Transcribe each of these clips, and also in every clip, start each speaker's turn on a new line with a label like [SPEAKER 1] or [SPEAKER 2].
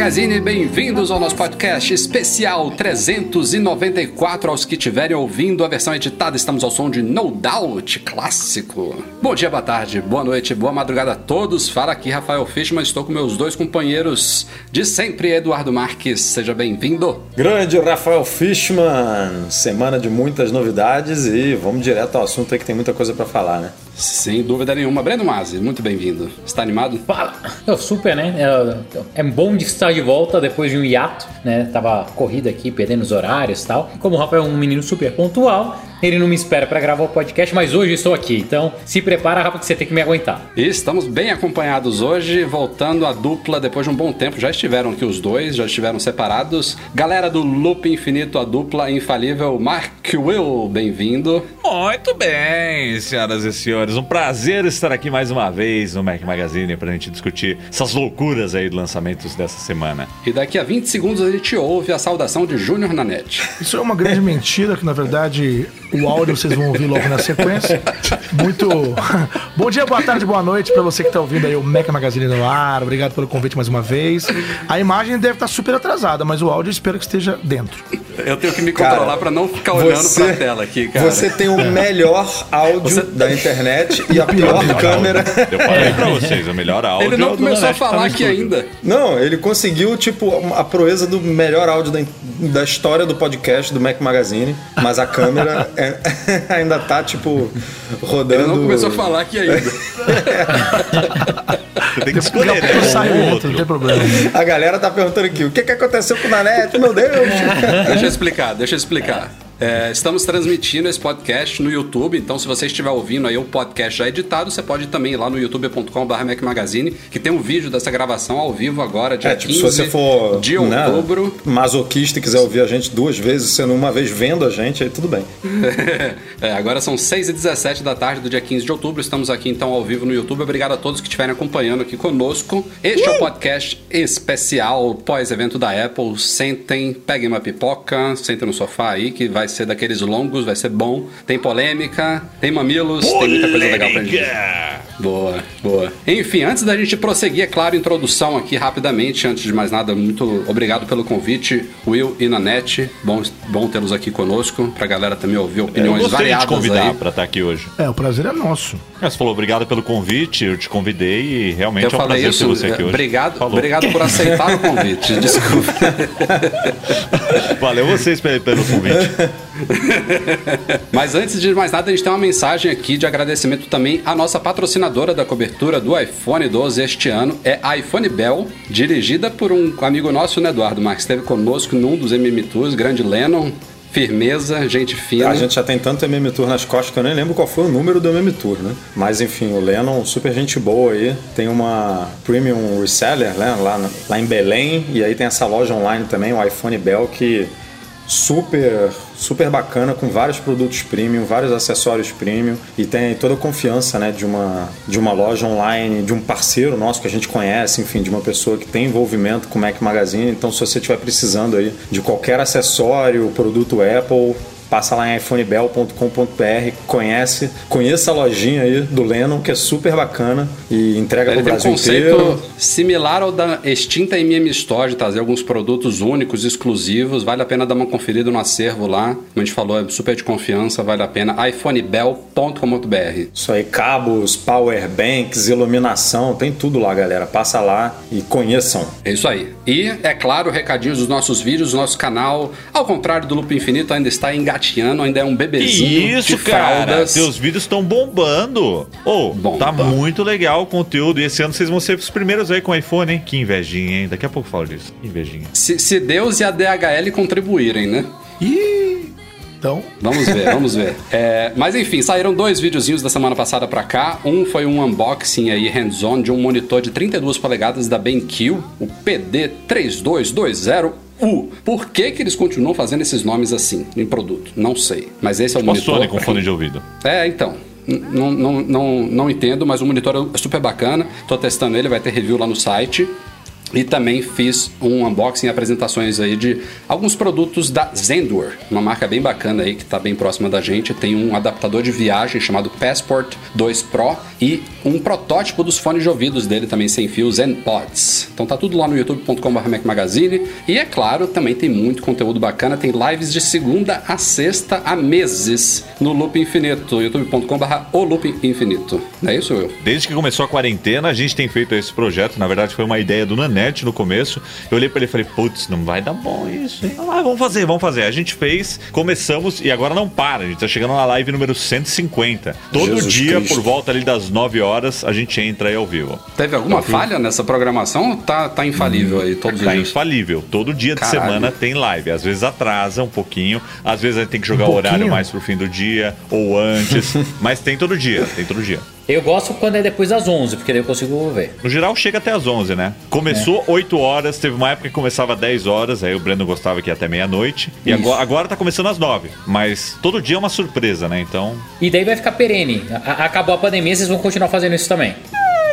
[SPEAKER 1] Magazine, bem-vindos ao nosso podcast especial 394. Aos que estiverem ouvindo a versão editada, estamos ao som de No Doubt clássico. Bom dia, boa tarde, boa noite, boa madrugada a todos. Fala aqui Rafael Fishman, estou com meus dois companheiros de sempre, Eduardo Marques. Seja bem-vindo.
[SPEAKER 2] Grande Rafael Fishman, semana de muitas novidades e vamos direto ao assunto aí que tem muita coisa pra falar, né?
[SPEAKER 1] Sem dúvida nenhuma. Breno Mazzi, muito bem-vindo. Está animado?
[SPEAKER 3] Fala! Eu, super, né? É, é bom de estar de volta depois de um hiato, né? Tava corrida aqui, perdendo os horários e tal. Como o Rafael é um menino super pontual, ele não me espera para gravar o podcast, mas hoje estou aqui. Então, se prepara, Rafa, que você tem que me aguentar.
[SPEAKER 1] E estamos bem acompanhados hoje, voltando a dupla depois de um bom tempo. Já estiveram aqui os dois, já estiveram separados. Galera do Loop Infinito, a dupla infalível, Mark Will, bem-vindo.
[SPEAKER 4] Muito bem, senhoras e senhores. Um prazer estar aqui mais uma vez no Mac Magazine pra gente discutir essas loucuras aí de lançamentos dessa semana.
[SPEAKER 1] E daqui a 20 segundos a gente ouve a saudação de Júnior Nanete.
[SPEAKER 5] Isso é uma grande mentira, que na verdade o áudio vocês vão ouvir logo na sequência. Muito. Bom dia, boa tarde, boa noite pra você que tá ouvindo aí o Meca Magazine no ar. Obrigado pelo convite mais uma vez. A imagem deve estar super atrasada, mas o áudio espero que esteja dentro.
[SPEAKER 1] Eu tenho que me
[SPEAKER 2] Cara,
[SPEAKER 1] controlar pra não ficar olhando
[SPEAKER 2] você-
[SPEAKER 1] pra tela aqui, cara.
[SPEAKER 2] Você tem o melhor áudio
[SPEAKER 1] Você-
[SPEAKER 2] da internet e a pior câmera.
[SPEAKER 4] Eu falei pra vocês, o melhor áudio.
[SPEAKER 1] Ele
[SPEAKER 4] é
[SPEAKER 1] não
[SPEAKER 4] do
[SPEAKER 1] começou a
[SPEAKER 4] tá
[SPEAKER 1] falar aqui ainda.
[SPEAKER 2] Não, ele conseguiu, tipo, a proeza do melhor áudio da, da história do podcast do Mac Magazine, mas a câmera é- ainda tá, tipo, rodando.
[SPEAKER 1] Ele não começou a falar aqui ainda.
[SPEAKER 4] Tem que escolher, né?
[SPEAKER 5] sai
[SPEAKER 4] Um ou
[SPEAKER 5] outro,
[SPEAKER 4] outro.
[SPEAKER 5] não tem problema.
[SPEAKER 2] A galera tá perguntando aqui, o que que aconteceu com o Nanete? Meu Deus!
[SPEAKER 1] Deixa eu explicar, deixa eu explicar. É, estamos transmitindo esse podcast no YouTube, então se você estiver ouvindo aí o podcast já editado, você pode também ir lá no youtube.com.br Mac Magazine, que tem um vídeo dessa gravação ao vivo agora, dia
[SPEAKER 2] É, tipo,
[SPEAKER 1] 15
[SPEAKER 2] se você for
[SPEAKER 1] de
[SPEAKER 2] né,
[SPEAKER 1] outubro.
[SPEAKER 2] masoquista e quiser ouvir a gente duas vezes, sendo uma vez vendo a gente, aí tudo bem.
[SPEAKER 1] É, agora são 6h17 da tarde do dia 15 de outubro. Estamos aqui então ao vivo no YouTube. Obrigado a todos que estiverem acompanhando aqui conosco. Este é o podcast especial pós-evento da Apple. Sentem, peguem uma pipoca, sentem no sofá aí, que vai ser daqueles longos, vai ser bom. Tem polêmica, tem mamilos, tem muita coisa legal pra gente.
[SPEAKER 4] Polêmica!
[SPEAKER 1] Boa, boa. Enfim, antes da gente prosseguir, é claro, introdução aqui rapidamente. Antes de mais nada, muito obrigado pelo convite, Will e Nanete. Bom, bom tê-los aqui conosco, pra galera também ouvir
[SPEAKER 4] Eu
[SPEAKER 1] opiniões
[SPEAKER 4] gostei de
[SPEAKER 1] variadas
[SPEAKER 4] te convidar
[SPEAKER 1] aí.
[SPEAKER 4] pra estar aqui hoje.
[SPEAKER 5] É, o prazer é nosso.
[SPEAKER 4] Você falou obrigado pelo convite, eu te convidei e realmente
[SPEAKER 1] Eu
[SPEAKER 4] é um
[SPEAKER 1] falei
[SPEAKER 4] prazer
[SPEAKER 1] isso.
[SPEAKER 4] ter você aqui hoje.
[SPEAKER 1] Obrigado,
[SPEAKER 4] Falou.
[SPEAKER 1] obrigado por aceitar o convite. Desculpa.
[SPEAKER 4] Valeu vocês pe- pelo convite.
[SPEAKER 1] Mas antes de mais nada, a gente tem uma mensagem aqui de agradecimento também à nossa patrocinadora da cobertura do iPhone 12 este ano, é a iPhone Bell, dirigida por um amigo nosso, né, Eduardo Marques, esteve conosco num dos MM Tours, grande Lennon, firmeza, gente fina.
[SPEAKER 2] A gente já tem tanto MM Tour nas costas que eu nem lembro qual foi o número do MM Tour, né? Mas enfim, o Lennon, super gente boa aí. Tem uma premium reseller né? lá, lá em Belém. E aí tem essa loja online também, o iPhone Bell, que super super bacana com vários produtos premium, vários acessórios premium e tem toda a confiança, né, de uma de uma loja online, de um parceiro nosso que a gente conhece, enfim, de uma pessoa que tem envolvimento com o Mac Magazine. Então, se você estiver precisando aí de qualquer acessório, produto Apple, Passa lá em iPhonebell.com.br, conhece, conheça a lojinha aí do Lennon, que é super bacana e entrega
[SPEAKER 1] Ele
[SPEAKER 2] pro
[SPEAKER 1] tem um
[SPEAKER 2] Brasil inteiro.
[SPEAKER 1] conceito similar ao da extinta MM Store, de trazer alguns produtos únicos, exclusivos. Vale a pena dar uma conferida no acervo lá. Como a gente falou, é super de confiança, vale a pena. iPhonebell.com.br.
[SPEAKER 2] Isso aí, cabos, power banks, iluminação, tem tudo lá, galera. Passa lá e conheçam.
[SPEAKER 1] É isso aí. E, é claro, recadinhos dos nossos vídeos, do nosso canal, ao contrário do Loop Infinito, ainda está engatinhando engateando, ainda é um
[SPEAKER 4] Que
[SPEAKER 1] bebezinho
[SPEAKER 4] isso,
[SPEAKER 1] de
[SPEAKER 4] cara?
[SPEAKER 1] fraldas.
[SPEAKER 4] Seus vídeos estão bombando. Ô,
[SPEAKER 1] Bomba.
[SPEAKER 4] tá muito legal o conteúdo. E esse ano vocês vão ser os primeiros aí com iPhone, hein? Que invejinha, hein? Daqui a pouco eu falo disso. Que invejinha.
[SPEAKER 1] Se, se Deus e a DHL contribuírem, né?
[SPEAKER 5] Ih, então,
[SPEAKER 1] Vamos ver, vamos ver. É, mas enfim, saíram dois videozinhos da semana passada pra cá. Um foi um unboxing aí hands-on de um monitor de 32 polegadas da BenQ, o PD3220U. Por que, que eles continuam fazendo esses nomes assim em produto? Não sei. Mas esse é o
[SPEAKER 4] Uma
[SPEAKER 1] monitor.
[SPEAKER 4] Sony com fone de ouvido.
[SPEAKER 1] É, então. Não, não, não, não entendo, mas o monitor é super bacana. Tô testando ele, vai ter review lá no site. E também fiz um unboxing e apresentações aí de alguns produtos da Zendure, uma marca bem bacana aí que está bem próxima da gente. Tem um adaptador de viagem chamado Passport 2 Pro e um protótipo dos fones de ouvidos dele também sem fio ZenPods. Então tá tudo lá no youtube.com.br Magazine. E é claro, também tem muito conteúdo bacana. Tem lives de segunda a sexta há meses no Loop Infinito, youtube.com.br o Loop Infinito. É isso, Will?
[SPEAKER 4] Desde que começou a quarentena, a gente tem feito esse projeto. Na verdade, foi uma ideia do Nanete no começo. Eu olhei pra ele e falei, putz, não vai dar bom isso, hein? Ah, vamos fazer, vamos fazer. A gente fez, começamos e agora não para. A gente tá chegando na live número 150. Todo
[SPEAKER 1] Jesus
[SPEAKER 4] dia,
[SPEAKER 1] Cristo.
[SPEAKER 4] por volta ali das 9 horas, a gente entra aí ao vivo.
[SPEAKER 1] Teve alguma falha nessa programação ou tá, tá infalível aí todos os
[SPEAKER 4] Tá
[SPEAKER 1] dias?
[SPEAKER 4] infalível. Todo dia de
[SPEAKER 1] Caralho.
[SPEAKER 4] semana tem live. Às vezes atrasa um pouquinho, às vezes a gente tem que jogar
[SPEAKER 5] Um
[SPEAKER 4] o horário mais pro fim do dia ou antes. mas tem todo dia, tem todo dia.
[SPEAKER 3] Eu gosto quando é depois das 11, porque daí eu consigo ver.
[SPEAKER 4] No geral, chega até às 11, né? Começou 8 horas, teve uma época que começava 10 horas, aí o Breno gostava que ia até meia-noite. E agora, agora tá começando às 9. Mas todo dia é uma surpresa, né? Então.
[SPEAKER 3] E daí vai ficar perene. A- acabou a pandemia, vocês vão continuar fazendo isso também.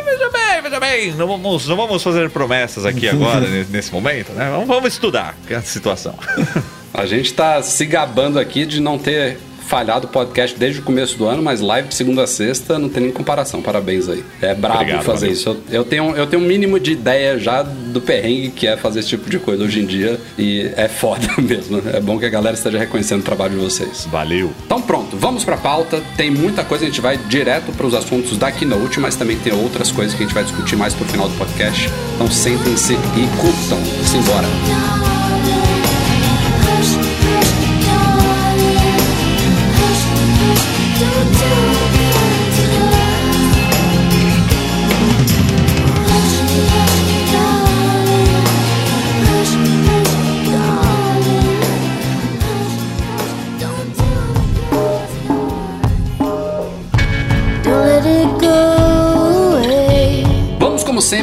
[SPEAKER 4] Veja bem, veja bem, não vamos, não vamos fazer promessas aqui agora, ne- nesse momento, né? Vamos, vamos estudar a situação.
[SPEAKER 1] A gente tá se gabando aqui de não ter falhado o podcast desde o começo do ano, mas live de segunda a sexta não tem nem comparação. Parabéns aí. É brabo
[SPEAKER 4] Obrigado,
[SPEAKER 1] fazer
[SPEAKER 4] valeu.
[SPEAKER 1] isso. Eu, eu tenho, eu tenho um mínimo de ideia já do perrengue que é fazer esse tipo de coisa hoje em dia e é foda mesmo. É bom que a galera esteja reconhecendo o trabalho de vocês.
[SPEAKER 4] Valeu.
[SPEAKER 1] Então pronto, vamos pra pauta. Tem muita coisa, a gente vai direto para os assuntos da Keynote, mas também tem outras coisas que a gente vai discutir mais pro final do podcast. Então sentem-se e curtam. Simbora.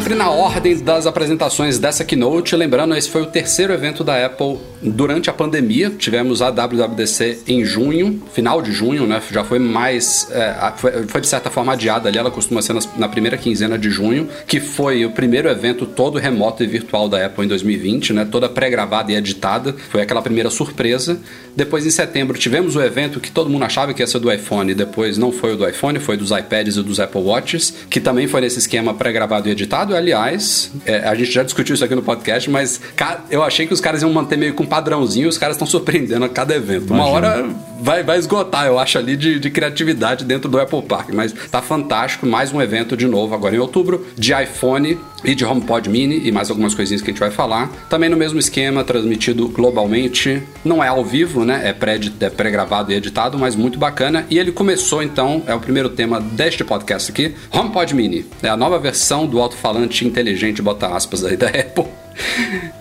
[SPEAKER 1] Sempre, na ordem das apresentações dessa keynote. Lembrando, esse foi o terceiro evento da Apple durante a pandemia. Tivemos a WWDC em junho, final de junho, né? Já foi mais. é, foi, foi de certa forma adiada ali. Ela costuma ser nas- na primeira quinzena de junho, que foi o primeiro evento todo remoto e virtual da Apple em 2020, né? Toda pré-gravada e editada. Foi aquela primeira surpresa. Depois, em setembro, tivemos o evento que todo mundo achava que ia ser do iPhone. Depois, não foi o do iPhone, foi dos iPads e dos Apple Watches, que também foi nesse esquema pré-gravado e editado. Aliás, é, a gente já discutiu isso aqui no podcast, mas eu achei que os caras iam manter meio com um padrãozinho e os caras estão surpreendendo a cada evento. Uma hora vai, vai esgotar, eu acho, ali de, de criatividade dentro do Apple Park. Mas tá fantástico. Mais um evento de novo agora em outubro, de iPhone e de HomePod Mini e mais algumas coisinhas que a gente vai falar. Também no mesmo esquema, transmitido globalmente. Não é ao vivo, né? É pré- é pré-gravado e editado, mas muito bacana. E ele começou, então, é o primeiro tema deste podcast aqui, HomePod Mini. É a nova versão do alto-falante inteligente, bota aspas aí, da Apple.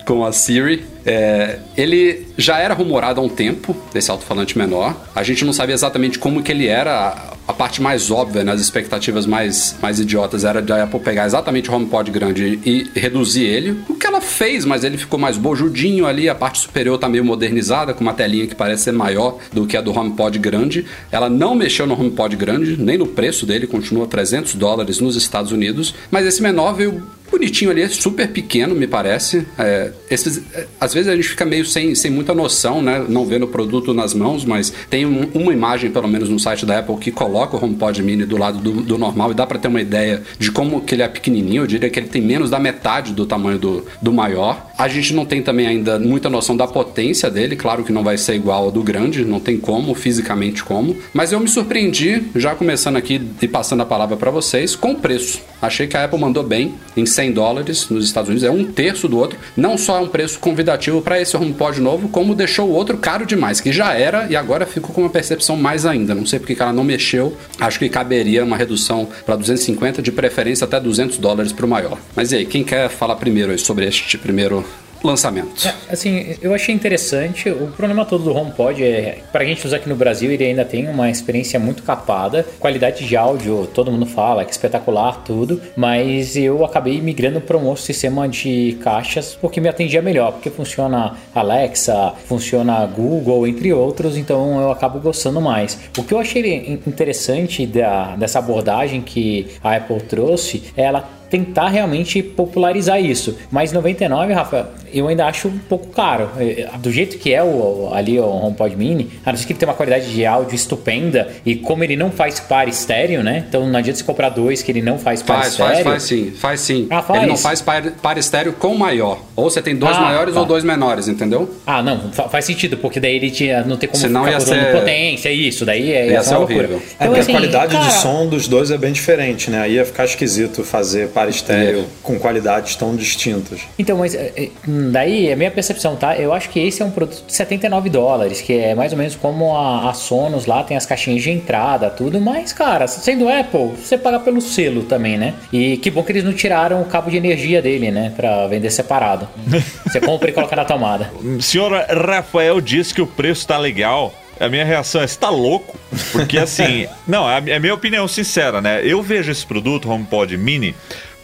[SPEAKER 1] com a Siri. É, ele já era rumorado há um tempo, esse alto-falante menor. A gente não sabia exatamente como que ele era. A, parte mais óbvia, nas expectativas mais, mais idiotas, era da Apple pegar exatamente o HomePod grande e reduzir ele. O que ela fez, mas ele ficou mais bojudinho ali. A parte superior tá meio modernizada, com uma telinha que parece ser maior do que a do HomePod grande. Ela não mexeu no HomePod grande, nem no preço dele, continua 300 dólares nos Estados Unidos. Mas esse menor veio bonitinho ali, super pequeno, me parece. É, esses, é, às vezes a gente fica meio sem, sem muita noção, né? Não vendo o produto nas mãos, mas tem um- uma imagem, pelo menos no site da Apple, que coloca o HomePod Mini do lado do, do normal e dá pra ter uma ideia de como que ele é pequenininho. Eu diria que ele tem menos da metade do tamanho do, do maior. A gente não tem também ainda muita noção da potência dele, claro que não vai ser igual ao do grande, não tem como, fisicamente como. Mas eu me surpreendi, já começando aqui e passando a palavra pra vocês, com o preço. Achei que a Apple mandou bem em 100 dólares nos Estados Unidos, é um terço do outro. Não só é um preço convidativo para esse HomePod novo, como deixou o outro caro demais, que já era e agora ficou com uma percepção mais ainda. Não sei porque que ela não mexeu. Acho que caberia uma redução para 250, de preferência até 200 dólares para o maior. Mas e aí, quem quer falar primeiro sobre este primeiro lançamento?
[SPEAKER 3] É, assim, eu achei interessante. O problema todo do HomePod é, pra gente usar aqui no Brasil, ele ainda tem uma experiência muito capada. Qualidade de áudio, todo mundo fala que é espetacular, tudo. Mas eu acabei migrando para um outro sistema de caixas porque me atendia melhor, porque funciona Alexa, funciona Google, entre outros. Então eu acabo gostando mais. O que eu achei interessante da, dessa abordagem que a Apple trouxe é ela tentar realmente popularizar isso. Mas 99, Rafa, eu ainda acho um pouco caro. É, Do jeito que é o, ali o HomePod Mini, a não ser que ele tenha uma qualidade de áudio estupenda e como ele não faz par estéreo, né? Então não adianta você comprar dois que ele não faz par
[SPEAKER 1] Faz,
[SPEAKER 3] estéreo.
[SPEAKER 1] faz, faz sim, faz sim.
[SPEAKER 3] Ah, faz?
[SPEAKER 1] Ele não faz par, par estéreo com maior. Ou você tem dois
[SPEAKER 3] Ah,
[SPEAKER 1] maiores
[SPEAKER 3] tá.
[SPEAKER 1] ou dois menores, entendeu?
[SPEAKER 3] Ah, não, fa- faz sentido, porque daí ele tinha, não tem como
[SPEAKER 1] Senão
[SPEAKER 3] ficar
[SPEAKER 1] ia ser-
[SPEAKER 3] potência, isso, daí é,
[SPEAKER 1] Ia
[SPEAKER 3] ia
[SPEAKER 1] ser horrível.
[SPEAKER 2] É
[SPEAKER 3] Então,
[SPEAKER 2] porque
[SPEAKER 3] assim,
[SPEAKER 2] a qualidade
[SPEAKER 3] cara,
[SPEAKER 2] de som dos dois é bem diferente, né? Aí ia ficar esquisito fazer para estéreo
[SPEAKER 1] É.
[SPEAKER 2] com qualidades tão distintas.
[SPEAKER 3] Então, mas é, é, daí a minha percepção, tá? Eu acho que esse é um produto de 79 dólares, que é mais ou menos como a, a Sonos lá tem as caixinhas de entrada, tudo, mas, cara, sendo Apple, você paga pelo selo também, né? E que bom que eles não tiraram o cabo de energia dele, né? Pra vender separado. Você compra e coloca na tomada.
[SPEAKER 4] O senhor Rafael disse que o preço tá legal. A minha reação é: você tá louco? Porque assim, não, é a é a minha opinião sincera, né? Eu vejo esse produto, HomePod Mini,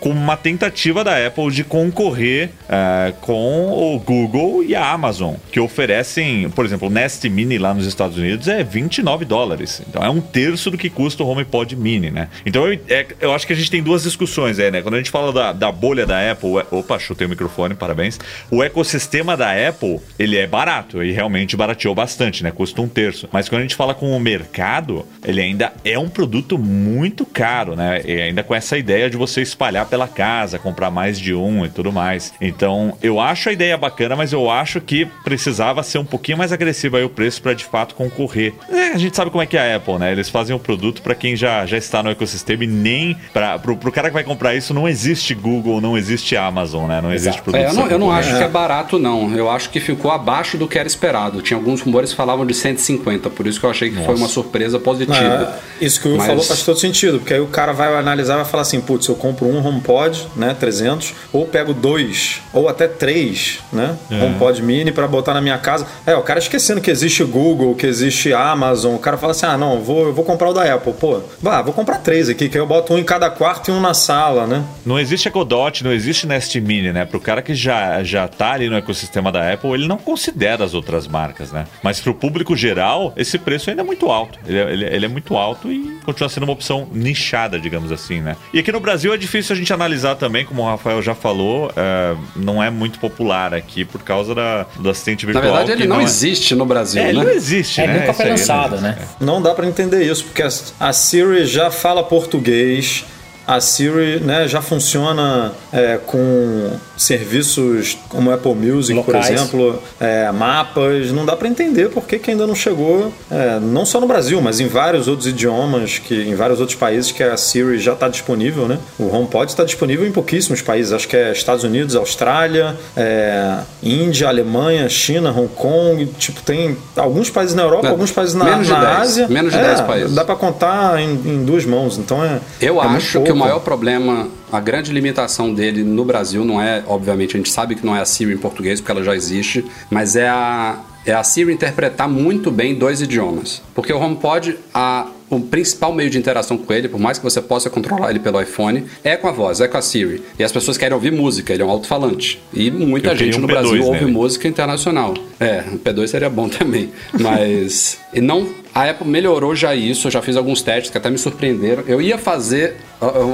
[SPEAKER 4] como uma tentativa da Apple de concorrer eh, com o Google e a Amazon, que oferecem, por exemplo, o Nest Mini lá nos Estados Unidos é 29 dólares. Então é um terço do que custa o HomePod Mini, né? Então eu, é- eu acho que a gente tem duas discussões aí, né? Quando a gente fala da, da bolha da Apple, é- opa, chutei o microfone, parabéns. O ecossistema da Apple, ele é barato e realmente barateou bastante, né? Custa um terço. Mas quando a gente fala com o mercado, ele ainda é um produto muito caro, né? E ainda com essa ideia de você espalhar pela casa, comprar mais de um e tudo mais. Então, eu acho a ideia bacana, mas eu acho que precisava ser um pouquinho mais agressivo aí o preço para de fato concorrer. É, a gente sabe como é que é a Apple, né? Eles fazem o produto para quem já, já está no ecossistema e nem para pro, pro cara que vai comprar isso não existe Google, não existe Amazon, né? Não existe produto.
[SPEAKER 1] É, eu não, eu não acho que é barato, não. Eu acho que ficou abaixo do que era esperado. Tinha alguns rumores que falavam de 150, por isso que eu achei que foi uma surpresa positiva.
[SPEAKER 2] É, isso que o Will
[SPEAKER 1] Mas-
[SPEAKER 2] falou faz todo sentido, porque aí o cara vai analisar e vai falar assim, putz, eu compro um HomePod, né, 300, ou pego dois, ou até três, né, HomePod Mini pra botar na minha casa. É, o cara esquecendo que existe Google, que existe Amazon, o cara fala assim, ah, não, vou, eu vou comprar o da Apple, pô, vá, vou comprar três aqui, que aí eu boto um em cada quarto e um na sala, né.
[SPEAKER 4] Não existe Ecodot, não existe Nest Mini, né? Pro cara que já, já tá ali no ecossistema da Apple, ele não considera as outras marcas, né? Mas pro público geral, esse preço ainda é muito alto. Ele é, ele é- ele é muito alto e continua sendo uma opção nichada, digamos assim, né? E aqui no Brasil é difícil a gente analisar também, como o Rafael já falou, é, não é muito popular aqui por causa da, do assistente
[SPEAKER 1] Na
[SPEAKER 4] virtual.
[SPEAKER 1] verdade, ele
[SPEAKER 4] que
[SPEAKER 1] não,
[SPEAKER 4] é-
[SPEAKER 1] existe no Brasil,
[SPEAKER 4] É, ele
[SPEAKER 1] né?
[SPEAKER 4] não existe,
[SPEAKER 3] É,
[SPEAKER 4] né?
[SPEAKER 3] nunca foi
[SPEAKER 4] aí,
[SPEAKER 3] lançado,
[SPEAKER 4] não
[SPEAKER 3] né?
[SPEAKER 2] Não dá pra entender isso, porque a- a Siri já fala português, a Siri né, já funciona é, com serviços como Apple Music,
[SPEAKER 3] Locais.
[SPEAKER 2] por exemplo, é, mapas. Não dá pra entender por que, que ainda não chegou, é, não só no Brasil, mas em vários outros idiomas, que em vários outros países que a Siri já está disponível. Né? O HomePod está disponível em pouquíssimos países, acho que é Estados Unidos, Austrália, é, Índia, Alemanha, China, Hong Kong. Tipo, tem alguns países na Europa,
[SPEAKER 1] Não,
[SPEAKER 2] alguns países na,
[SPEAKER 1] menos
[SPEAKER 2] na
[SPEAKER 1] 10,
[SPEAKER 2] Ásia.
[SPEAKER 1] menos de
[SPEAKER 2] É,
[SPEAKER 1] 10 países.
[SPEAKER 2] Dá pra contar em, em duas mãos, então é.
[SPEAKER 1] Eu
[SPEAKER 2] é
[SPEAKER 1] acho que o maior problema, a grande limitação dele no Brasil não é, obviamente, a gente sabe que não é a Siri em português, porque ela já existe, mas é a, é a Siri interpretar muito bem dois idiomas. Porque o HomePod, a, o principal meio de interação com ele, por mais que você possa controlar ele pelo iPhone, é com a voz, é com a Siri. E as pessoas querem ouvir música, ele é um alto-falante. E muita
[SPEAKER 4] Eu
[SPEAKER 1] gente
[SPEAKER 4] um
[SPEAKER 1] no
[SPEAKER 4] P2
[SPEAKER 1] Brasil ouve música internacional. É, o P2 seria bom também. Mas. e não. A Apple melhorou já isso, eu já fiz alguns testes que até me surpreenderam. Eu ia fazer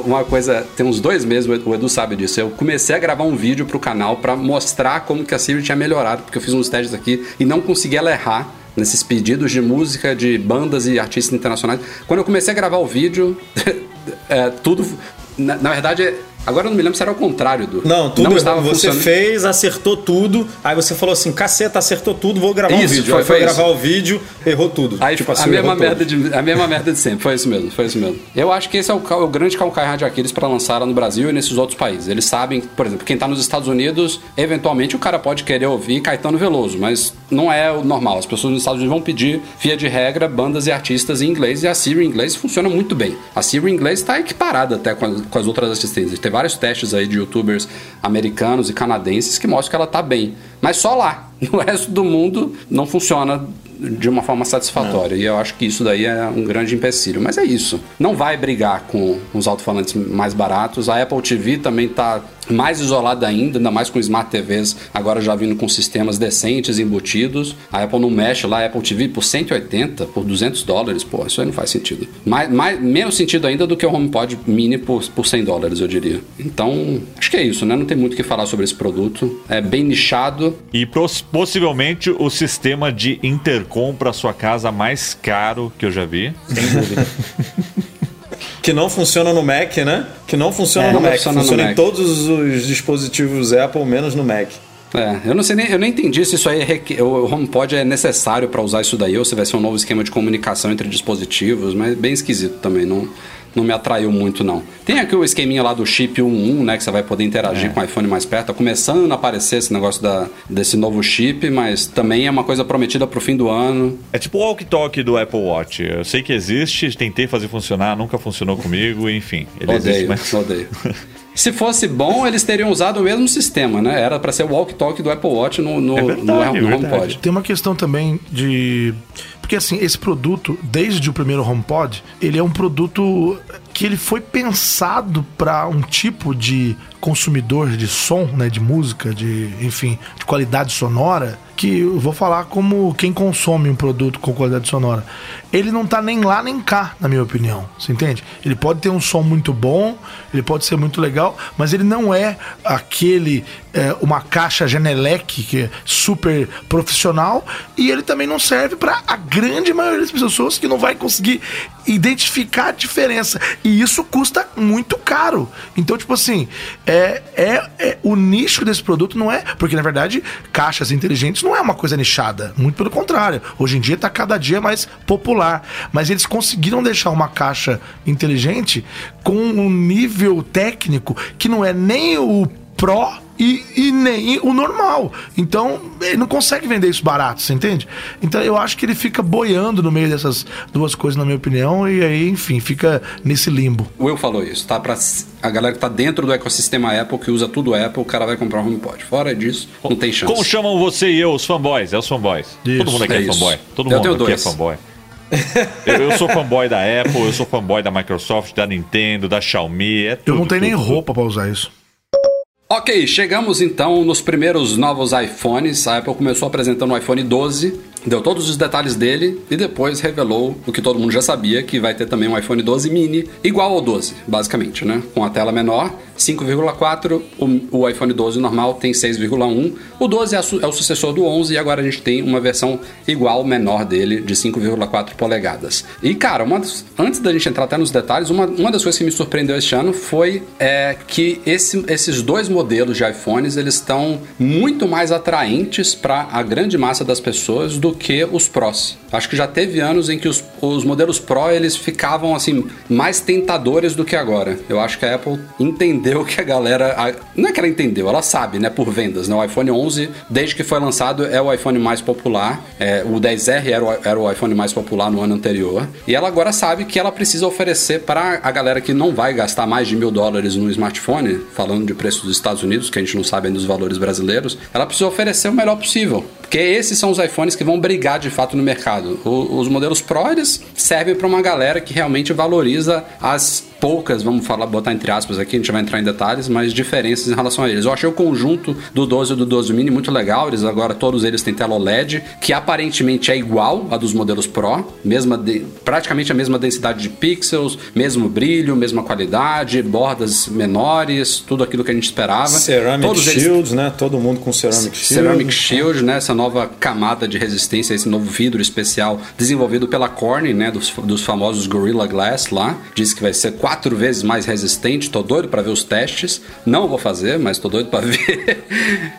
[SPEAKER 1] uma coisa, tem uns dois meses, o Edu- sabe disso. Eu comecei a gravar um vídeo pro canal pra mostrar como que a Siri tinha melhorado, porque eu fiz uns testes aqui e não consegui ela errar nesses pedidos de música de bandas e artistas internacionais. Quando eu comecei a gravar o vídeo, é, tudo. Na, na verdade, Agora eu não me lembro se era o contrário do.
[SPEAKER 2] Não, tudo
[SPEAKER 1] não estava
[SPEAKER 2] você
[SPEAKER 1] funcionando.
[SPEAKER 2] fez, acertou tudo, aí você falou assim, caceta, acertou tudo, vou gravar um
[SPEAKER 1] Isso,
[SPEAKER 2] vídeo.
[SPEAKER 1] foi-
[SPEAKER 2] foi,
[SPEAKER 1] foi
[SPEAKER 2] gravar o vídeo, errou tudo.
[SPEAKER 1] Aí
[SPEAKER 2] tipo
[SPEAKER 1] a,
[SPEAKER 2] assim,
[SPEAKER 1] mesma
[SPEAKER 2] errou
[SPEAKER 1] merda de, a mesma merda de sempre, foi isso mesmo, foi isso mesmo. Eu acho que esse é o, o grande calcanhar de Aquiles para lançar no Brasil e nesses outros países. Eles sabem, por exemplo, quem tá nos Estados Unidos, eventualmente o cara pode querer ouvir Caetano Veloso, mas não é o normal. As pessoas nos Estados Unidos vão pedir, via de regra, bandas e artistas em inglês e a Siri em inglês funciona muito bem. A Siri em inglês está equiparada até com as, com as outras assistências. Tem vários testes aí de youtubers americanos e canadenses que mostram que ela tá bem. Mas só lá. No resto do mundo não funciona de uma forma satisfatória. E eu acho que isso daí é um grande empecilho. Mas é isso. Não vai brigar com os alto-falantes mais baratos. A Apple TV também está mais isolada ainda, ainda mais com Smart TVs agora já vindo com sistemas decentes embutidos. A Apple não mexe lá, a Apple TV por 180, por 200 dólares, pô, isso aí não faz sentido. Mais, mais, menos sentido ainda do que o HomePod Mini por, por 100 dólares, eu diria. Então, acho que é isso, né? Não tem muito o que falar sobre esse produto. É bem nichado,
[SPEAKER 4] E possivelmente o sistema de intercom para sua casa mais caro que eu já vi.
[SPEAKER 3] Sem dúvida.
[SPEAKER 2] Que não funciona no Mac, né? Que não funciona
[SPEAKER 1] É,
[SPEAKER 2] no
[SPEAKER 1] não
[SPEAKER 2] Mac.
[SPEAKER 1] funciona
[SPEAKER 2] Funciona,
[SPEAKER 1] no
[SPEAKER 2] em
[SPEAKER 1] Mac.
[SPEAKER 2] todos os dispositivos Apple, menos no Mac.
[SPEAKER 1] É, eu não sei nem, eu nem entendi se isso aí é o HomePod é necessário para usar isso daí ou se vai ser um novo esquema de comunicação entre dispositivos, mas bem esquisito também, não, não me atraiu muito não. Tem aqui o esqueminha lá do chip 11, né, que você vai poder interagir com o iPhone mais perto, tá começando a aparecer esse negócio da, desse novo chip, mas também é uma coisa prometida pro fim do ano.
[SPEAKER 4] É tipo o walkie-talkie do Apple Watch. Eu sei que existe, tentei fazer funcionar, nunca funcionou comigo, enfim. Ele existe,
[SPEAKER 1] Odeio,
[SPEAKER 4] mas...
[SPEAKER 1] odeio. Se fosse bom, eles teriam usado o mesmo sistema, né? Era para ser o walkie-talkie do Apple Watch no, no,
[SPEAKER 4] É
[SPEAKER 1] no,
[SPEAKER 4] verdade,
[SPEAKER 1] no
[SPEAKER 4] é
[SPEAKER 1] HomePod.
[SPEAKER 4] verdade.
[SPEAKER 5] Tem uma questão também de. Porque assim, esse produto, desde o primeiro HomePod, ele é um produto que ele foi pensado para um tipo de consumidor de som, né, de música, de, enfim, de qualidade sonora, que eu vou falar como quem consome um produto com qualidade sonora. Ele não tá nem lá nem cá, na minha opinião. Você entende? Ele pode ter um som muito bom, ele pode ser muito legal, mas ele não é aquele é, uma caixa Genelec que é super profissional e ele também não serve para a grande maioria das pessoas que não vai conseguir identificar a diferença e isso custa muito caro. Então, tipo assim, é, é, é o nicho desse produto não é porque na verdade caixas inteligentes não é uma coisa nichada, muito pelo contrário. Hoje em dia está cada dia mais popular, mas eles conseguiram deixar uma caixa inteligente com um nível técnico que não é nem o Pro e, e nem o normal. Então, ele não consegue vender isso barato, você entende? Então, eu acho que ele fica boiando no meio dessas duas coisas, na minha opinião, e aí, enfim, fica nesse limbo.
[SPEAKER 1] O Will falou isso, tá? Pra a galera que tá dentro do ecossistema Apple, que usa tudo Apple, o cara vai comprar um HomePod. Fora disso, não tem chance.
[SPEAKER 4] Como chamam você e eu, os fanboys? É os fanboys.
[SPEAKER 5] Isso,
[SPEAKER 4] Todo mundo aqui
[SPEAKER 1] é
[SPEAKER 4] é, fanboy. Todo
[SPEAKER 1] Eu
[SPEAKER 4] mundo
[SPEAKER 1] tenho
[SPEAKER 4] aqui
[SPEAKER 1] dois.
[SPEAKER 4] é fanboy. eu, eu sou fanboy da Apple, eu sou fanboy da Microsoft, da Nintendo, da Xiaomi. É
[SPEAKER 5] Eu
[SPEAKER 4] tudo,
[SPEAKER 5] não tenho nem
[SPEAKER 4] tudo, tudo.
[SPEAKER 5] roupa pra usar isso.
[SPEAKER 1] Ok, chegamos então nos primeiros novos iPhones. A Apple começou apresentando o iPhone 12, deu todos os detalhes dele e depois revelou o que todo mundo já sabia, que vai ter também um iPhone 12 mini, igual ao 12, basicamente, né? Com a tela menor, 5,4, o, o iPhone 12 normal tem 6,1, o 12 é, é o sucessor do 11 e agora a gente tem uma versão igual, menor dele, de 5,4 polegadas. E cara, uma antes da gente entrar até nos detalhes, uma, uma das coisas que me surpreendeu este ano foi é, que esse- esses dois modelos de iPhones eles estão muito mais atraentes para a grande massa das pessoas do que os Pros. Acho que já teve anos em que os, os modelos Pro eles ficavam assim mais tentadores do que agora. Eu acho que a Apple entendeu que a galera, a- não é que ela entendeu, ela sabe, né, por vendas. Né? O iPhone 11, desde que foi lançado, é o iPhone mais popular. É, o 10R era o, era o iPhone mais popular no ano anterior. E ela agora sabe que ela precisa oferecer para a galera que não vai gastar mais de mil dólares no smartphone, falando de preço dos Estados Unidos, que a gente não sabe ainda os valores brasileiros, ela precisa oferecer o melhor possível. Porque esses são os iPhones que vão brigar de fato no mercado. O- os modelos Pro, eles servem para uma galera que realmente valoriza as poucas, vamos falar, botar entre aspas aqui, a gente vai entrar em detalhes, mas diferenças em relação a eles. Eu achei o conjunto do 12 e do 12 mini muito legal, eles agora todos eles têm tela OLED, que aparentemente é igual a dos modelos Pro, mesma de- praticamente a mesma densidade de pixels, mesmo brilho, mesma qualidade, bordas menores, tudo aquilo que a gente esperava.
[SPEAKER 2] Ceramic
[SPEAKER 1] todos eles
[SPEAKER 2] Shields, né? Todo mundo com Ceramic Shield.
[SPEAKER 1] Ceramic Shield, né? Essa nova camada de resistência, esse novo vidro especial desenvolvido pela Corning, né? Dos, dos famosos Gorilla Glass lá. Diz que vai ser quatro vezes mais resistente. Tô doido para ver os testes. Não vou fazer, mas tô doido para ver.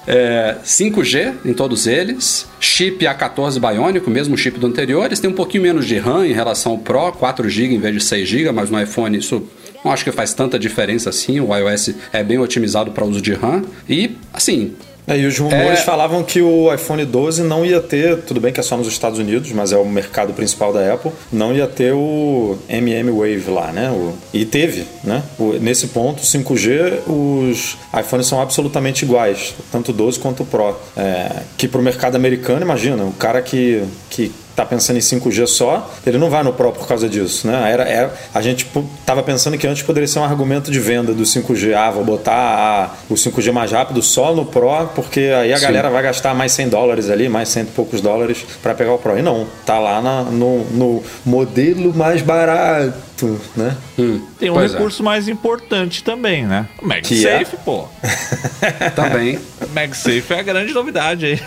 [SPEAKER 1] É, 5G em todos eles. Chip A14 Bionic, o mesmo chip do anterior. Eles têm um pouquinho menos de RAM em relação ao Pro, 4 GB em vez de 6 GB, mas no iPhone isso não acho que faz tanta diferença assim. O iOS é bem otimizado para uso de RAM. E, assim,
[SPEAKER 2] É, e os rumores
[SPEAKER 1] É.
[SPEAKER 2] falavam que o iPhone 12 não ia ter, tudo bem que é só nos Estados Unidos, mas é o mercado principal da Apple, não ia ter o MM Wave lá, né? O- e teve, né? O- nesse ponto, 5G, os iPhones são absolutamente iguais, tanto o 12 quanto o Pro. É, que pro mercado americano, imagina, o cara que, que tá pensando em 5G só, ele não vai no Pro por causa disso, né? Era, era, a gente pô, tava pensando que antes poderia ser um argumento de venda do 5G. Ah, vou botar a- o 5G mais rápido só no Pro, porque aí a galera vai gastar mais 100 dólares ali, mais cento e poucos dólares para pegar o Pro. E não, tá lá na- no, no modelo mais barato, né?
[SPEAKER 4] Tem um
[SPEAKER 1] Pois é.
[SPEAKER 4] recurso mais importante também, né? O
[SPEAKER 2] é?
[SPEAKER 4] MagSafe, pô.
[SPEAKER 1] também.
[SPEAKER 4] MagSafe é a grande novidade aí.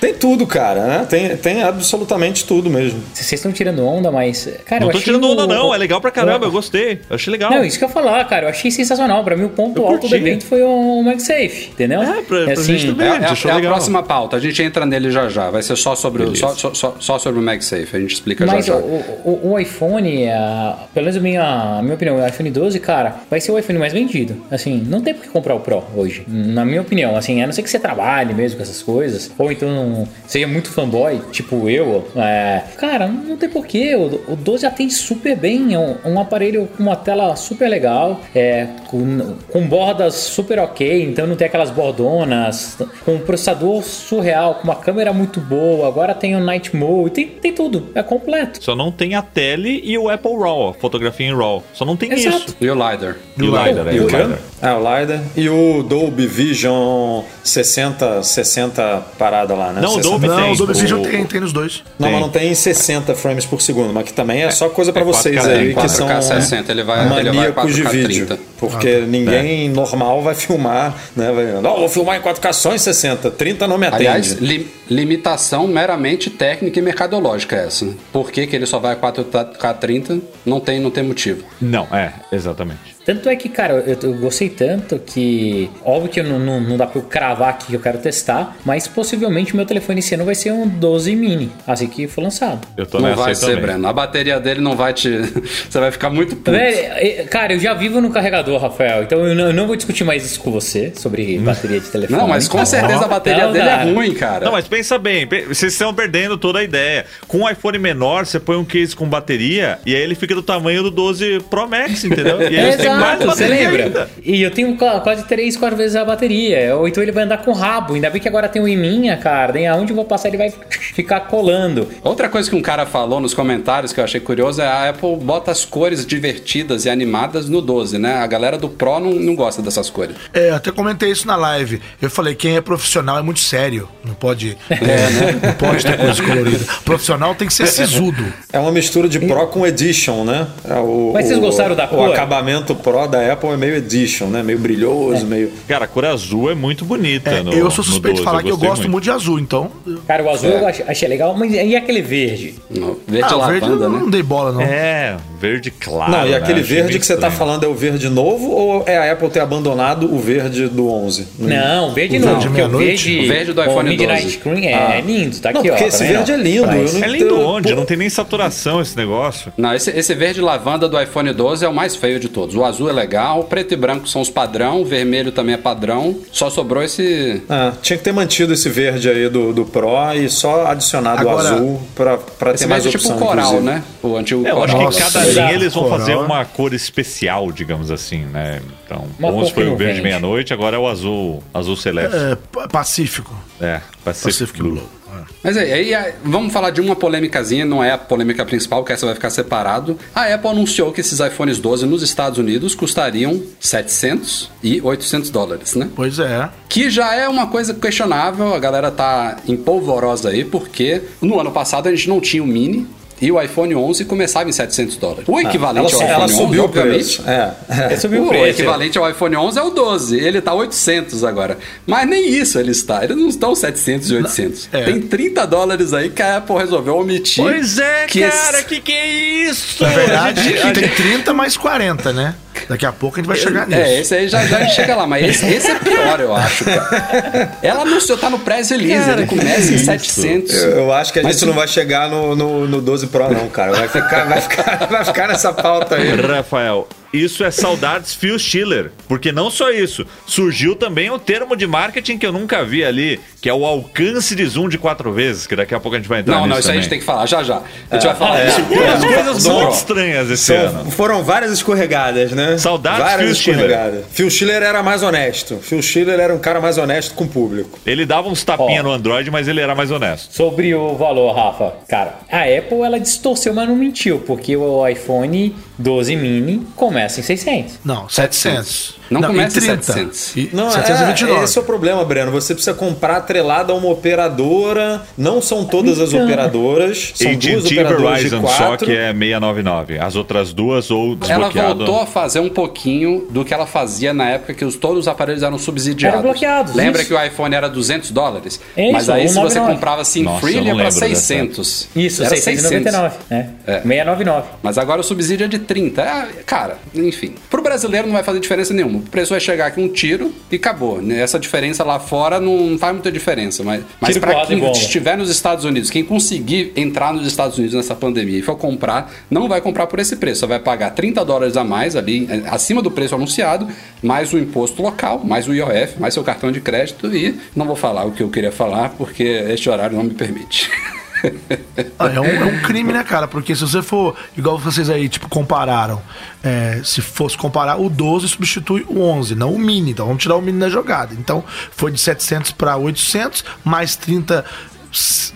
[SPEAKER 2] Tem tudo, cara, né? Tem, tem absolutamente tudo mesmo.
[SPEAKER 3] Vocês estão tirando onda, mas. Cara,
[SPEAKER 4] não
[SPEAKER 3] eu
[SPEAKER 4] tô
[SPEAKER 3] achei
[SPEAKER 4] tirando
[SPEAKER 3] o-
[SPEAKER 4] onda, não. É legal pra caramba.
[SPEAKER 3] o-
[SPEAKER 4] Eu gostei. Eu achei legal.
[SPEAKER 3] Não, isso que eu ia falar, cara. Eu achei sensacional. Pra mim, o ponto
[SPEAKER 4] Eu
[SPEAKER 3] alto do evento foi o MagSafe, entendeu?
[SPEAKER 4] É, pra- pra
[SPEAKER 3] assim,
[SPEAKER 4] gente também.
[SPEAKER 1] É,
[SPEAKER 4] a gente
[SPEAKER 1] é- é a
[SPEAKER 4] legal.
[SPEAKER 1] próxima pauta. A gente entra nele já já. Vai ser só sobre, o, só, só, só, só sobre o MagSafe. A gente explica
[SPEAKER 3] Mas
[SPEAKER 1] já
[SPEAKER 3] o,
[SPEAKER 1] já.
[SPEAKER 3] o, o iPhone, a, pelo menos a minha, a minha opinião, o iPhone 12, cara, vai ser o iPhone mais vendido. Assim, não tem por que comprar o Pro hoje, na minha opinião. Assim, a não ser que você trabalhe mesmo com essas coisas, ou então seja muito fanboy, tipo eu. é, cara, não tem porquê. O, o 12 atende super bem. É um, um aparelho com uma tela super legal, é, com, com bordas super ok, então não tem aquelas bordonas, com um processador surreal, com uma câmera muito boa. Agora tem o Night Mode, tem, tem tudo, é completo.
[SPEAKER 4] Só não tem a tele e o Apple RAW, a fotografia em RAW. Só não tem
[SPEAKER 3] Exato.
[SPEAKER 4] isso.
[SPEAKER 1] E o LiDAR.
[SPEAKER 4] E o LiDAR, é,
[SPEAKER 2] E o?
[SPEAKER 4] LiDAR.
[SPEAKER 2] É, o LiDAR. E o Dolby Vision 60, 60 parada lá, né?
[SPEAKER 4] Não, o
[SPEAKER 2] 60.
[SPEAKER 4] Dolby
[SPEAKER 5] Não,
[SPEAKER 4] tem.
[SPEAKER 5] o Dolby Vision tem, tem nos dois.
[SPEAKER 2] Não,
[SPEAKER 4] Tem.
[SPEAKER 2] mas não tem 60 frames por segundo, mas que também é só coisa pra
[SPEAKER 4] é
[SPEAKER 2] vocês
[SPEAKER 4] 4K,
[SPEAKER 2] aí
[SPEAKER 4] é
[SPEAKER 2] que são
[SPEAKER 1] 4K 60, ele vai- ele vai
[SPEAKER 2] maníacos de
[SPEAKER 1] 4K
[SPEAKER 2] vídeo.
[SPEAKER 1] 30.
[SPEAKER 2] Porque ninguém normal vai filmar, né? Vai, não, vou filmar em 4K só em 60, 30 não me atende.
[SPEAKER 1] Aliás, li- limitação meramente técnica e mercadológica essa. Por que, que ele só vai a 4K30? Não tem, não tem motivo.
[SPEAKER 4] Não, é, exatamente.
[SPEAKER 3] Tanto é que, cara, eu, eu gostei tanto que. Óbvio que não, não, não dá pra eu cravar aqui que eu quero testar, mas possivelmente o meu telefone esse ano vai ser um 12 mini, assim que for lançado.
[SPEAKER 4] Eu tô
[SPEAKER 1] não
[SPEAKER 4] nessa
[SPEAKER 1] vai
[SPEAKER 4] aí
[SPEAKER 1] ser,
[SPEAKER 4] também.
[SPEAKER 1] Breno. A bateria dele não vai te. Você vai ficar muito puto.
[SPEAKER 3] Velho, cara, eu já vivo no carregador, Rafael, então eu não, eu não vou discutir mais isso com você sobre bateria de telefone.
[SPEAKER 1] Não, mas com
[SPEAKER 3] Tá
[SPEAKER 1] certeza a bateria
[SPEAKER 3] Então,
[SPEAKER 1] dele é ruim, cara.
[SPEAKER 4] Não, mas pensa bem, vocês estão perdendo toda a ideia. Com um iPhone menor, você põe um case com bateria e aí ele fica do tamanho do 12 Pro Max, entendeu? E aí você tem mais
[SPEAKER 3] Exato, você
[SPEAKER 4] bateria
[SPEAKER 3] lembra?
[SPEAKER 4] ainda.
[SPEAKER 3] E eu tenho qua- quase 3, 4 vezes a bateria. Ou então ele vai andar com rabo. Ainda bem que agora tem o Iminha, cara. Daí aonde eu vou passar ele vai ficar colando.
[SPEAKER 1] Outra coisa que um cara falou nos comentários que eu achei curioso é a Apple bota as cores divertidas e animadas no 12, né? A galera do Pro não, não gosta dessas cores.
[SPEAKER 5] É, até comentei isso na live. Eu falei, quem é profissional é muito sério. Não pode.
[SPEAKER 1] É, né?
[SPEAKER 5] Não pode ter coisa colorida. Profissional tem que ser sisudo.
[SPEAKER 2] É uma mistura de Pro com Edition, né? É o,
[SPEAKER 3] Mas vocês
[SPEAKER 2] o-
[SPEAKER 3] gostaram da
[SPEAKER 2] O
[SPEAKER 3] cor?
[SPEAKER 2] acabamento Pro da Apple é meio Edition, né? Meio brilhoso, meio.
[SPEAKER 4] Cara, a cor azul é muito bonita.
[SPEAKER 5] É,
[SPEAKER 4] no,
[SPEAKER 5] eu sou suspeito de
[SPEAKER 4] 12,
[SPEAKER 5] falar que eu gosto muito. de azul, então.
[SPEAKER 3] Cara, o azul eu ach- achei legal, mas e aquele verde?
[SPEAKER 1] No verde
[SPEAKER 5] ah, o verde
[SPEAKER 1] lavanda,
[SPEAKER 5] eu
[SPEAKER 1] né?
[SPEAKER 5] não dei bola, não.
[SPEAKER 4] É, verde claro.
[SPEAKER 2] não, e
[SPEAKER 4] né?
[SPEAKER 2] aquele
[SPEAKER 4] Achei
[SPEAKER 2] verde que você tá
[SPEAKER 4] estranho.
[SPEAKER 2] falando é o verde novo ou é a Apple ter abandonado o verde do 11?
[SPEAKER 3] Não, verde
[SPEAKER 5] O
[SPEAKER 3] não,
[SPEAKER 5] verde
[SPEAKER 3] porque o verde,
[SPEAKER 1] O verde do iPhone
[SPEAKER 3] Midnight
[SPEAKER 1] 12.
[SPEAKER 3] Screen é
[SPEAKER 2] Ah.
[SPEAKER 3] lindo, tá
[SPEAKER 2] Não,
[SPEAKER 3] aqui, ó.
[SPEAKER 2] porque esse verde é lindo,
[SPEAKER 3] Mas-
[SPEAKER 4] É lindo onde?
[SPEAKER 2] pô-
[SPEAKER 4] Não tem nem saturação esse negócio.
[SPEAKER 1] Não, esse, esse verde lavanda do iPhone 12 é o mais feio de todos. O azul é legal, o preto e branco são os padrão, o vermelho também é padrão. Só sobrou esse.
[SPEAKER 2] Ah, tinha que ter mantido esse verde aí do, do Pro e só adicionado o
[SPEAKER 5] Agora,
[SPEAKER 2] azul pra, pra ter mais
[SPEAKER 1] é tipo
[SPEAKER 2] opção.
[SPEAKER 1] coral,
[SPEAKER 2] inclusive.
[SPEAKER 1] né? O antigo
[SPEAKER 4] É, eu acho
[SPEAKER 1] coral.
[SPEAKER 4] que
[SPEAKER 5] Nossa,
[SPEAKER 4] cada linha eles vão fazer
[SPEAKER 5] Coral.
[SPEAKER 4] uma cor especial, digamos assim, né? Então,
[SPEAKER 3] Uma
[SPEAKER 4] o
[SPEAKER 3] cor
[SPEAKER 4] 11 foi o verde meia-noite, agora é o azul, azul celeste.
[SPEAKER 5] É, pa- Pacífico.
[SPEAKER 4] É, Pacific,
[SPEAKER 5] Pacific
[SPEAKER 4] Blue.
[SPEAKER 5] Blue. É.
[SPEAKER 1] Mas aí, aí, aí, vamos falar de uma polêmicazinha, não é a polêmica principal, que essa vai ficar separado. A Apple anunciou que esses iPhones 12 nos Estados Unidos custariam 700 e 800 dólares, né?
[SPEAKER 5] Pois é.
[SPEAKER 1] Que já é uma coisa questionável, a galera tá empolvorosa aí, porque no ano passado a gente não tinha o Mini e o iPhone 11 começava em 700 dólares. O equivalente
[SPEAKER 2] ela,
[SPEAKER 1] ao
[SPEAKER 2] ela
[SPEAKER 1] iPhone
[SPEAKER 2] subiu
[SPEAKER 1] 11,
[SPEAKER 2] o preço.
[SPEAKER 1] obviamente.
[SPEAKER 2] É.
[SPEAKER 3] Ele subiu o
[SPEAKER 1] O
[SPEAKER 3] preço.
[SPEAKER 1] equivalente ao iPhone 11 é o 12. Ele tá 800 agora. Mas nem isso ele está. Eles não estão 700 e 800.
[SPEAKER 5] é.
[SPEAKER 1] Tem 30 dólares aí que a Apple resolveu omitir.
[SPEAKER 4] Pois é,
[SPEAKER 1] que
[SPEAKER 4] cara,
[SPEAKER 1] esse-
[SPEAKER 4] que que é isso?
[SPEAKER 5] Na verdade,
[SPEAKER 4] a
[SPEAKER 5] tem
[SPEAKER 4] gente-
[SPEAKER 5] 30 mais 40, né? Daqui a pouco a gente vai chegar nisso.
[SPEAKER 1] É, esse aí já, já chega lá, mas esse, esse é pior, eu acho, cara. Ela anunciou, tá no press release,
[SPEAKER 4] Cara,
[SPEAKER 1] ele começa em
[SPEAKER 4] isso?
[SPEAKER 1] 700.
[SPEAKER 2] Eu, eu acho que a gente não vai chegar no, no, no 12 Pro, não, cara. Vai ficar, vai ficar, vai ficar nessa pauta aí.
[SPEAKER 4] Rafael, isso é saudades Phil Schiller. Porque não só isso, surgiu também o termo de marketing que eu nunca vi ali, que é o alcance de zoom de quatro vezes, que daqui a pouco a gente vai entrar
[SPEAKER 1] Não,
[SPEAKER 4] nisso
[SPEAKER 1] não, isso aí a gente tem
[SPEAKER 4] também.
[SPEAKER 1] que falar, já já. A gente vai falar
[SPEAKER 2] é.
[SPEAKER 1] disso.
[SPEAKER 4] Umas coisas
[SPEAKER 1] do
[SPEAKER 4] muito estranhas esse
[SPEAKER 2] São-
[SPEAKER 4] ano.
[SPEAKER 2] foram várias escorregadas, né?
[SPEAKER 4] Saudades
[SPEAKER 2] várias
[SPEAKER 4] Phil Schiller.
[SPEAKER 2] escorregadas. Phil Schiller era mais honesto. Phil Schiller era um cara mais honesto com o público.
[SPEAKER 4] Ele dava uns tapinha
[SPEAKER 3] Ó.
[SPEAKER 4] no Android, mas ele era mais honesto.
[SPEAKER 3] Sobre o valor, Rafa, cara, a Apple ela distorceu, mas não mentiu, porque o iPhone 12 mini começa em 600.
[SPEAKER 5] Não, 700.
[SPEAKER 1] Não começa em
[SPEAKER 5] em
[SPEAKER 1] 700.
[SPEAKER 5] E
[SPEAKER 2] Não,
[SPEAKER 5] 729.
[SPEAKER 2] é, esse é o problema, Breno. Você precisa comprar atrelado a uma operadora. Não são todas as
[SPEAKER 3] Então.
[SPEAKER 2] operadoras. São duas
[SPEAKER 4] AT&T e
[SPEAKER 2] operadoras de
[SPEAKER 4] Verizon só
[SPEAKER 2] quatro.
[SPEAKER 4] que é 699. As outras duas ou
[SPEAKER 1] Ela
[SPEAKER 4] desbloqueado.
[SPEAKER 1] voltou a fazer um pouquinho do que ela fazia na época que os, todos os aparelhos eram subsidiados.
[SPEAKER 3] Eram bloqueados,
[SPEAKER 1] Lembra
[SPEAKER 3] isso.
[SPEAKER 1] que o iPhone era 200 dólares?
[SPEAKER 3] É
[SPEAKER 1] Mas
[SPEAKER 3] isso,
[SPEAKER 1] aí se você
[SPEAKER 3] 199.
[SPEAKER 1] comprava assim
[SPEAKER 4] Nossa,
[SPEAKER 1] free, ele ia
[SPEAKER 4] não dessa.
[SPEAKER 1] 600.
[SPEAKER 3] Isso,
[SPEAKER 1] era
[SPEAKER 3] 699, né?
[SPEAKER 1] É.
[SPEAKER 3] 699.
[SPEAKER 1] Mas agora o subsídio é de 30. É, cara, enfim. Pro brasileiro não vai fazer diferença nenhuma. O preço vai chegar aqui um tiro e acabou. né? Essa diferença lá fora não faz muita diferença. Mas, mas para quem estiver nos Estados Unidos, quem conseguir entrar nos Estados Unidos nessa pandemia e for comprar, não vai comprar por esse preço. Só vai pagar 30 dólares a mais ali, eh, acima do preço anunciado, mais o imposto local, mais o IOF, mais seu cartão de crédito e não vou falar o que eu queria falar porque este horário não me permite.
[SPEAKER 5] Ah, é, um, é um crime, né, cara? Porque se você for, igual vocês aí, tipo, compararam, é, se fosse comparar, o 12 substitui o 11, não o mini. Então vamos tirar o mini da jogada. Então foi de 700 para 800, mais 30.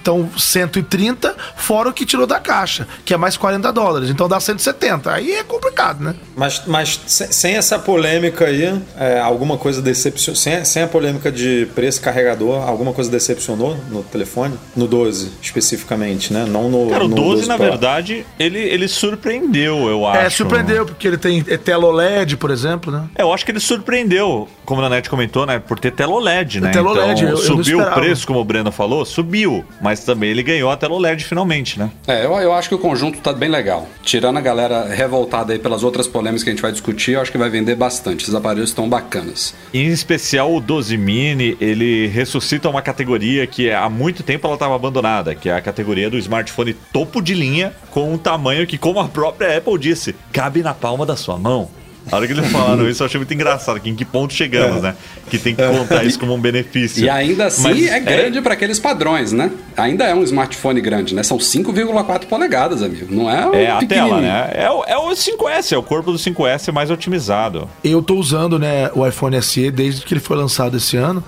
[SPEAKER 5] Então, 130, fora o que tirou da caixa, que é mais 40 dólares. Então dá 170. Aí é complicado, né?
[SPEAKER 2] Mas, mas se- sem essa polêmica aí, é, alguma coisa decepcionou. Sem, sem a polêmica de preço carregador, alguma coisa decepcionou no telefone? No 12, especificamente, né? Não no.
[SPEAKER 4] Cara, o
[SPEAKER 2] no
[SPEAKER 4] 12, na verdade, ele, ele surpreendeu, eu acho.
[SPEAKER 5] É, surpreendeu, porque ele tem é tela OLED, por exemplo, né?
[SPEAKER 4] É, eu acho que ele surpreendeu, como a Nanete comentou, né? Por ter tela OLED, né?
[SPEAKER 5] tela OLED, eu- eu não
[SPEAKER 4] subiu o preço, como o Breno falou, subiu. Mas também ele ganhou a tela OLED finalmente, né?
[SPEAKER 1] É, eu, eu acho que o conjunto tá bem legal. Tirando a galera revoltada aí pelas outras polêmicas que a gente vai discutir, eu acho que vai vender bastante. Esses aparelhos estão bacanas.
[SPEAKER 4] Em especial o 12 Mini, ele ressuscita uma categoria que há muito tempo ela estava abandonada, que é a categoria do smartphone topo de linha, com um tamanho que, como a própria Apple disse, cabe na palma da sua mão. A hora que eles falaram isso, eu achei muito engraçado, que em que ponto chegamos, né? Que tem que contar isso como um benefício.
[SPEAKER 1] E ainda assim
[SPEAKER 4] Mas
[SPEAKER 1] é grande para aqueles padrões, né? Ainda é um smartphone grande, né? São 5,4 polegadas, amigo. Não é, um
[SPEAKER 4] É a tela, né? É o, é o 5S, é o corpo do 5S mais otimizado.
[SPEAKER 5] Eu tô usando né, o iPhone SE desde que ele foi lançado esse ano.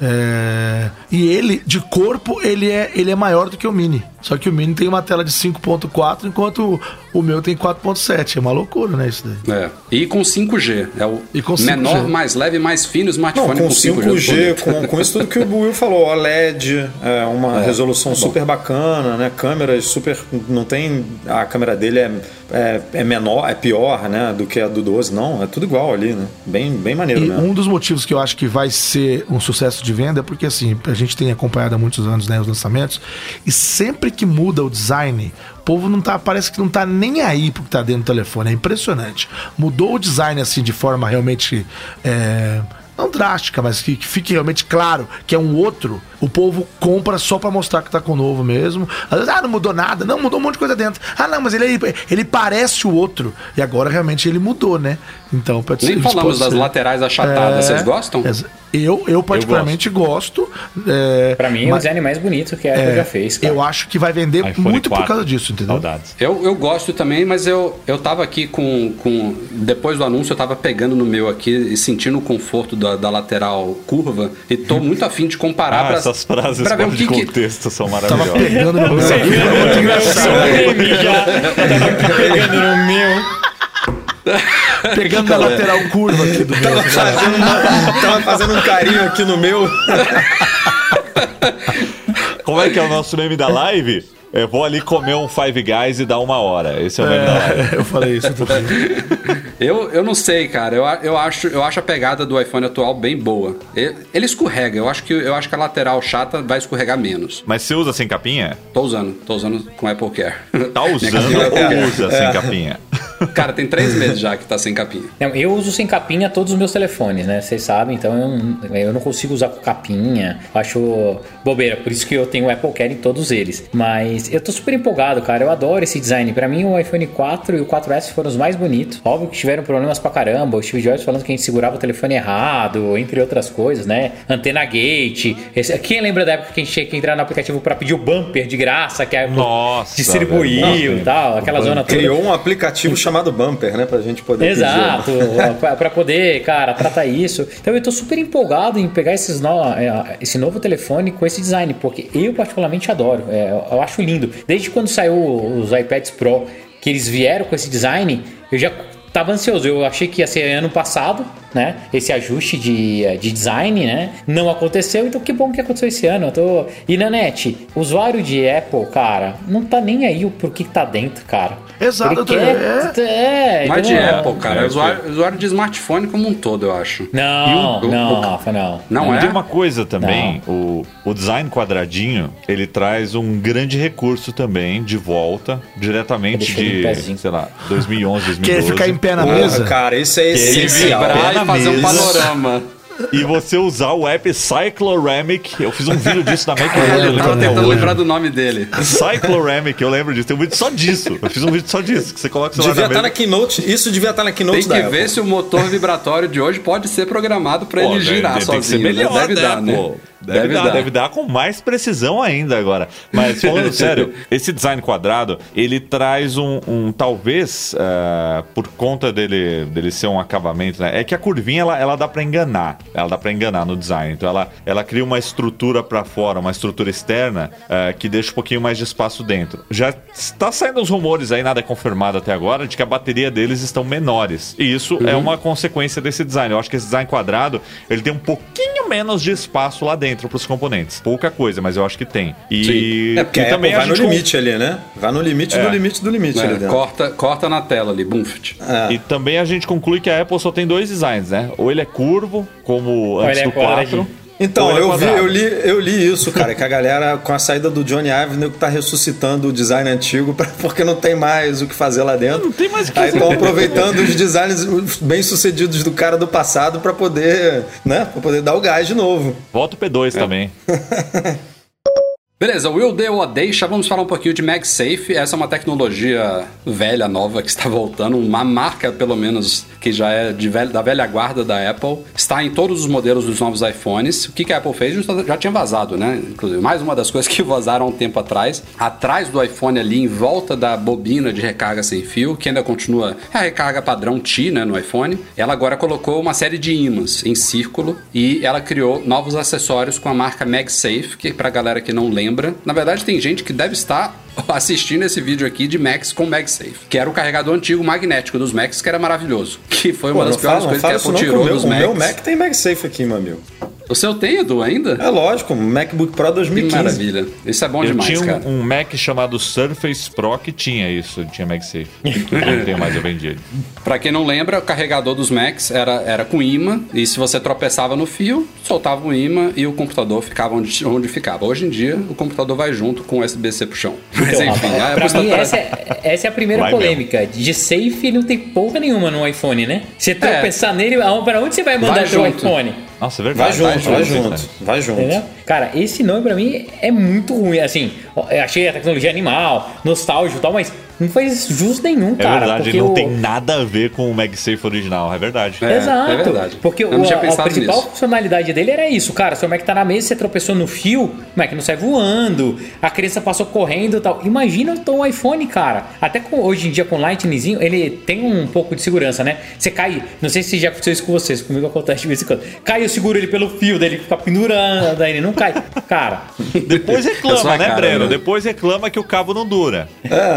[SPEAKER 5] É, E ele, de corpo, ele é, ele é maior do que o Mini. Só que o Mini tem uma tela de 5.4, enquanto o, meu tem 4.7. É uma loucura, né, isso daí.
[SPEAKER 1] É. E com 5G. É o
[SPEAKER 5] E com 5G.
[SPEAKER 1] menor, mais leve, mais fino
[SPEAKER 2] Não,
[SPEAKER 1] smartphone
[SPEAKER 2] com
[SPEAKER 1] com 5G.
[SPEAKER 2] 5G, com, com isso tudo que o Will falou, OLED, é, uma resolução super bacana, né? Câmeras super. Não tem. A câmera dele é, é, é menor, é pior, né? Do que a do 12, não. É tudo igual ali, né? Bem, bem maneiro
[SPEAKER 5] E
[SPEAKER 2] mesmo.
[SPEAKER 5] um dos motivos que eu acho que vai ser um sucesso de venda é porque, assim, a gente tem acompanhado há muitos anos né, os lançamentos, e sempre que muda o design, o povo não tá, parece que não tá nem aí pro que tá dentro do telefone. É impressionante. Mudou o design, assim, de forma realmente. é, não drástica, mas que, que fique realmente claro que é um outro, o povo compra só pra mostrar que tá com o novo mesmo. Às vezes, ah, não mudou nada, não, mudou um monte de coisa dentro. Ah, não, mas ele, ele parece o outro. E agora realmente ele mudou, né? Então, pode
[SPEAKER 1] Nem falamos
[SPEAKER 5] pode
[SPEAKER 1] das
[SPEAKER 5] ser.
[SPEAKER 1] laterais achatadas.
[SPEAKER 5] É,
[SPEAKER 1] Vocês gostam?
[SPEAKER 5] Eu, eu particularmente gosto. é,
[SPEAKER 3] Pra mim, é o
[SPEAKER 5] mas-
[SPEAKER 3] design mais bonito que a Apple
[SPEAKER 5] é,
[SPEAKER 3] já fez, cara.
[SPEAKER 5] Eu acho que vai vender
[SPEAKER 4] iPhone
[SPEAKER 5] muito
[SPEAKER 4] 4.
[SPEAKER 5] por causa disso, entendeu?
[SPEAKER 4] Saudades.
[SPEAKER 1] Eu, eu gosto também, mas eu, eu tava aqui com, com. Depois do anúncio, eu tava pegando no meu aqui e sentindo o conforto da, da lateral curva. E tô muito afim de comparar
[SPEAKER 4] Ah,
[SPEAKER 1] pra,
[SPEAKER 4] essas frases
[SPEAKER 1] pra ver
[SPEAKER 4] de
[SPEAKER 1] que, que,
[SPEAKER 4] contexto são
[SPEAKER 5] Tava
[SPEAKER 4] maravilhosas.
[SPEAKER 5] pegando no meu.
[SPEAKER 3] Você viu?
[SPEAKER 5] É muito engraçado.
[SPEAKER 3] Pegando no meu.
[SPEAKER 5] Pegando na lateral curva aqui do meu.
[SPEAKER 2] Fazendo uma- tava fazendo um carinho aqui no meu.
[SPEAKER 4] Como é que é o nosso meme da live? Eu vou ali comer um Five Guys e dar uma hora. Esse é o.
[SPEAKER 5] É, eu falei isso outro.
[SPEAKER 1] Eu, eu não sei, cara. Eu, eu, acho, eu acho a pegada do iPhone atual bem boa. Ele, ele escorrega. Eu acho, que, eu acho que a lateral chata vai escorregar menos.
[SPEAKER 4] Mas você usa sem capinha?
[SPEAKER 1] Tô usando. Tô usando com Apple Care.
[SPEAKER 4] Tá usando
[SPEAKER 1] é
[SPEAKER 4] ou usa sem capinha?
[SPEAKER 1] Cara, tem três meses já que tá sem capinha.
[SPEAKER 3] Não, eu uso sem capinha todos os meus telefones, né? Vocês sabem, então eu não, eu não consigo usar com capinha. Acho bobeira, por isso que eu tenho o Apple Care em todos eles. Mas eu tô super empolgado, cara. Eu adoro esse design. Pra mim, o iPhone 4 e o 4S foram os mais bonitos. Óbvio que tiveram problemas pra caramba. O Steve Jobs falando que a gente segurava o telefone errado, entre outras coisas, né? Antena gate. Esse- quem lembra da época que a gente tinha que entrar no aplicativo pra pedir o bumper de graça, que a Apple
[SPEAKER 4] Nossa,
[SPEAKER 3] distribuiu
[SPEAKER 4] velho.
[SPEAKER 3] e tal, aquela zona toda.
[SPEAKER 2] Criou um aplicativo chamado Bumper, né? Pra gente poder.
[SPEAKER 3] Exato, pra- pra poder, cara, tratar isso. Então eu tô super empolgado em pegar esses no- é, esse novo telefone com esse design, porque eu particularmente adoro, é, eu acho lindo. Desde quando saiu os iPads Pro, que eles vieram com esse design, eu já tava ansioso. Eu achei que ia ser ano passado, né? Esse ajuste de, de design, né? Não aconteceu, então que bom que aconteceu esse ano. Eu tô... E na net, usuário de Apple, cara, não tá nem aí pro que tá dentro, cara.
[SPEAKER 5] Exato,
[SPEAKER 3] Ele
[SPEAKER 5] eu tô-
[SPEAKER 3] quer... É,
[SPEAKER 1] Mas
[SPEAKER 3] então,
[SPEAKER 1] de
[SPEAKER 3] ó,
[SPEAKER 1] Apple, cara.
[SPEAKER 4] é,
[SPEAKER 1] usuário, usuário de smartphone como um todo, eu acho.
[SPEAKER 3] Não,
[SPEAKER 1] E o-
[SPEAKER 3] não,
[SPEAKER 1] o-
[SPEAKER 3] Rafa, não.
[SPEAKER 1] Não
[SPEAKER 4] E
[SPEAKER 1] é?
[SPEAKER 4] tem uma coisa também, o, o design quadradinho, ele traz um grande recurso também de volta, diretamente
[SPEAKER 3] ele
[SPEAKER 4] de, sei lá, 2011, 2012.
[SPEAKER 5] Quer ficar em pé na
[SPEAKER 2] Porra,
[SPEAKER 5] mesa?
[SPEAKER 2] cara, isso é
[SPEAKER 4] ele
[SPEAKER 2] essencial.
[SPEAKER 4] vibrar
[SPEAKER 1] Fazer um panorama.
[SPEAKER 4] E você usar o app Cycloramic, eu fiz um vídeo disso na Mac
[SPEAKER 1] Eu
[SPEAKER 4] eu lembro
[SPEAKER 1] tava tentando
[SPEAKER 4] hoje.
[SPEAKER 1] lembrar do nome dele.
[SPEAKER 4] Cycloramic, eu lembro disso. Tem um vídeo só disso. Eu fiz um vídeo só disso. Que você coloca o celular
[SPEAKER 2] Devia
[SPEAKER 4] na
[SPEAKER 2] estar
[SPEAKER 4] mesa.
[SPEAKER 2] na Keynote, isso devia estar na Keynote
[SPEAKER 1] Tem
[SPEAKER 2] da
[SPEAKER 1] que
[SPEAKER 2] Apple.
[SPEAKER 1] ver se o motor vibratório de hoje pode ser programado pra
[SPEAKER 4] Pô,
[SPEAKER 1] ele girar
[SPEAKER 4] deve,
[SPEAKER 1] sozinho.
[SPEAKER 4] Tem que ser
[SPEAKER 1] né?
[SPEAKER 4] melhor,
[SPEAKER 1] Deve
[SPEAKER 4] né,
[SPEAKER 1] dar, né?
[SPEAKER 4] pô? Deve, dar, deve dar com mais precisão ainda agora. Mas falando sério, esse design quadrado, ele traz um, um talvez, eh, por conta dele, dele ser um acabamento, né? É que a curvinha, ela, ela dá pra enganar. Ela dá pra enganar no design. Então ela, ela cria uma estrutura pra fora, uma estrutura externa, eh, que deixa um pouquinho mais de espaço dentro. Já está saindo os rumores aí, nada é confirmado até agora, de que a bateria deles estão menores. E isso é uma consequência desse design. Eu acho que esse design quadrado, ele tem um pouquinho menos de espaço lá dentro pros componentes. Pouca coisa, mas eu acho que tem. E,
[SPEAKER 2] Sim. É porque
[SPEAKER 4] e
[SPEAKER 2] a Apple vai no
[SPEAKER 4] gente
[SPEAKER 2] limite ali, né? Vai no limite do
[SPEAKER 4] É.
[SPEAKER 2] limite do limite
[SPEAKER 1] É,
[SPEAKER 2] ali dentro.
[SPEAKER 1] corta, corta na tela ali, bumft.
[SPEAKER 4] E também a gente conclui que a Apple só tem dois designs, né? Ou ele é curvo, como antes
[SPEAKER 3] ele é
[SPEAKER 4] do 4.
[SPEAKER 2] Então,
[SPEAKER 4] é
[SPEAKER 2] eu, vi, eu, li, eu li isso, cara, que a galera, com a saída do Johnny Ive, nego tá ressuscitando o design antigo pra- porque não tem mais o que fazer lá dentro.
[SPEAKER 4] Não tem mais o que
[SPEAKER 2] Aí
[SPEAKER 4] fazer.
[SPEAKER 2] estão aproveitando os designs bem-sucedidos do cara do passado pra poder, né, pra poder dar o gás de novo.
[SPEAKER 4] Volta o P2 também.
[SPEAKER 1] Beleza, Will Day ou Deixa, vamos falar um pouquinho de MagSafe. Essa é uma tecnologia velha, nova, que está voltando. Uma marca, pelo menos, que já é velha- da velha guarda da Apple. Está em todos os modelos dos novos iPhones. O que, que a Apple fez? Já- Já tinha vazado, né? Inclusive, mais uma das coisas que vazaram há um tempo atrás. Atrás do iPhone ali, em volta da bobina de recarga sem fio, que ainda continua a recarga padrão T, né, no iPhone. Ela agora colocou uma série de ímãs em círculo e ela criou novos acessórios com a marca MagSafe, que pra galera que não lembra, na verdade tem gente que deve estar assistindo esse vídeo aqui de Macs com MagSafe, que era o carregador antigo magnético dos Macs, que era maravilhoso, que foi uma
[SPEAKER 2] Pô,
[SPEAKER 1] das piores
[SPEAKER 2] fala,
[SPEAKER 1] coisas que a Apple
[SPEAKER 2] que
[SPEAKER 1] tirou
[SPEAKER 2] o meu,
[SPEAKER 1] dos
[SPEAKER 2] o
[SPEAKER 1] Macs.
[SPEAKER 2] meu Mac tem MagSafe aqui, meu amigo.
[SPEAKER 1] O seu tem, Edu, ainda?
[SPEAKER 2] É lógico, um MacBook Pro
[SPEAKER 1] Que
[SPEAKER 2] 2015.
[SPEAKER 1] maravilha. Isso é bom
[SPEAKER 4] eu
[SPEAKER 1] demais,
[SPEAKER 4] tinha
[SPEAKER 1] cara.
[SPEAKER 4] um, um Mac chamado Surface Pro que tinha isso, tinha MagSafe. não tenho mais, eu vendi ele.
[SPEAKER 1] Pra quem não lembra, o carregador dos Macs era, era com imã, e se você tropeçava no fio, soltava o imã e o computador ficava onde, onde ficava. Hoje em dia, o computador vai junto com o USB-C pro chão. Mas
[SPEAKER 3] Então,
[SPEAKER 1] enfim,
[SPEAKER 3] pra mim,
[SPEAKER 1] está-
[SPEAKER 3] essa é, essa é a primeira
[SPEAKER 4] Vai
[SPEAKER 3] polêmica. De safe não tem porra nenhuma no iPhone, né? Você tropeçar nele, pra onde você vai mandar
[SPEAKER 1] Vai
[SPEAKER 3] teu
[SPEAKER 1] junto.
[SPEAKER 3] iPhone?
[SPEAKER 4] Nossa, é
[SPEAKER 2] Vai
[SPEAKER 4] verdade.
[SPEAKER 2] junto, vai
[SPEAKER 4] junto,
[SPEAKER 2] junto, vai junto.
[SPEAKER 3] Entendeu? Cara, esse nome pra mim é muito ruim. Assim, eu achei a tecnologia animal, nostálgico e tal, mas não faz jus nenhum,
[SPEAKER 4] É
[SPEAKER 3] cara.
[SPEAKER 4] verdade,
[SPEAKER 3] porque
[SPEAKER 4] não
[SPEAKER 3] o...
[SPEAKER 4] tem nada a ver com o MagSafe original, é verdade.
[SPEAKER 1] É,
[SPEAKER 3] Exato.
[SPEAKER 1] é verdade.
[SPEAKER 3] Porque o- a, a principal
[SPEAKER 1] nisso.
[SPEAKER 3] funcionalidade dele era isso, cara. Seu Mac tá na mesa, você tropeçou no fio, o Mac não sai voando, a criança passou correndo e tal. Imagina o iPhone, cara. Até com, hoje em dia com o Lightningzinho, ele tem um pouco de segurança, né? Você cai, não sei se já aconteceu isso com vocês, comigo acontece de vez em quando. Cai, eu seguro ele pelo fio, daí ele fica pendurando, daí ele não cai. Cara,
[SPEAKER 4] Depois
[SPEAKER 1] É
[SPEAKER 4] reclama, né,
[SPEAKER 1] cara,
[SPEAKER 4] Breno?
[SPEAKER 1] né?
[SPEAKER 4] Depois reclama que o cabo não dura.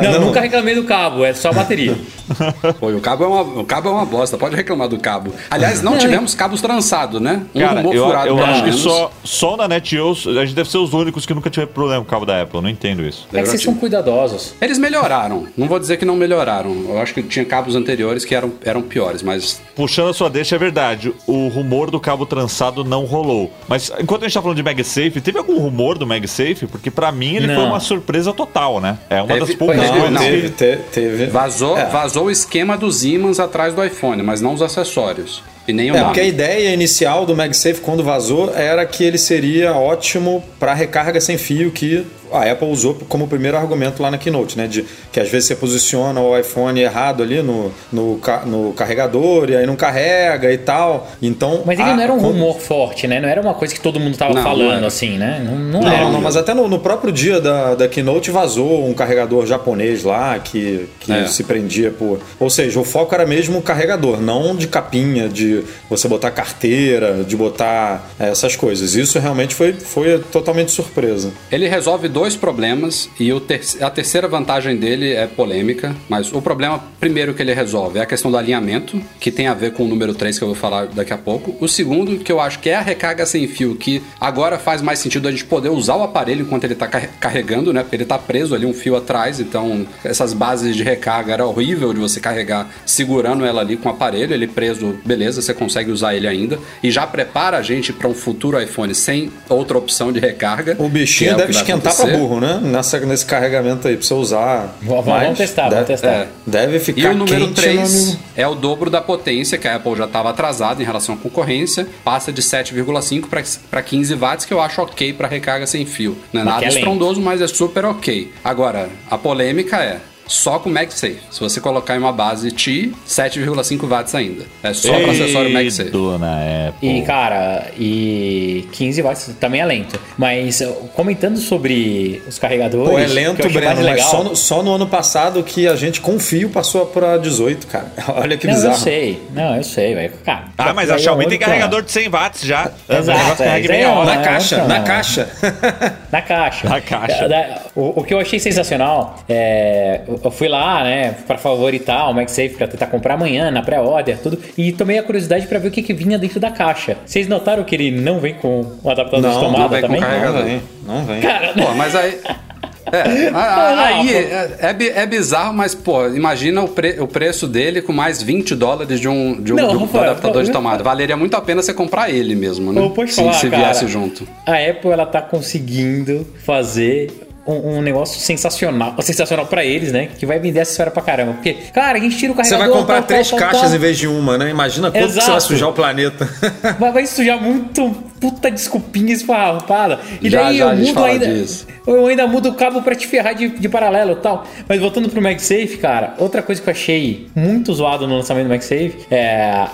[SPEAKER 3] não,
[SPEAKER 2] não.
[SPEAKER 3] nunca reclamei do cabo, é só a bateria.
[SPEAKER 1] Pô, o cabo, é uma, o cabo é uma bosta, pode reclamar do cabo. Aliás, não tivemos cabos trançados, né? Um
[SPEAKER 4] Cara,
[SPEAKER 1] rumor
[SPEAKER 4] eu,
[SPEAKER 1] furado,
[SPEAKER 4] eu
[SPEAKER 1] pelo
[SPEAKER 4] acho que
[SPEAKER 1] menos.
[SPEAKER 4] só, só na NetEos a gente deve ser os únicos que nunca tiveram problema com o cabo da Apple. Eu não entendo isso.
[SPEAKER 3] É que vocês são cuidadosos.
[SPEAKER 1] Eles melhoraram. Não vou dizer que não melhoraram. Eu acho que tinha cabos anteriores que eram, eram piores, mas
[SPEAKER 4] Puxando a sua deixa, é verdade. O rumor do cabo trançado não rolou. Mas enquanto a gente tá falando de MagSafe, teve algum rumor do MagSafe? Porque pra mim ele
[SPEAKER 3] Não.
[SPEAKER 4] foi uma surpresa total, né? É uma
[SPEAKER 1] Teve-
[SPEAKER 4] das poucas
[SPEAKER 1] é,
[SPEAKER 2] Não,
[SPEAKER 4] coisas
[SPEAKER 1] não.
[SPEAKER 2] Teve, te- teve.
[SPEAKER 1] vazou,
[SPEAKER 2] É.
[SPEAKER 1] vazou o esquema dos ímãs atrás do iPhone, mas não os acessórios. E nem o
[SPEAKER 2] É,
[SPEAKER 1] nome.
[SPEAKER 2] porque a ideia inicial do MagSafe quando vazou era que ele seria ótimo para recarga sem fio que a Apple usou como primeiro argumento lá na Keynote, né? De que às vezes você posiciona o iPhone errado ali no, no, no carregador e aí não carrega e tal. Então.
[SPEAKER 3] Mas ele
[SPEAKER 2] a-
[SPEAKER 3] não era um
[SPEAKER 2] quando-
[SPEAKER 3] rumor forte, né? Não era uma coisa que todo mundo tava
[SPEAKER 1] Não, não
[SPEAKER 3] falando
[SPEAKER 1] era.
[SPEAKER 3] assim, né? Não, não,
[SPEAKER 2] Não,
[SPEAKER 3] era.
[SPEAKER 2] não, mas até no, no próprio dia da, da Keynote vazou um carregador japonês lá que, que
[SPEAKER 1] É.
[SPEAKER 2] se prendia por. Ou seja, o foco era mesmo o carregador, não de capinha, de você botar carteira, de botar é, essas coisas. Isso realmente foi, foi totalmente surpresa.
[SPEAKER 1] Ele resolve dois problemas e ter- a terceira vantagem dele é polêmica, mas o problema primeiro que ele resolve é a questão do alinhamento, que tem a ver com o número 3 que eu vou falar daqui a pouco. O segundo, que eu acho que é a recarga sem fio, que agora faz mais sentido a gente poder usar o aparelho enquanto ele está carregando, né? Porque ele está preso ali um fio atrás, então essas bases de recarga era horrível de você carregar segurando ela ali com o aparelho, ele preso, beleza, você consegue usar ele ainda e já prepara a gente para um futuro iPhone sem outra opção de recarga.
[SPEAKER 2] O bichinho
[SPEAKER 1] é
[SPEAKER 2] deve
[SPEAKER 1] vai
[SPEAKER 2] esquentar pra
[SPEAKER 1] acontecer.
[SPEAKER 2] burro, né? Nessa, nesse carregamento aí, pra você usar.
[SPEAKER 3] Vamos-
[SPEAKER 2] Mas
[SPEAKER 3] vamos testar,
[SPEAKER 2] deve,
[SPEAKER 3] vamos testar.
[SPEAKER 1] É.
[SPEAKER 2] Deve ficar
[SPEAKER 1] E o número
[SPEAKER 2] quente, meu
[SPEAKER 1] 3
[SPEAKER 2] amigo.
[SPEAKER 1] é o dobro da potência, que a Apple já estava atrasada em relação à concorrência, passa de 7,5 para 15 watts, que eu acho ok para recarga sem fio. Não é
[SPEAKER 3] Mas
[SPEAKER 1] nada
[SPEAKER 3] é
[SPEAKER 1] estrondoso, mas é super ok. Agora, a polêmica é só com MagSafe. Se você colocar em uma base T, 7,5 watts ainda. É só para acessório MagSafe.
[SPEAKER 4] Dona Apple.
[SPEAKER 3] E, cara, e 15 watts também é lento. Mas comentando sobre os carregadores.
[SPEAKER 2] Pô, é lento, Breno, mas
[SPEAKER 3] legal-
[SPEAKER 2] só no, só no ano passado que a gente com fio passou pra 18, cara. Olha que
[SPEAKER 3] Não,
[SPEAKER 2] bizarro.
[SPEAKER 3] eu sei. Não, eu sei, velho. Cara,
[SPEAKER 4] Ah, mas a Xiaomi tem carregador de 100 watts já.
[SPEAKER 3] Exato,
[SPEAKER 4] o negócio
[SPEAKER 3] é,
[SPEAKER 4] carrega
[SPEAKER 3] é
[SPEAKER 4] hora.
[SPEAKER 3] uma-
[SPEAKER 2] Na caixa, na
[SPEAKER 3] não.
[SPEAKER 2] caixa.
[SPEAKER 3] Na caixa.
[SPEAKER 4] Na caixa.
[SPEAKER 3] Da- O, o que eu achei sensacional é. eu- fui lá, né, pra favoritar o MagSafe pra tentar comprar amanhã, na pré-order, tudo. E tomei a curiosidade pra ver o que, que vinha dentro da caixa. Vocês notaram que ele não vem com o adaptador
[SPEAKER 2] Não,
[SPEAKER 3] de
[SPEAKER 2] não
[SPEAKER 3] tomada
[SPEAKER 1] vem com
[SPEAKER 3] também?
[SPEAKER 1] carregador.
[SPEAKER 2] Não vem, não vem.
[SPEAKER 3] Cara,
[SPEAKER 1] Pô, mas aí. É, aí é, é é bizarro, mas, pô, imagina o, pre- o preço dele com mais 20 dólares de um, de um,
[SPEAKER 3] Não,
[SPEAKER 1] de um
[SPEAKER 3] Rafael,
[SPEAKER 1] adaptador de tomada. Valeria muito a pena você comprar ele mesmo, né?
[SPEAKER 3] Ô, pode
[SPEAKER 1] se
[SPEAKER 3] falar,
[SPEAKER 1] se
[SPEAKER 3] cara,
[SPEAKER 1] viesse junto.
[SPEAKER 3] A Apple ela tá conseguindo fazer um, um negócio sensacional, sensacional para eles, né? Que vai vender essa história pra caramba. Porque, cara, a gente tira o
[SPEAKER 2] Você
[SPEAKER 3] carregador.
[SPEAKER 2] vai comprar
[SPEAKER 3] tal,
[SPEAKER 2] três
[SPEAKER 3] tal,
[SPEAKER 2] caixas
[SPEAKER 3] tal.
[SPEAKER 2] em vez de uma, né? Imagina quanto que você vai sujar o planeta.
[SPEAKER 3] Vai, vai sujar muito puta desculpinha esfarrapada. E
[SPEAKER 1] Já,
[SPEAKER 3] daí
[SPEAKER 1] já
[SPEAKER 3] eu mudo ainda.
[SPEAKER 1] disso.
[SPEAKER 3] Eu ainda mudo o cabo pra te ferrar de, de paralelo e tal. Mas voltando pro MagSafe, cara, outra coisa que eu achei muito zoado no lançamento do MagSafe é.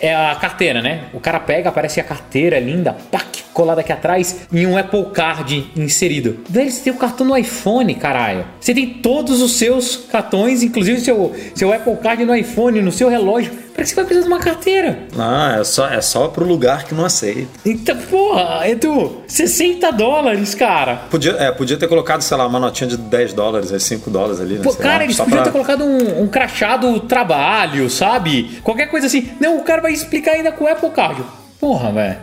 [SPEAKER 3] É a carteira, né? O cara pega, aparece a carteira linda, pac, colada aqui atrás, e um Apple Card inserido. Velho, você tem o cartão no iPhone, caralho. Você tem todos os seus cartões, inclusive seu, seu Apple Card no iPhone, no seu relógio. Pra que você vai precisar de uma carteira?
[SPEAKER 2] Não, é só, é só pro lugar que não aceita.
[SPEAKER 3] Então, porra, Edu, 60 dólares, cara.
[SPEAKER 2] Podia, é, podia ter colocado, sei lá, uma notinha de 10 dólares, aí 5 dólares ali, né?
[SPEAKER 3] Pô, cara,
[SPEAKER 2] lá,
[SPEAKER 3] eles podiam
[SPEAKER 2] pra-
[SPEAKER 3] ter colocado um, um crachado trabalho, sabe? Qualquer coisa assim. Não, o cara vai explicar ainda com o Apple Card. Porra, velho.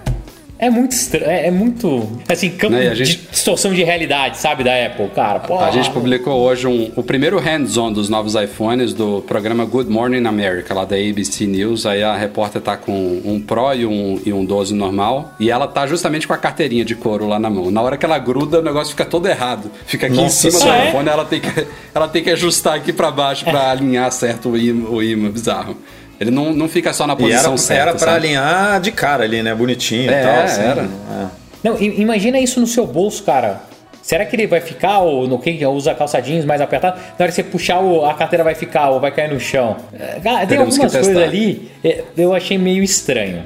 [SPEAKER 3] É muito estranho. É, é muito. Assim, campo
[SPEAKER 1] Né, e a
[SPEAKER 3] de
[SPEAKER 1] gente-
[SPEAKER 3] distorção de realidade, sabe? Da Apple, cara. Porra.
[SPEAKER 1] A gente publicou hoje um- o primeiro hands-on dos novos iPhones do programa Good Morning America, lá da ABC News. Aí a repórter tá com um Pro e um, e um 12 normal. E ela tá justamente com a carteirinha de couro lá na mão. Na hora que ela gruda, o negócio fica todo errado. Fica aqui
[SPEAKER 2] Nossa
[SPEAKER 1] em cima do
[SPEAKER 3] Senhora.
[SPEAKER 1] iPhone, ela tem, que, ela tem que ajustar aqui pra baixo pra alinhar certo o imã, o imã bizarro. Ele não, não fica só na
[SPEAKER 2] E
[SPEAKER 1] posição
[SPEAKER 2] era,
[SPEAKER 1] certa.
[SPEAKER 2] era pra
[SPEAKER 1] sabe?
[SPEAKER 2] alinhar de cara ali, né? Bonitinho
[SPEAKER 1] É,
[SPEAKER 2] e tal. assim,
[SPEAKER 1] era.
[SPEAKER 2] é.
[SPEAKER 3] Não, imagina isso no seu bolso, cara. Será que ele vai ficar, ou no que usa calça jeans mais apertado? Na hora que você puxar, o- a carteira vai ficar, ou vai cair no chão? É, Cara, tem
[SPEAKER 1] Teremos
[SPEAKER 3] algumas coisas ali, é, eu achei meio estranho.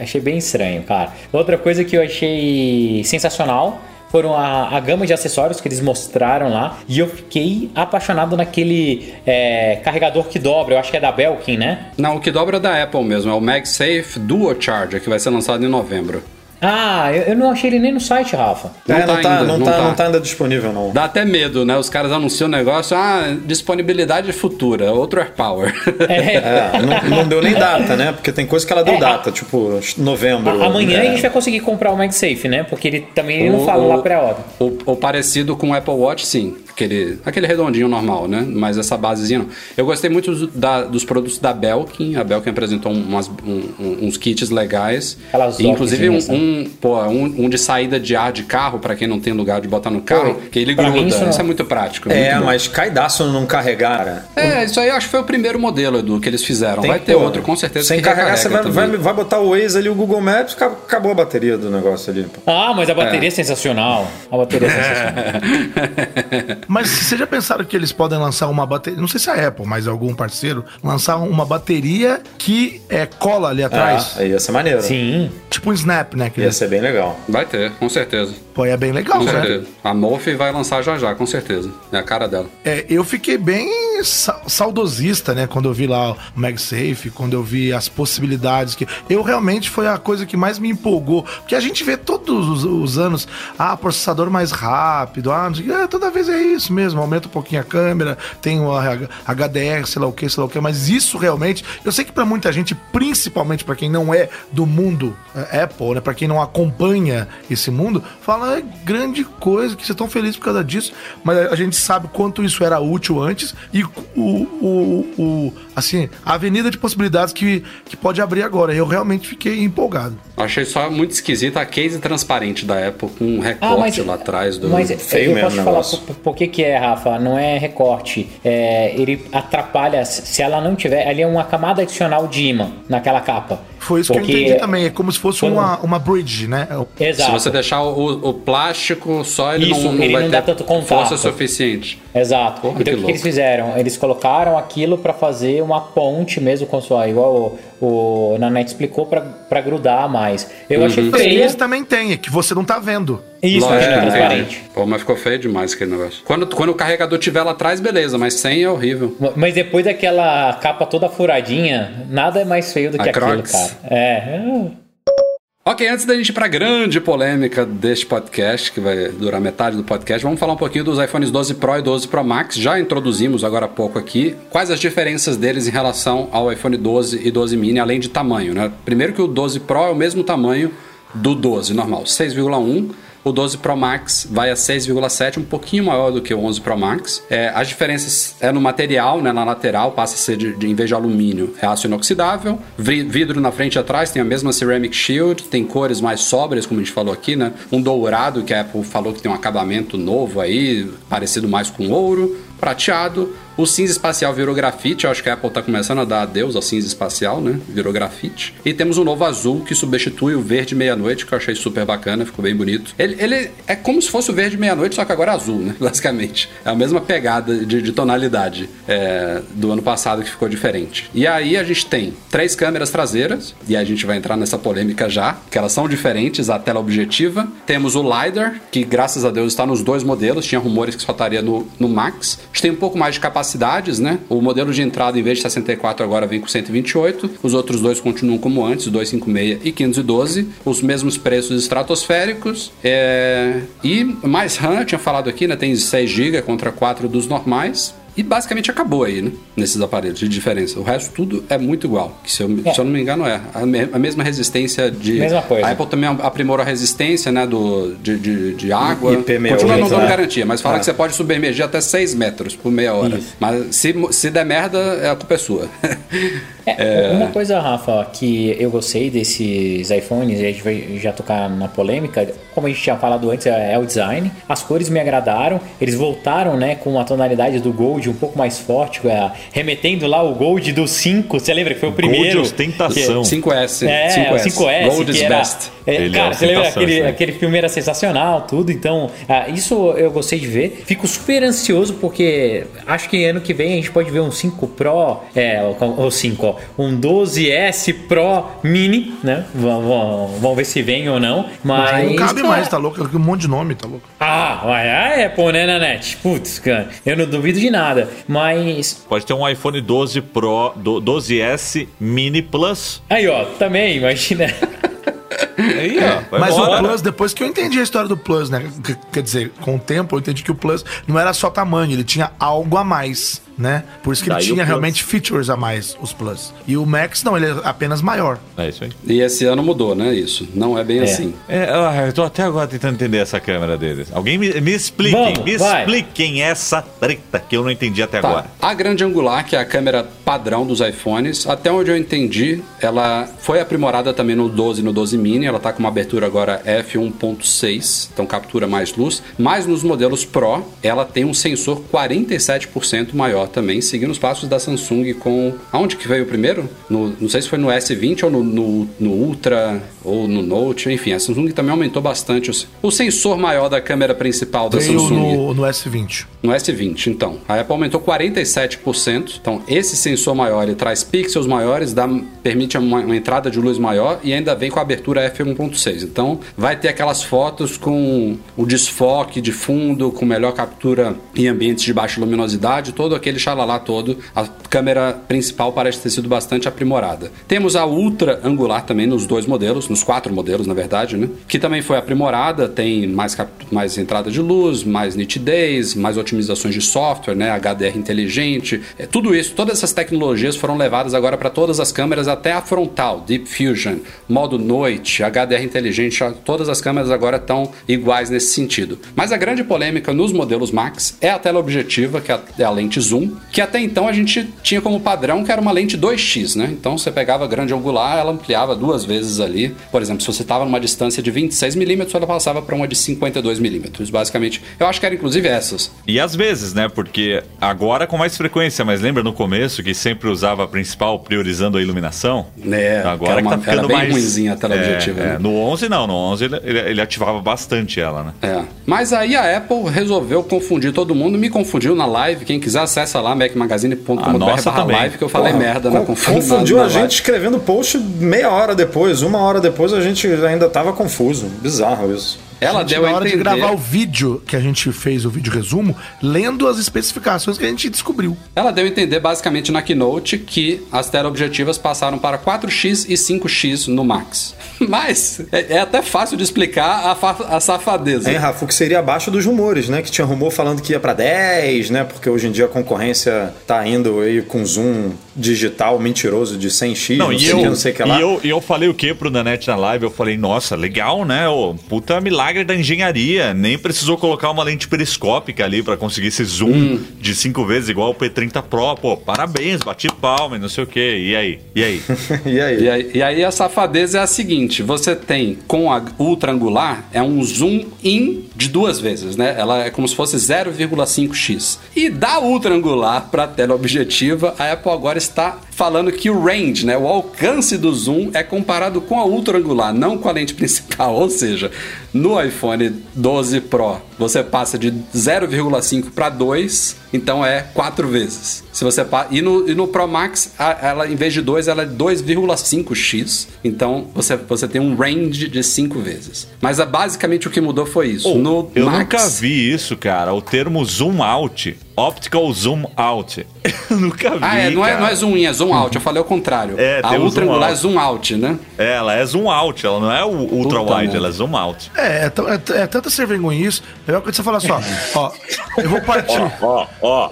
[SPEAKER 3] Achei bem estranho, cara. Outra coisa que eu achei sensacional foram a, a gama de acessórios que eles mostraram lá. E eu fiquei apaixonado naquele é, carregador que dobra, eu acho que é da Belkin, né?
[SPEAKER 1] Não, o que dobra é da Apple mesmo. É o MagSafe Duo Charger, que vai ser lançado em novembro.
[SPEAKER 3] Ah, eu, eu não achei ele nem no site, Rafa.
[SPEAKER 2] Não é,
[SPEAKER 1] tá
[SPEAKER 2] não, tá,
[SPEAKER 1] ainda,
[SPEAKER 2] não,
[SPEAKER 1] não
[SPEAKER 2] tá,
[SPEAKER 1] tá.
[SPEAKER 2] não tá ainda disponível, não.
[SPEAKER 1] Dá até medo, né? Os caras anunciam o negócio, ah, disponibilidade futura, outro AirPower.
[SPEAKER 2] É, não, não deu nem data, né? Porque tem coisa que ela deu
[SPEAKER 3] É,
[SPEAKER 2] data, tipo novembro.
[SPEAKER 3] A- Amanhã
[SPEAKER 2] é.
[SPEAKER 3] a gente vai conseguir comprar o MagSafe, né? Porque ele também ele não
[SPEAKER 1] O-
[SPEAKER 3] fala
[SPEAKER 1] o-
[SPEAKER 3] lá pré-ordem.
[SPEAKER 1] O, o parecido com o Apple Watch, sim. Aquele, aquele redondinho normal, né? Mas essa basezinha não. Eu gostei muito da- dos produtos da Belkin. A Belkin apresentou umas- um- um- uns kits legais.
[SPEAKER 3] Aquelas
[SPEAKER 1] inclusive um, um, pô, um, um de saída de ar de carro, pra quem não tem lugar de botar no carro, que ele gruda. Isso,
[SPEAKER 3] isso não-
[SPEAKER 1] é muito prático.
[SPEAKER 2] É,
[SPEAKER 1] muito bom.
[SPEAKER 2] mas caidaço não carregar.
[SPEAKER 1] É, isso aí eu acho que foi o primeiro modelo, Edu, que eles fizeram.
[SPEAKER 2] Tem
[SPEAKER 1] vai ter
[SPEAKER 2] pôr.
[SPEAKER 1] outro, com certeza.
[SPEAKER 2] Sem
[SPEAKER 1] que
[SPEAKER 2] carregar, você vai, vai, vai botar o Waze ali, o Google Maps, acabou a bateria do negócio ali. pô.
[SPEAKER 3] Ah, mas a bateria é, sensacional. A bateria é sensacional.
[SPEAKER 5] Mas vocês já pensaram que eles podem lançar uma bateria? Não sei se é a Apple, mas algum parceiro, lançar uma bateria que é, cola ali atrás.
[SPEAKER 2] Ah, ia ser maneiro.
[SPEAKER 3] Sim.
[SPEAKER 5] Tipo um Snap, né? Que
[SPEAKER 2] Ia ser bem legal.
[SPEAKER 1] Vai ter, com certeza.
[SPEAKER 5] Pô, é bem legal,
[SPEAKER 1] Com
[SPEAKER 5] né?
[SPEAKER 1] certeza. A Morphe vai lançar já já, com certeza. É a cara dela.
[SPEAKER 5] É, eu fiquei bem sa- saudosista, né? Quando eu vi lá o MagSafe, quando eu vi as possibilidades que. Eu realmente foi a coisa que mais me empolgou. Porque a gente vê todos os, os anos, ah, processador mais rápido, ah, não sei o quê. Ah, toda vez é isso mesmo, aumenta um pouquinho a câmera, tem o HDR, sei lá o que, sei lá o que, mas isso realmente, eu sei que pra muita gente, principalmente pra quem não é do mundo é, Apple, né, para quem não acompanha esse mundo, fala é grande coisa, que vocês estão felizes por causa disso, mas a gente sabe quanto isso era útil antes e o, o, o- assim, a avenida de possibilidades que, que pode abrir agora. Eu realmente fiquei empolgado.
[SPEAKER 1] Achei só muito esquisita a case transparente da Apple com um recorte lá atrás do.
[SPEAKER 3] Mas
[SPEAKER 2] feio
[SPEAKER 3] eu
[SPEAKER 2] mesmo
[SPEAKER 3] posso te
[SPEAKER 2] o
[SPEAKER 3] falar
[SPEAKER 2] negócio.
[SPEAKER 3] por, por que, que é, Rafa? Não é recorte. É, ele atrapalha. Se ela não tiver. Ali é uma camada adicional de imã naquela capa.
[SPEAKER 5] Foi isso
[SPEAKER 3] Porque-
[SPEAKER 5] que eu entendi também. É como se fosse
[SPEAKER 3] Quando-
[SPEAKER 5] uma, uma bridge, né?
[SPEAKER 3] Exato.
[SPEAKER 1] Se você deixar o, o plástico só, ele
[SPEAKER 3] Isso,
[SPEAKER 1] não, não
[SPEAKER 3] ele
[SPEAKER 1] vai
[SPEAKER 3] não
[SPEAKER 1] ter
[SPEAKER 3] dá tanto contato.
[SPEAKER 1] força suficiente.
[SPEAKER 3] Exato.
[SPEAKER 1] Porra,
[SPEAKER 3] então
[SPEAKER 1] que
[SPEAKER 3] o que, que
[SPEAKER 1] louco.
[SPEAKER 3] eles fizeram? Eles colocaram aquilo pra fazer uma ponte mesmo com sua. Igual o, o Nanete explicou, pra, pra grudar mais. Eu achei
[SPEAKER 5] Mas
[SPEAKER 3] feio.
[SPEAKER 5] esse também tem, é que você não tá vendo.
[SPEAKER 3] Isso,
[SPEAKER 1] Lógico,
[SPEAKER 3] achei
[SPEAKER 1] é,
[SPEAKER 3] transparente.
[SPEAKER 1] Pô, mas ficou feio demais aquele negócio. Quando, quando o carregador tiver lá atrás, beleza, mas sem é horrível.
[SPEAKER 3] Mas depois daquela capa toda furadinha, nada é mais feio do que
[SPEAKER 1] A
[SPEAKER 3] aquilo,
[SPEAKER 1] Crocs.
[SPEAKER 3] cara. É.
[SPEAKER 1] Ok, antes da gente ir pra grande polêmica deste podcast, que vai durar metade do podcast, vamos falar um pouquinho dos iPhones 12 Pro e 12 Pro Max. Já introduzimos agora há pouco aqui. Quais as diferenças deles em relação ao iPhone 12 e 12 mini, além de tamanho, né? Primeiro que o 12 Pro é o mesmo tamanho do 12 normal, 6,1. O 12 Pro Max vai a 6,7, um pouquinho maior do que o 11 Pro Max. É, as diferenças é no material, né, na lateral, passa a ser de, de- em vez de alumínio, é aço inoxidável. Vi- Vidro na frente e atrás tem a mesma Ceramic Shield, tem cores mais sóbrias, como a gente falou aqui, né? Um dourado, que a Apple falou que tem um acabamento novo aí, parecido mais com ouro. Prateado. O cinza espacial virou grafite. Eu acho que a Apple tá começando a dar adeus ao cinza espacial, né? Virou grafite. E temos um novo azul que substitui o verde meia-noite, que eu achei super bacana, ficou bem bonito. Ele, ele é como se fosse o verde meia-noite, só que agora azul, né? Basicamente. É a mesma pegada de, de tonalidade é, do ano passado que ficou diferente. E aí a gente tem três câmeras traseiras, e a gente vai entrar nessa polêmica já, que elas são diferentes, a tela objetiva. Temos o LiDAR, que graças a Deus está nos dois modelos, tinha rumores que só estaria no, no Max. A gente tem um pouco mais de capacidades, né? O modelo de entrada, em vez de 64, agora vem com 128. Os outros dois continuam como antes, 256 e 512. Os mesmos preços estratosféricos. É... E mais RAM, eu tinha falado aqui, né? Tem 6 GB contra 4 dos normais. E basicamente acabou aí, né? Nesses aparelhos de diferença. O resto tudo é muito igual. Que se eu,
[SPEAKER 3] É.
[SPEAKER 1] se eu não me engano, é. A, me- a mesma resistência de.
[SPEAKER 3] Mesma coisa.
[SPEAKER 1] A Apple também aprimorou a resistência, né? Do, de, de, de água.
[SPEAKER 2] IP68,
[SPEAKER 1] Continua não dando
[SPEAKER 2] né?
[SPEAKER 1] garantia, mas fala
[SPEAKER 2] Ah.
[SPEAKER 1] que você pode submergir até 6 metros por meia hora.
[SPEAKER 3] Isso.
[SPEAKER 1] Mas se, se der merda, é a culpa é sua.
[SPEAKER 3] É, Uma coisa, Rafa, que eu gostei desses iPhones, e a gente vai já tocar na polêmica, como a gente tinha falado antes, é é o design. As cores me agradaram, eles voltaram né, com a tonalidade do Gold um pouco mais forte, é, remetendo lá o Gold do 5, você lembra que foi o primeiro?
[SPEAKER 4] ostentação.
[SPEAKER 1] 5S.
[SPEAKER 3] É,
[SPEAKER 1] 5S.
[SPEAKER 3] o 5S,
[SPEAKER 1] Gold
[SPEAKER 3] que
[SPEAKER 1] is
[SPEAKER 3] era,
[SPEAKER 1] best.
[SPEAKER 3] É,
[SPEAKER 4] Ele
[SPEAKER 3] cara,
[SPEAKER 4] é
[SPEAKER 3] você lembra aquele,
[SPEAKER 4] aí.
[SPEAKER 3] aquele filme era sensacional, tudo. Então, ah, isso eu gostei de ver. Fico super ansioso porque acho que ano que vem a gente pode ver um 5 Pro, é, o o 5, ó, um 12S Pro Mini, né? Vamos, ver se vem ou não. Mas
[SPEAKER 5] não cabe
[SPEAKER 3] cara,
[SPEAKER 5] mais, tá louco? Um monte de nome, tá louco?
[SPEAKER 3] Ah, a Apple, né, Nanete? Putz, cara, eu não duvido de nada. Mas
[SPEAKER 4] Pode ter um iPhone 12 Pro, do- 12S Mini Plus.
[SPEAKER 3] aí, ó, também imagina.
[SPEAKER 4] Aí, ó,
[SPEAKER 5] Mas
[SPEAKER 4] embora.
[SPEAKER 5] o Plus, depois que eu entendi a história do Plus, né? que- Quer dizer, com o tempo eu entendi que o Plus não era só tamanho, ele tinha algo a mais, né? Por isso que
[SPEAKER 4] Daí
[SPEAKER 5] ele tinha realmente features a mais, os Plus. E o Max, não, ele é apenas maior.
[SPEAKER 4] É isso aí.
[SPEAKER 1] E esse ano mudou, né? Isso. Não é bem assim.
[SPEAKER 4] É, eu tô até agora tentando entender essa câmera deles. Alguém me, me expliquem,
[SPEAKER 3] Vamos,
[SPEAKER 4] me
[SPEAKER 3] vai.
[SPEAKER 4] expliquem essa treta que eu não entendi até
[SPEAKER 1] Tá.
[SPEAKER 4] agora.
[SPEAKER 1] A grande angular, que é a câmera padrão dos iPhones, até onde eu entendi, ela foi aprimorada também no 12 e no 12 mini. Ela tá com uma abertura agora f1.6, então captura mais luz. Mas nos modelos Pro, ela tem um sensor 47% maior também, seguindo os passos da Samsung com. Aonde que veio o primeiro? No- não sei se foi no S20 ou no, no- no Ultra ou no Note, enfim, a Samsung também aumentou bastante o, o sensor maior da câmera principal da
[SPEAKER 5] Veio
[SPEAKER 1] Samsung.
[SPEAKER 5] no, no S20.
[SPEAKER 1] No S20, então. A Apple aumentou 47%. Então, esse sensor maior, ele traz pixels maiores, dá, permite uma, uma entrada de luz maior e ainda vem com a abertura f1.6. Então, vai ter aquelas fotos com o desfoque de fundo, com melhor captura em ambientes de baixa luminosidade, todo aquele xalalá todo. A câmera principal parece ter sido bastante aprimorada. Temos a ultra angular também nos dois modelos, nos quatro modelos, na verdade, né? Que também foi aprimorada, tem mais, mais entrada de luz, mais nitidez, mais otimizações de software, né? HDR inteligente. É, tudo isso, todas essas tecnologias foram levadas agora para todas as câmeras, até a frontal, Deep Fusion, modo noite, HDR inteligente, todas as câmeras agora estão iguais nesse sentido. Mas a grande polêmica nos modelos Max é a tela objetiva, que é a, é a lente zoom, que até então a gente tinha como padrão que era uma lente 2x, né? Então você pegava grande angular, ela ampliava duas vezes ali. Por exemplo, se você estava numa distância de 26mm, ela passava para uma de 52mm. Basicamente, eu acho que era inclusive essas.
[SPEAKER 4] E às vezes, né? Porque agora com mais frequência, mas lembra no começo que sempre usava a principal priorizando a iluminação?
[SPEAKER 1] É,
[SPEAKER 4] agora que
[SPEAKER 1] uma-
[SPEAKER 4] tá ficando mais
[SPEAKER 1] ruinzinha a tela
[SPEAKER 4] É,
[SPEAKER 1] objetiva,
[SPEAKER 4] é.
[SPEAKER 1] né?
[SPEAKER 4] No 11 não, no 11 ele, ele- ele ativava bastante ela, né?
[SPEAKER 1] É. Mas aí a Apple resolveu confundir todo mundo, me confundiu na live. Quem quiser acessa lá,
[SPEAKER 4] A
[SPEAKER 1] macmagazine.com.br
[SPEAKER 4] também.
[SPEAKER 1] live, que eu falei
[SPEAKER 2] Porra,
[SPEAKER 1] merda na
[SPEAKER 2] con-
[SPEAKER 1] confusão.
[SPEAKER 2] Confundiu
[SPEAKER 1] na-
[SPEAKER 2] a
[SPEAKER 1] na
[SPEAKER 2] gente
[SPEAKER 1] live.
[SPEAKER 2] escrevendo post meia hora depois, uma hora depois a gente ainda tava confuso. Bizarro isso.
[SPEAKER 1] Ela
[SPEAKER 5] Gente,
[SPEAKER 1] deu
[SPEAKER 5] na
[SPEAKER 1] a
[SPEAKER 5] hora
[SPEAKER 1] entender.
[SPEAKER 5] de gravar o vídeo que a gente fez, o vídeo resumo, lendo as especificações que a gente descobriu.
[SPEAKER 1] Ela deu a entender basicamente na keynote que as teleobjetivas passaram para 4x e 5x no Max. Mas é, é até fácil de explicar a, fa- a safadeza.
[SPEAKER 2] Hein, Rafa, o que seria abaixo dos rumores, né? Que tinha rumor falando que ia pra 10, né? Porque hoje em dia a concorrência tá indo aí com zoom digital mentiroso de 100x, não,
[SPEAKER 4] Não, e
[SPEAKER 2] sei
[SPEAKER 4] eu,
[SPEAKER 2] o que, não sei o que lá.
[SPEAKER 4] e eu, e eu falei o que pro Nanete na live? Eu falei, nossa, legal, né? Ô, puta milagre da engenharia. Nem precisou colocar uma lente periscópica ali pra conseguir esse zoom
[SPEAKER 1] Hum.
[SPEAKER 4] de cinco vezes igual o P30 Pro. Pô, parabéns, bati palma e não sei o que. E aí? E aí?
[SPEAKER 2] e aí?
[SPEAKER 1] E aí, e aí a safadeza é a seguinte: você tem com a ultra angular é um zoom in de duas vezes, né? Ela é como se fosse 0,5x. E da ultra angular para tela objetiva, a Apple agora está falando que o range, né, o alcance do zoom é comparado com a ultra angular, não com a lente principal. Ou seja, no iPhone 12 Pro você passa de 0,5 para 2, então é 4 vezes. Se você e, no, e no Pro Max, a- ela em vez de 2, ela é 2,5x. Então você, você tem um range de 5 vezes. Mas é basicamente o que mudou foi isso.
[SPEAKER 4] Ô,
[SPEAKER 1] no
[SPEAKER 4] eu
[SPEAKER 1] Max,
[SPEAKER 4] nunca vi isso, cara. O termo zoom out. Optical zoom out. Eu nunca vi.
[SPEAKER 1] Ah, é, não, é,
[SPEAKER 4] cara.
[SPEAKER 1] não é zoom in, é zoom out. Eu falei o contrário.
[SPEAKER 4] É,
[SPEAKER 1] a ultra
[SPEAKER 4] zoom
[SPEAKER 1] angular é zoom out, né?
[SPEAKER 4] É, Ela é zoom out, ela não é o ultra
[SPEAKER 1] Puta
[SPEAKER 4] wide, ela é zoom out.
[SPEAKER 5] É, é, tão- é, é tanta ser vergonhice. É melhor que você falar só, ó, eu vou partir.
[SPEAKER 4] Ó, ó.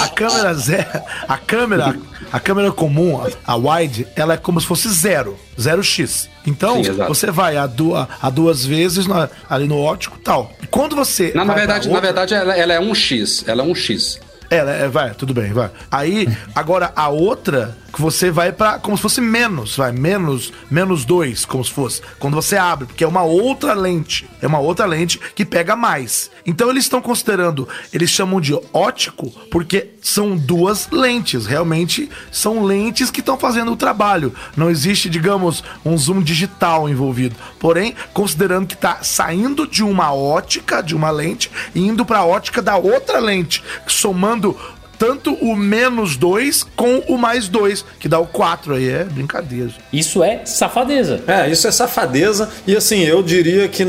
[SPEAKER 5] A câmera zero, a câmera, a câmera comum, a, wide, ela é como se fosse zero, zero x. Então
[SPEAKER 1] Sim,
[SPEAKER 5] você vai a, du a, duas vezes na- ali no óptico, e tal. E quando você
[SPEAKER 1] Não, na verdade, na
[SPEAKER 5] outra-
[SPEAKER 1] verdade ela, ela é 1x. Ela é 1x.
[SPEAKER 5] ela é, vai, tudo bem, vai. Aí, agora a outra, que você vai pra. como se fosse menos, vai, menos, menos dois, como se fosse. Quando você abre, porque é uma outra lente. É uma outra lente que pega mais. Então eles estão considerando, eles chamam de ótico, porque são duas lentes. Realmente são lentes que estão fazendo o trabalho. Não existe, digamos, um zoom digital envolvido. Porém, considerando que está saindo de uma ótica, de uma lente, e indo para a ótica da outra lente, somando tanto o menos 2 com o mais 2, que dá o 4 aí. É brincadeira.
[SPEAKER 3] Isso é safadeza.
[SPEAKER 2] É, isso é safadeza. E assim, eu diria que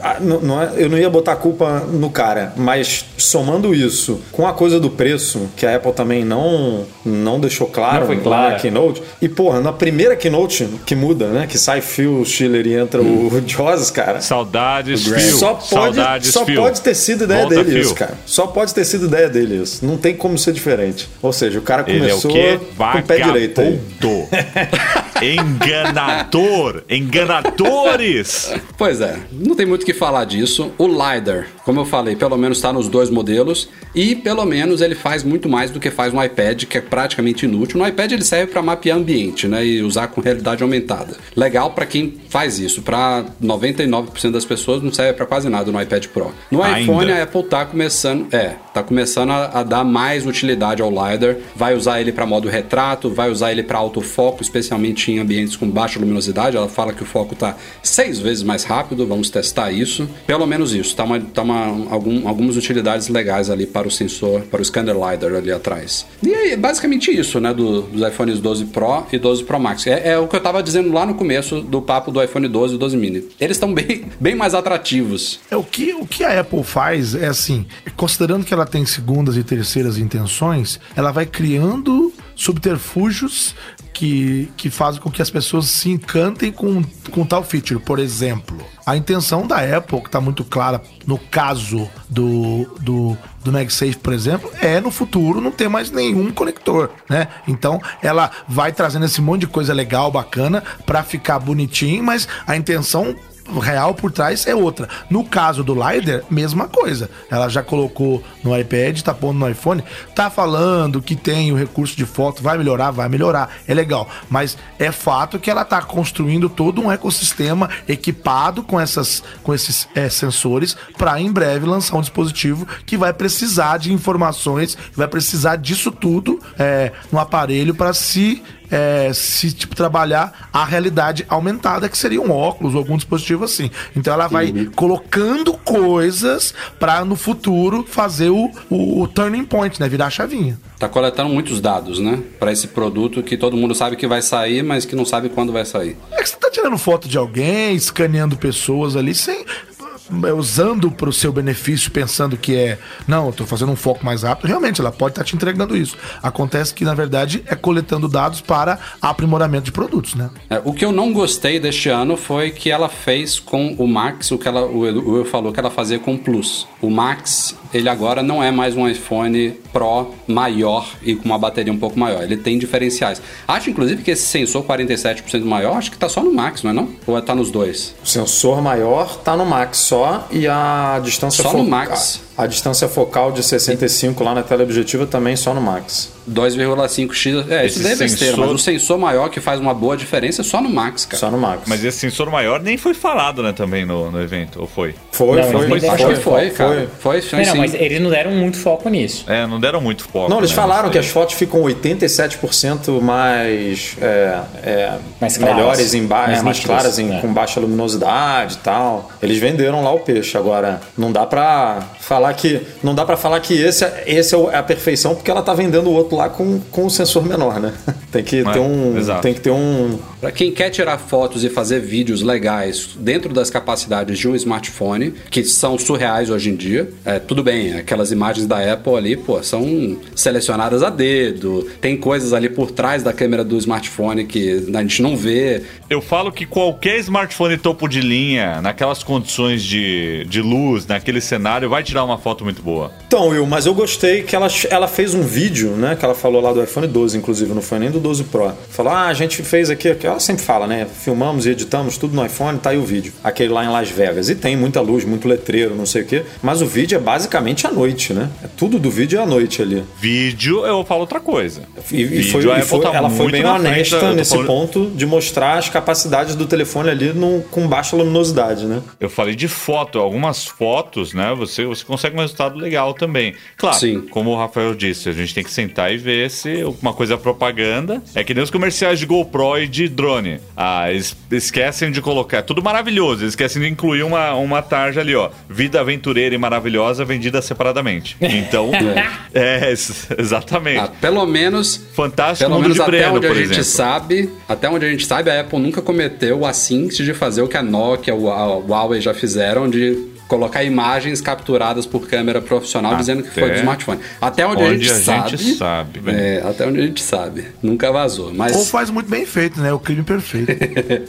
[SPEAKER 2] ah, não, não é- eu não ia botar a culpa no cara, mas somando isso com a coisa do preço, que a Apple também não, não deixou claro
[SPEAKER 3] Não foi
[SPEAKER 2] lá
[SPEAKER 3] clara.
[SPEAKER 2] na Keynote. E, porra, na primeira Keynote que muda, né? Que sai Phil Schiller e entra o Jaws, cara.
[SPEAKER 4] Saudades,
[SPEAKER 2] Só
[SPEAKER 4] Phil.
[SPEAKER 2] pode,
[SPEAKER 4] Saudades,
[SPEAKER 2] só
[SPEAKER 4] Phil.
[SPEAKER 2] pode ter sido ideia
[SPEAKER 4] Volta,
[SPEAKER 2] dele
[SPEAKER 4] Phil.
[SPEAKER 2] isso, cara. Só pode ter sido ideia dele isso. Não tem como ser diferente. Ou seja, o cara
[SPEAKER 4] Ele é o
[SPEAKER 2] começou
[SPEAKER 4] quê?
[SPEAKER 2] com o pé direito aí.
[SPEAKER 4] Enganador. Enganadores.
[SPEAKER 1] Pois é, não tem muito o que falar disso. O LiDAR, como eu falei, pelo menos está nos dois modelos e pelo menos ele faz muito mais do que faz no iPad, que é praticamente inútil. No iPad ele serve para mapear ambiente, né, e usar com realidade aumentada. Legal para quem faz isso. Para 99% das pessoas não serve para quase nada no iPad Pro. No
[SPEAKER 4] Ainda.
[SPEAKER 1] iPhone a Apple tá começando, é, tá começando a, a dar mais utilidade ao LiDAR. Vai usar ele para modo retrato, vai usar ele para autofoco, especialmente em ambientes com baixa luminosidade. Ela fala que o foco tá seis vezes mais rápido. Vamos testar isso. Pelo menos isso. Tá, uma, tá uma, algum, algumas utilidades legais ali para o sensor, para o scanner LiDAR ali atrás. E aí, basicamente isso, né, do- dos iPhones 12 Pro e 12 Pro Max. É, é o que eu tava dizendo lá no começo do papo do iPhone 12 e 12 mini. Eles estão bem, bem mais atrativos.
[SPEAKER 5] É o que, o que a Apple faz é assim, considerando que ela tem segundas e terceiras intenções, ela vai criando subterfúgios que, que fazem com que as pessoas se encantem com, com tal feature. Por exemplo, a intenção da Apple, que está muito clara no caso do, do, do MagSafe, por exemplo, é no futuro não ter mais nenhum conector, né? Então ela vai trazendo esse monte de coisa legal, bacana, para ficar bonitinho, mas a intenção real por trás é outra. No caso do LiDAR, mesma coisa. Ela já colocou no iPad, tá pondo no iPhone, tá falando que tem o recurso de foto, vai melhorar, vai melhorar, é legal. Mas é fato que ela tá construindo todo um ecossistema equipado com, essas, com esses é, sensores para em breve lançar um dispositivo que vai precisar de informações, vai precisar disso tudo é, no aparelho para se é, se tipo, trabalhar a realidade aumentada, que seria um óculos ou algum dispositivo assim. Então ela vai colocando coisas para no futuro fazer o, o, o turning point, né? Virar a chavinha.
[SPEAKER 1] Tá coletando muitos dados, né? Para esse produto que todo mundo sabe que vai sair, mas que não sabe quando vai sair.
[SPEAKER 5] É que você tá tirando foto de alguém, escaneando pessoas ali sem. É, Usando para o seu benefício, pensando que é, não, eu tô fazendo um foco mais rápido, realmente ela pode estar te entregando isso. Acontece que, na verdade, é coletando dados para aprimoramento de produtos, né?
[SPEAKER 1] É, o que eu não gostei deste ano foi que ela fez com o Max o que ela, o Edu- falou que ela fazia com o Plus. O Max, ele agora não é mais um iPhone Pro maior e com uma bateria um pouco maior. Ele tem diferenciais. Acho, inclusive, que esse sensor 47% maior, acho que tá só no Max, não é não? Ou é tá nos dois?
[SPEAKER 2] O sensor maior tá no Max só e a distância
[SPEAKER 1] Só no Max.
[SPEAKER 2] A, distância focal de 65 lá na teleobjetiva também só no Max.
[SPEAKER 1] 2,5x. É, isso
[SPEAKER 4] Esse
[SPEAKER 1] daí é besteira,
[SPEAKER 4] sensor-
[SPEAKER 1] mas o sensor maior que faz uma boa diferença é só no Max, cara.
[SPEAKER 2] Só no Max.
[SPEAKER 4] Mas esse sensor maior nem foi falado, né, também no, no evento, ou foi?
[SPEAKER 2] foi,
[SPEAKER 3] Não,
[SPEAKER 2] foi, foi,
[SPEAKER 1] Acho que foi, cara. Foi, foi,
[SPEAKER 3] Não, não,
[SPEAKER 1] sim.
[SPEAKER 3] mas eles não deram muito foco nisso.
[SPEAKER 4] É, não deram muito foco.
[SPEAKER 2] Não, eles
[SPEAKER 4] né,
[SPEAKER 2] falaram que as fotos ficam 87% mais, é, é,
[SPEAKER 3] Mais claras.
[SPEAKER 2] melhores em ba-
[SPEAKER 3] Mais
[SPEAKER 2] é, mais claras em-
[SPEAKER 3] né?
[SPEAKER 2] com baixa luminosidade e tal. Eles venderam lá o peixe. Agora não dá pra falar que não dá para falar que esse, é- esse é é a perfeição porque ela tá vendendo o outro lá com, com o sensor menor, né? Tem que ter um
[SPEAKER 4] exato.
[SPEAKER 2] tem que ter um
[SPEAKER 1] Para quem quer tirar fotos e fazer vídeos legais dentro das capacidades de um smartphone, que são surreais hoje em dia, é, tudo bem, aquelas imagens da Apple ali, pô, são selecionadas a dedo, tem coisas ali por trás da câmera do smartphone que a gente não vê.
[SPEAKER 4] Eu falo que qualquer smartphone topo de linha, naquelas condições de, de luz, naquele cenário, vai tirar uma foto muito boa.
[SPEAKER 2] Então, Will, mas eu gostei que ela, ela fez um vídeo, né? Que ela falou lá do iPhone 12, inclusive, não foi nem do 12 Pro. Falou, ah, a gente fez aqui, que ela sempre fala, né? Filmamos e editamos tudo no iPhone, tá aí o vídeo. Aquele lá em Las Vegas. E tem muita luz, muito letreiro, não sei o quê. Mas o vídeo é basicamente à noite, né? É tudo do vídeo é à noite ali.
[SPEAKER 4] Vídeo, eu falo outra coisa.
[SPEAKER 2] E, e foi, e
[SPEAKER 4] Apple
[SPEAKER 2] foi-
[SPEAKER 4] tá
[SPEAKER 2] ela foi bem
[SPEAKER 4] frente
[SPEAKER 2] honesta
[SPEAKER 4] tô
[SPEAKER 2] nesse
[SPEAKER 4] falando-
[SPEAKER 2] ponto de mostrar as capacidades do telefone ali num- com baixa luminosidade, né?
[SPEAKER 4] Eu falei de foto, algumas fotos, né? Você, você consegue um resultado legal também. Claro,
[SPEAKER 1] Sim.
[SPEAKER 4] como o Rafael disse, a gente tem que sentar e ver se uma coisa é propaganda. É que nem os comerciais de GoPro e de drone. Ah, eles esquecem de colocar. É tudo maravilhoso. Eles esquecem de incluir uma, uma tarja ali, ó. Vida aventureira e maravilhosa vendida separadamente. Então, é, ex- exatamente.
[SPEAKER 1] Ah, pelo menos
[SPEAKER 4] Fantástico
[SPEAKER 1] Pelo menos
[SPEAKER 4] de
[SPEAKER 1] até
[SPEAKER 4] Breno,
[SPEAKER 1] onde a gente
[SPEAKER 4] exemplo.
[SPEAKER 1] sabe, até onde a gente sabe, a Apple nunca cometeu a cinza de fazer o que a Nokia, o a Huawei já fizeram de colocar imagens capturadas por câmera profissional dizendo que foi
[SPEAKER 4] Até
[SPEAKER 1] do smartphone. Até onde,
[SPEAKER 4] onde
[SPEAKER 1] a gente
[SPEAKER 4] a
[SPEAKER 1] sabe,
[SPEAKER 4] gente sabe,
[SPEAKER 1] é, até onde a gente sabe, nunca vazou. Mas
[SPEAKER 5] Ou faz muito bem feito, né? O crime perfeito.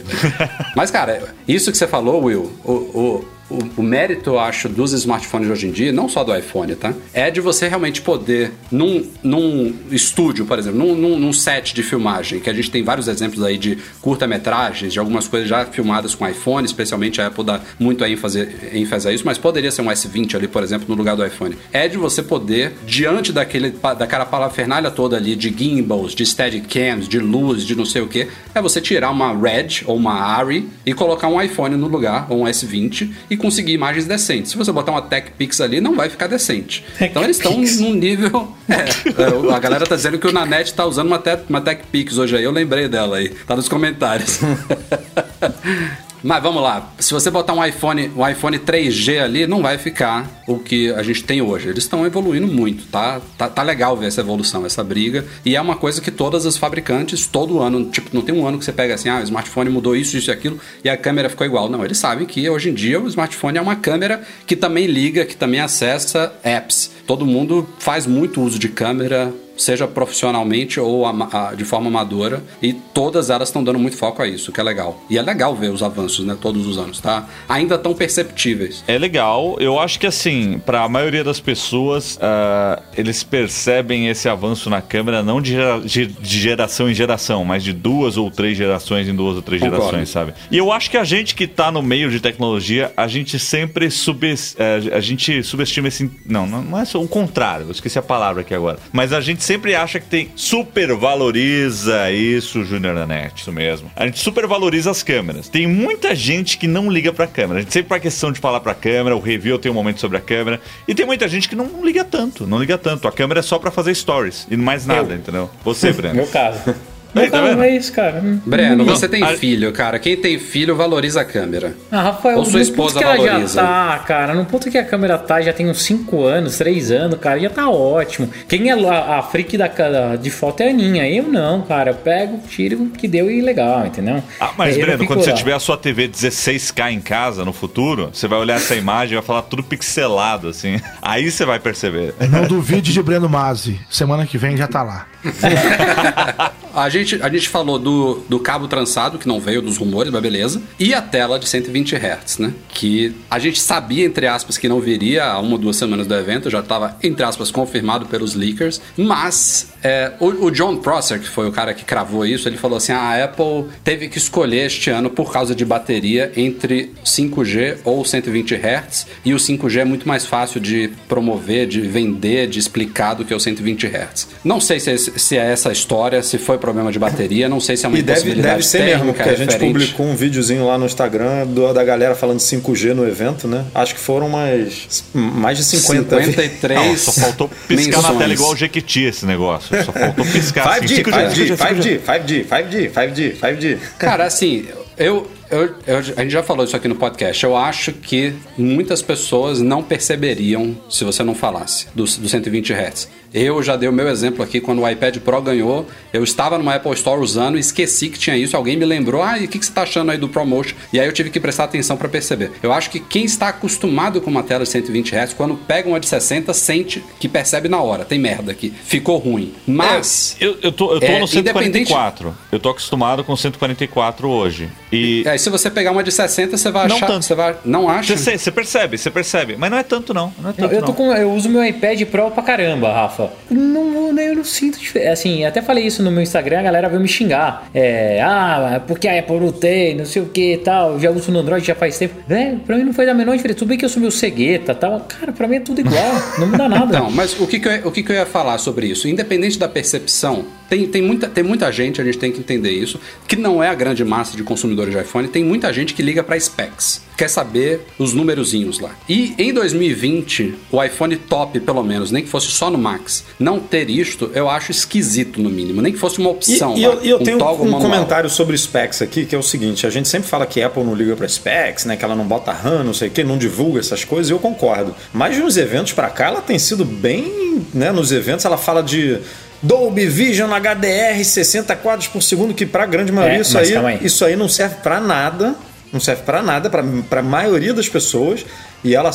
[SPEAKER 1] Mas, cara, isso que você falou, Will, o, o, o, o mérito, eu acho, dos smartphones hoje em dia, não só do iPhone, tá? É de você realmente poder, num, num estúdio, por exemplo, num, num, num set de filmagem, que a gente tem vários exemplos aí de curta-metragens, de algumas coisas já filmadas com iPhone, especialmente a Apple dá muito ênfase, ênfase a isso, mas poderia ser um S20 ali, por exemplo, no lugar do iPhone. É de você poder, diante daquele, daquela parafernália toda ali de gimbals, de steadicams, de luz, de não sei o que, é você tirar uma Red ou uma Ari e colocar um iPhone no lugar, ou um S20, e conseguir imagens decentes. Se você botar uma TechPix ali, não vai ficar decente. Então eles estão num nível... É, é, a galera tá dizendo que o Nanete tá usando uma, te, uma TechPix hoje aí, eu lembrei dela aí, tá nos comentários. Mas vamos lá, se você botar um iPhone, um iPhone 3G ali, não vai ficar o que a gente tem hoje. Eles estão evoluindo muito, tá? tá? Tá legal ver essa evolução, essa briga. E é uma coisa que todas as fabricantes, todo ano, tipo, não tem um ano que você pega assim, ah, o smartphone mudou isso, isso e aquilo, e a câmera ficou igual. Não, eles sabem que hoje em dia o smartphone é uma câmera que também liga, que também acessa apps. Todo mundo faz muito uso de câmera seja profissionalmente ou ama- a- de forma amadora, e todas elas estão dando muito foco a isso, que é legal. E é legal ver os avanços, né, todos os anos, tá? Ainda tão perceptíveis.
[SPEAKER 4] É legal. Eu acho que assim, para a maioria das pessoas, ah, eles percebem esse avanço na câmera não de, gera- de- geração em geração, mas de duas ou três gerações em duas ou três
[SPEAKER 1] Concordo.
[SPEAKER 4] gerações, sabe? E eu acho que a gente que tá no meio de tecnologia, a gente sempre subes, eh, a gente subestima esse, não, não não é só o contrário. Eu esqueci a palavra aqui agora. Mas a gente sempre acha que tem supervaloriza isso, Júnior da Net, isso mesmo. A gente supervaloriza as câmeras. Tem muita gente que não liga pra câmera. A gente sempre faz questão de falar pra câmera, o review tem um momento sobre a câmera. E tem muita gente que não liga tanto, não liga tanto. A câmera é só pra fazer stories e mais nada, entendeu? Você, Breno.
[SPEAKER 3] Meu caso.
[SPEAKER 4] Aí,
[SPEAKER 3] Meu
[SPEAKER 4] tá vendo?
[SPEAKER 3] é isso, cara. Hum.
[SPEAKER 1] Breno,
[SPEAKER 4] Não,
[SPEAKER 1] você tem
[SPEAKER 4] a-
[SPEAKER 1] filho, cara. Quem tem filho valoriza a câmera.
[SPEAKER 3] Ah, Rafael,
[SPEAKER 1] Ou sua esposa
[SPEAKER 3] que ela
[SPEAKER 1] valoriza.
[SPEAKER 3] já tá, cara, no ponto que a câmera tá, já tem uns 5 anos, 3 anos, cara, já tá ótimo. Quem é a, a freak da, da- de foto é a Aninha. Eu não, cara. Eu pego, tiro o que deu e legal, entendeu?
[SPEAKER 4] Ah, mas
[SPEAKER 3] eu
[SPEAKER 4] Breno, quando você
[SPEAKER 3] lá.
[SPEAKER 4] tiver a sua TV 16K em casa no futuro, você vai olhar essa imagem e vai falar tudo pixelado, assim. Aí você vai perceber.
[SPEAKER 5] Não duvide de Breno Mazzi. Semana que vem já tá lá.
[SPEAKER 1] A gente, a gente falou do, do cabo trançado, que não veio dos rumores, mas beleza. E a tela de 120 Hz, né? Que a gente sabia, entre aspas, que não viria há uma ou duas semanas do evento, já estava, entre aspas, confirmado pelos leakers. Mas é, o, o John Prosser, que foi o cara que cravou isso, ele falou assim: "Ah, a Apple teve que escolher este ano, por causa de bateria, entre 5G ou 120 Hz. E o 5G é muito mais fácil de promover, de vender, de explicar do que o 120 Hz. Não sei se é, se é essa a história, se foi problema de bateria, não sei se é uma
[SPEAKER 2] E deve,
[SPEAKER 1] impossibilidade
[SPEAKER 2] deve ser
[SPEAKER 1] técnica
[SPEAKER 2] mesmo, porque a gente
[SPEAKER 1] referente.
[SPEAKER 2] publicou um videozinho lá no Instagram do- da galera falando 5G no evento, né? Acho que foram mais, mais de 50.
[SPEAKER 1] 53
[SPEAKER 4] Não, só faltou piscar na
[SPEAKER 1] menções.
[SPEAKER 4] tela igual o Jequiti esse negócio. Só faltou piscar assim.
[SPEAKER 2] 5G,
[SPEAKER 4] 5G,
[SPEAKER 2] 5G,
[SPEAKER 4] 5G.
[SPEAKER 2] 5G, 5G, 5G, 5G.
[SPEAKER 1] Cara, assim, eu, eu, eu- a gente já falou isso aqui no podcast. Eu acho que muitas pessoas não perceberiam se você não falasse do, do 120 Hz. Eu já dei o meu exemplo aqui quando o iPad Pro ganhou. Eu estava numa Apple Store usando e esqueci que tinha isso. Alguém me lembrou, ah, e o que, que você está achando aí do ProMotion? E aí eu tive que prestar atenção para perceber. Eu acho que quem está acostumado com uma tela de 120 Hz, quando pega uma de 60, sente que percebe na hora. Tem merda aqui. Ficou ruim. Mas.
[SPEAKER 4] Eu, eu tô, eu tô
[SPEAKER 1] É,
[SPEAKER 4] no
[SPEAKER 1] independente-
[SPEAKER 4] 144. Eu tô acostumado com 144 hoje. E.
[SPEAKER 1] Se você pegar uma de 60, você vai
[SPEAKER 4] Não
[SPEAKER 1] achar.
[SPEAKER 4] tanto.
[SPEAKER 1] Você vai, não acha?
[SPEAKER 4] Você, você percebe, você percebe. Mas não é tanto, não. Não é tanto,
[SPEAKER 3] eu, tô
[SPEAKER 4] não.
[SPEAKER 3] com, eu uso meu iPad Pro pra caramba, Rafa. Não, eu não sinto diferença. Assim, até falei isso no meu Instagram, a galera veio me xingar. É, ah, porque a Apple não tem, não sei o que e tal. Já uso no Android já faz tempo. É, pra mim não faz a menor diferença. Tudo bem que eu sou meu cegueta e tal. Cara, pra mim é tudo igual. não muda nada.
[SPEAKER 1] Não, mas o que, que, eu, o que, que eu ia falar sobre isso? Independente da percepção, Tem, tem, muita, tem muita gente, a gente tem que entender isso, que não é a grande massa de consumidores de iPhone, tem muita gente que liga para specs, quer saber os númerozinhos lá. E em 2020, o iPhone top, pelo menos, nem que fosse só no Max, não ter isto, eu acho esquisito no mínimo, nem que fosse uma opção.
[SPEAKER 2] e
[SPEAKER 1] lá,
[SPEAKER 2] eu, e eu
[SPEAKER 1] um
[SPEAKER 2] tenho um
[SPEAKER 1] manual.
[SPEAKER 2] comentário sobre specs aqui, que é o seguinte: a gente sempre fala que Apple não liga para specs, né? Que ela não bota RAM, não sei o que, não divulga essas coisas, e eu concordo. Mas nos eventos para cá, ela tem sido bem. Né, nos eventos, ela fala de. Dolby Vision HDR 60 quadros por segundo, que pra grande maioria
[SPEAKER 3] É,
[SPEAKER 2] isso, aí,
[SPEAKER 3] aí.
[SPEAKER 2] isso aí não serve pra nada. Não serve pra nada, pra pra maioria das pessoas. E ela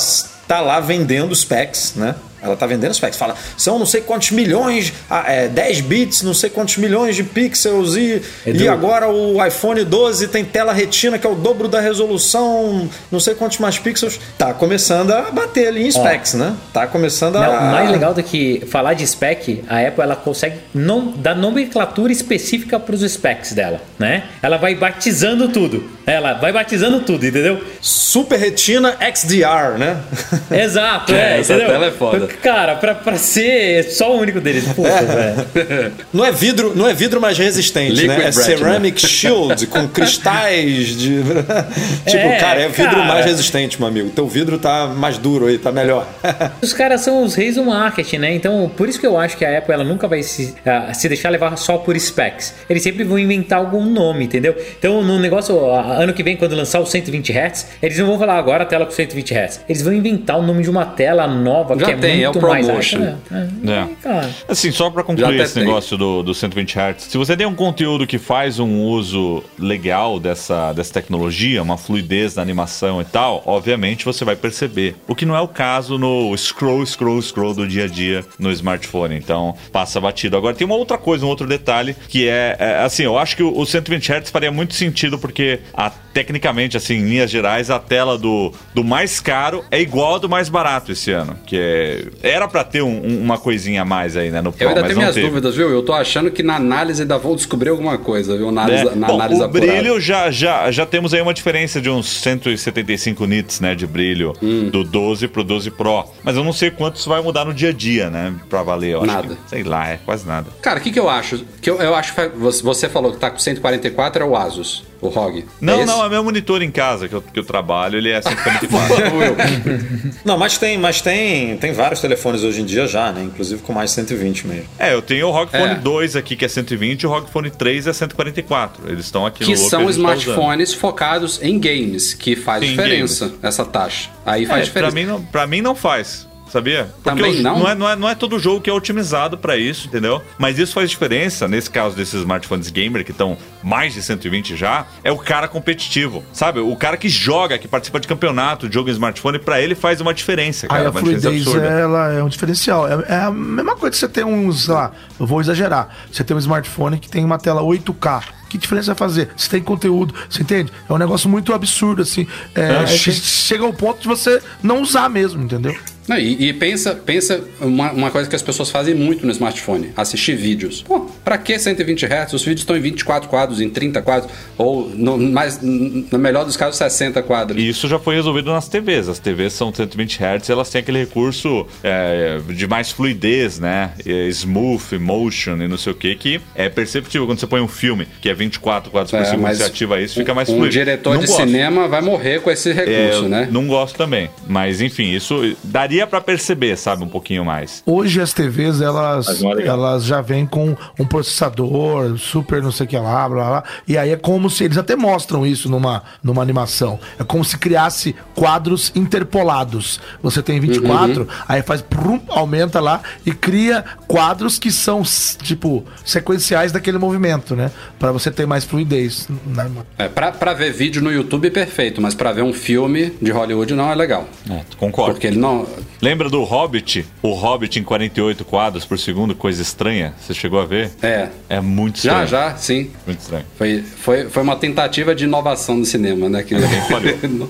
[SPEAKER 2] tá lá vendendo specs, né? Ela tá vendendo specs. Fala, são não sei quantos milhões, ah, é, 10 bits, não sei quantos milhões de pixels. E,
[SPEAKER 3] Edu.
[SPEAKER 2] e agora o iPhone 12 tem tela retina, que é o dobro da resolução, não sei quantos mais pixels. Tá começando a bater ali em specs, né? Tá começando a.
[SPEAKER 3] Não, o mais legal do que falar de spec, a Apple ela consegue não, dar nomenclatura específica para os specs dela, né? Ela vai batizando tudo. Ela vai batizando tudo, entendeu?
[SPEAKER 2] Super Retina XDR, né?
[SPEAKER 3] Exato,
[SPEAKER 1] É,
[SPEAKER 3] é,
[SPEAKER 1] essa
[SPEAKER 3] entendeu?
[SPEAKER 1] tela é foda.
[SPEAKER 3] Cara, pra, pra ser só o único deles, puta, velho.
[SPEAKER 2] Não é vidro, não é vidro mais resistente, né?
[SPEAKER 1] Liquid
[SPEAKER 2] É
[SPEAKER 1] Retina.
[SPEAKER 2] ceramic shield com cristais de tipo,
[SPEAKER 3] É,
[SPEAKER 2] cara, é vidro
[SPEAKER 3] cara.
[SPEAKER 2] mais resistente, meu amigo. Teu vidro tá mais duro aí, tá melhor.
[SPEAKER 3] Os caras são os reis do marketing, né? Então, por isso que eu acho que a Apple ela nunca vai se, ah, se deixar levar só por specs. Eles sempre vão inventar algum nome, entendeu? Então, no negócio, ano que vem, quando lançar o 120 Hz, eles não vão falar agora a tela com 120 Hz. Eles vão inventar o nome de uma tela nova
[SPEAKER 1] Já
[SPEAKER 3] que é
[SPEAKER 1] tem, é o
[SPEAKER 3] muito mais
[SPEAKER 1] ProMotion.
[SPEAKER 3] alta. É,
[SPEAKER 4] É.
[SPEAKER 3] cara.
[SPEAKER 4] Assim, só pra
[SPEAKER 1] Já
[SPEAKER 4] concluir esse
[SPEAKER 1] tem.
[SPEAKER 4] negócio do, do 120 Hz, se você tem um conteúdo que faz um uso legal dessa, dessa tecnologia, uma fluidez na animação e tal, obviamente você vai perceber. O que não é o caso no scroll, scroll, scroll do dia a dia no smartphone. Então, passa batido. Agora, tem uma outra coisa, um outro detalhe, que é, é, assim, eu acho que o, o 120 Hz faria muito sentido porque, a, tecnicamente, assim, em linhas gerais, a tela do, do mais caro é igual a do mais barato esse ano. Que é, era pra ter um- um- uma coisinha a mais aí, né, no Pro,
[SPEAKER 1] Eu ainda tenho minhas
[SPEAKER 4] teve.
[SPEAKER 1] dúvidas, viu? Eu tô achando que na análise ainda vão descobrir alguma coisa, viu? Análise,
[SPEAKER 4] né?
[SPEAKER 1] Na
[SPEAKER 4] Bom,
[SPEAKER 1] análise
[SPEAKER 4] o
[SPEAKER 1] apurada.
[SPEAKER 4] brilho já, já, já temos aí uma diferença de uns 175 nits, né, de brilho
[SPEAKER 1] Hum.
[SPEAKER 4] do 12 pro 12 Pro. Mas eu não sei quanto isso vai mudar no dia a dia, né, pra valer. Eu acho
[SPEAKER 1] Nada.
[SPEAKER 4] que- sei lá, é quase nada.
[SPEAKER 1] Cara, o que, que eu acho? Que eu, eu acho que você falou que tá com 144 é o Asus, o ROG.
[SPEAKER 4] Não,
[SPEAKER 1] é
[SPEAKER 4] não, é meu monitor em casa que eu, que eu trabalho, ele é 144.
[SPEAKER 1] Will.
[SPEAKER 2] Não, mas tem, mas tem, tem vários telefones hoje em dia já, né? Inclusive com mais 120 mesmo.
[SPEAKER 4] é, eu tenho o ROG Phone
[SPEAKER 1] É.
[SPEAKER 4] 2 aqui que é 120 e o ROG Phone 3 é 144. Eles estão aqui
[SPEAKER 1] que
[SPEAKER 4] no logo
[SPEAKER 1] são
[SPEAKER 4] gente tá
[SPEAKER 1] smartphones focados em games, que faz
[SPEAKER 4] Sim,
[SPEAKER 1] diferença essa taxa. Aí faz
[SPEAKER 4] É, pra
[SPEAKER 1] diferença.
[SPEAKER 4] mim, não, pra mim não faz. Sabia? Porque
[SPEAKER 1] Também
[SPEAKER 4] o-
[SPEAKER 1] não?
[SPEAKER 4] é, não, é, não é todo jogo que é otimizado pra isso, entendeu? Mas isso faz diferença, nesse caso desses smartphones gamer que estão mais de 120 já, é o cara competitivo, sabe? O cara que joga, que participa de campeonato, de jogo em smartphone, pra ele faz uma diferença, cara.
[SPEAKER 5] Aí a
[SPEAKER 4] uma diferença
[SPEAKER 5] fluidez
[SPEAKER 4] absurda.
[SPEAKER 5] ela é um diferencial. É, é a mesma coisa que você tem sei lá, eu vou exagerar. Você tem um smartphone que tem uma tela 8K. Que diferença vai fazer? Você tem conteúdo, você entende? É um negócio muito absurdo, assim. É,
[SPEAKER 4] É,
[SPEAKER 5] chega ao ponto de você não usar mesmo, entendeu?
[SPEAKER 1] Não, e, e pensa, pensa uma, uma coisa que as pessoas fazem muito no smartphone: assistir vídeos. Pô, pra que 120 Hz? Os vídeos estão em 24 quadros, em 30 quadros, ou no, mais, no melhor dos casos, 60 quadros.
[SPEAKER 4] E isso já foi resolvido nas TVs. As TVs são 120 Hz, elas têm aquele recurso é, de mais fluidez, né? É, smooth, motion e não sei o que, que é perceptível quando você põe um filme que é 24 quadros por
[SPEAKER 1] É,
[SPEAKER 4] segundo,
[SPEAKER 1] mas
[SPEAKER 4] você ativa isso, fica mais
[SPEAKER 1] um
[SPEAKER 4] fluido.
[SPEAKER 1] diretor
[SPEAKER 4] Não
[SPEAKER 1] de
[SPEAKER 4] gosto.
[SPEAKER 1] cinema vai morrer com esse
[SPEAKER 4] É,
[SPEAKER 1] recurso,
[SPEAKER 4] eu
[SPEAKER 1] né?
[SPEAKER 4] Não gosto também. Mas enfim, isso daria pra perceber, sabe, um pouquinho mais.
[SPEAKER 5] Hoje as TVs, elas,
[SPEAKER 4] é
[SPEAKER 5] elas já vêm com um processador, super não sei o que lá, blá blá. E aí é como se. Eles até mostram isso numa, numa animação. É como se criasse quadros interpolados. Você tem 24,
[SPEAKER 1] Uhum.
[SPEAKER 5] aí faz. Prum, aumenta lá e cria quadros que são, tipo, sequenciais daquele movimento, né? Pra você ter mais fluidez. Né?
[SPEAKER 1] É, pra, pra ver vídeo no YouTube, perfeito, mas pra ver um filme de Hollywood não é legal.
[SPEAKER 4] É, concordo.
[SPEAKER 1] Porque ele não.
[SPEAKER 4] Lembra do Hobbit? O Hobbit em 48 quadros por segundo, coisa estranha? Você chegou a ver?
[SPEAKER 1] É.
[SPEAKER 4] É muito
[SPEAKER 1] Já,
[SPEAKER 4] estranho.
[SPEAKER 1] já, sim.
[SPEAKER 4] Muito estranho.
[SPEAKER 1] Foi, foi, foi uma tentativa de inovação do cinema, né? Que
[SPEAKER 4] falhou.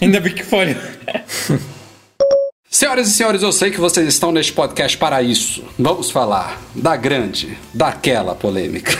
[SPEAKER 3] Ainda bem que foi.
[SPEAKER 1] Senhoras e senhores, eu sei que vocês estão neste podcast para isso. Vamos falar da grande, daquela polêmica.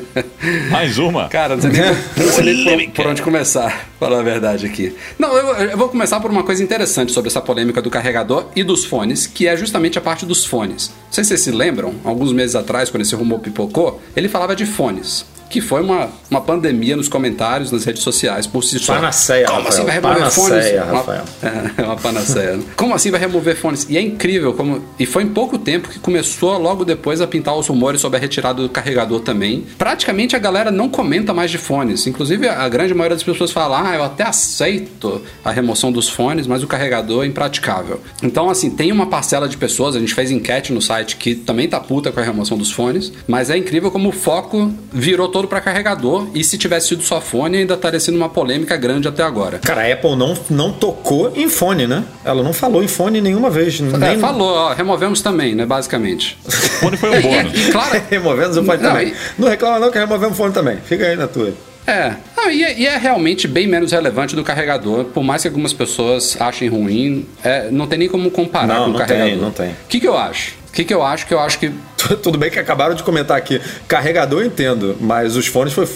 [SPEAKER 4] Mais uma.
[SPEAKER 1] Cara, não sei nem, não sei nem por, por onde começar, falar a verdade aqui. Não, eu, eu vou começar por uma coisa interessante sobre essa polêmica do carregador e dos fones, que é justamente a parte dos fones. Não sei se vocês se lembram, alguns meses atrás, quando esse rumor pipocou, ele falava de fones. Que foi uma, uma pandemia nos comentários, nas redes sociais, por si só.
[SPEAKER 2] Panaceia,
[SPEAKER 1] Como
[SPEAKER 2] Rafael,
[SPEAKER 1] assim vai remover
[SPEAKER 2] panaceia,
[SPEAKER 1] fones? Uma-
[SPEAKER 2] Rafael.
[SPEAKER 1] é, uma panaceia. né? Como assim vai remover fones? E é incrível como. E foi em pouco tempo que começou logo depois a pintar os rumores sobre a retirada do carregador também. Praticamente a galera não comenta mais de fones. Inclusive, a grande maioria das pessoas fala: ah, eu até aceito a remoção dos fones, mas o carregador é impraticável. Então, assim, tem uma parcela de pessoas, a gente fez enquete no site que também tá puta com a remoção dos fones, mas é incrível como o foco virou todo para carregador. E se tivesse sido só fone, ainda estaria sendo uma polêmica grande até agora.
[SPEAKER 2] Cara, a Apple não, não tocou em fone, né? Ela não falou em fone nenhuma vez.
[SPEAKER 1] É,
[SPEAKER 2] nem...
[SPEAKER 1] falou, ó, removemos também, né, basicamente.
[SPEAKER 4] O fone foi um bônus.
[SPEAKER 1] E, e claro,
[SPEAKER 2] Removemos o fone
[SPEAKER 1] Não,
[SPEAKER 2] também.
[SPEAKER 1] e-
[SPEAKER 2] Não reclama não que removemos o fone também. Fica aí na tua.
[SPEAKER 1] É, não, e, é, e é realmente bem menos relevante do carregador, por mais que algumas pessoas achem ruim, é, não tem nem como comparar
[SPEAKER 2] Não,
[SPEAKER 1] com o
[SPEAKER 2] não
[SPEAKER 1] carregador.
[SPEAKER 2] tem, não tem.
[SPEAKER 1] O que, que eu acho? O que, que eu acho? Que eu acho que.
[SPEAKER 2] Tudo bem que acabaram de comentar aqui. Carregador eu entendo, mas os fones foi,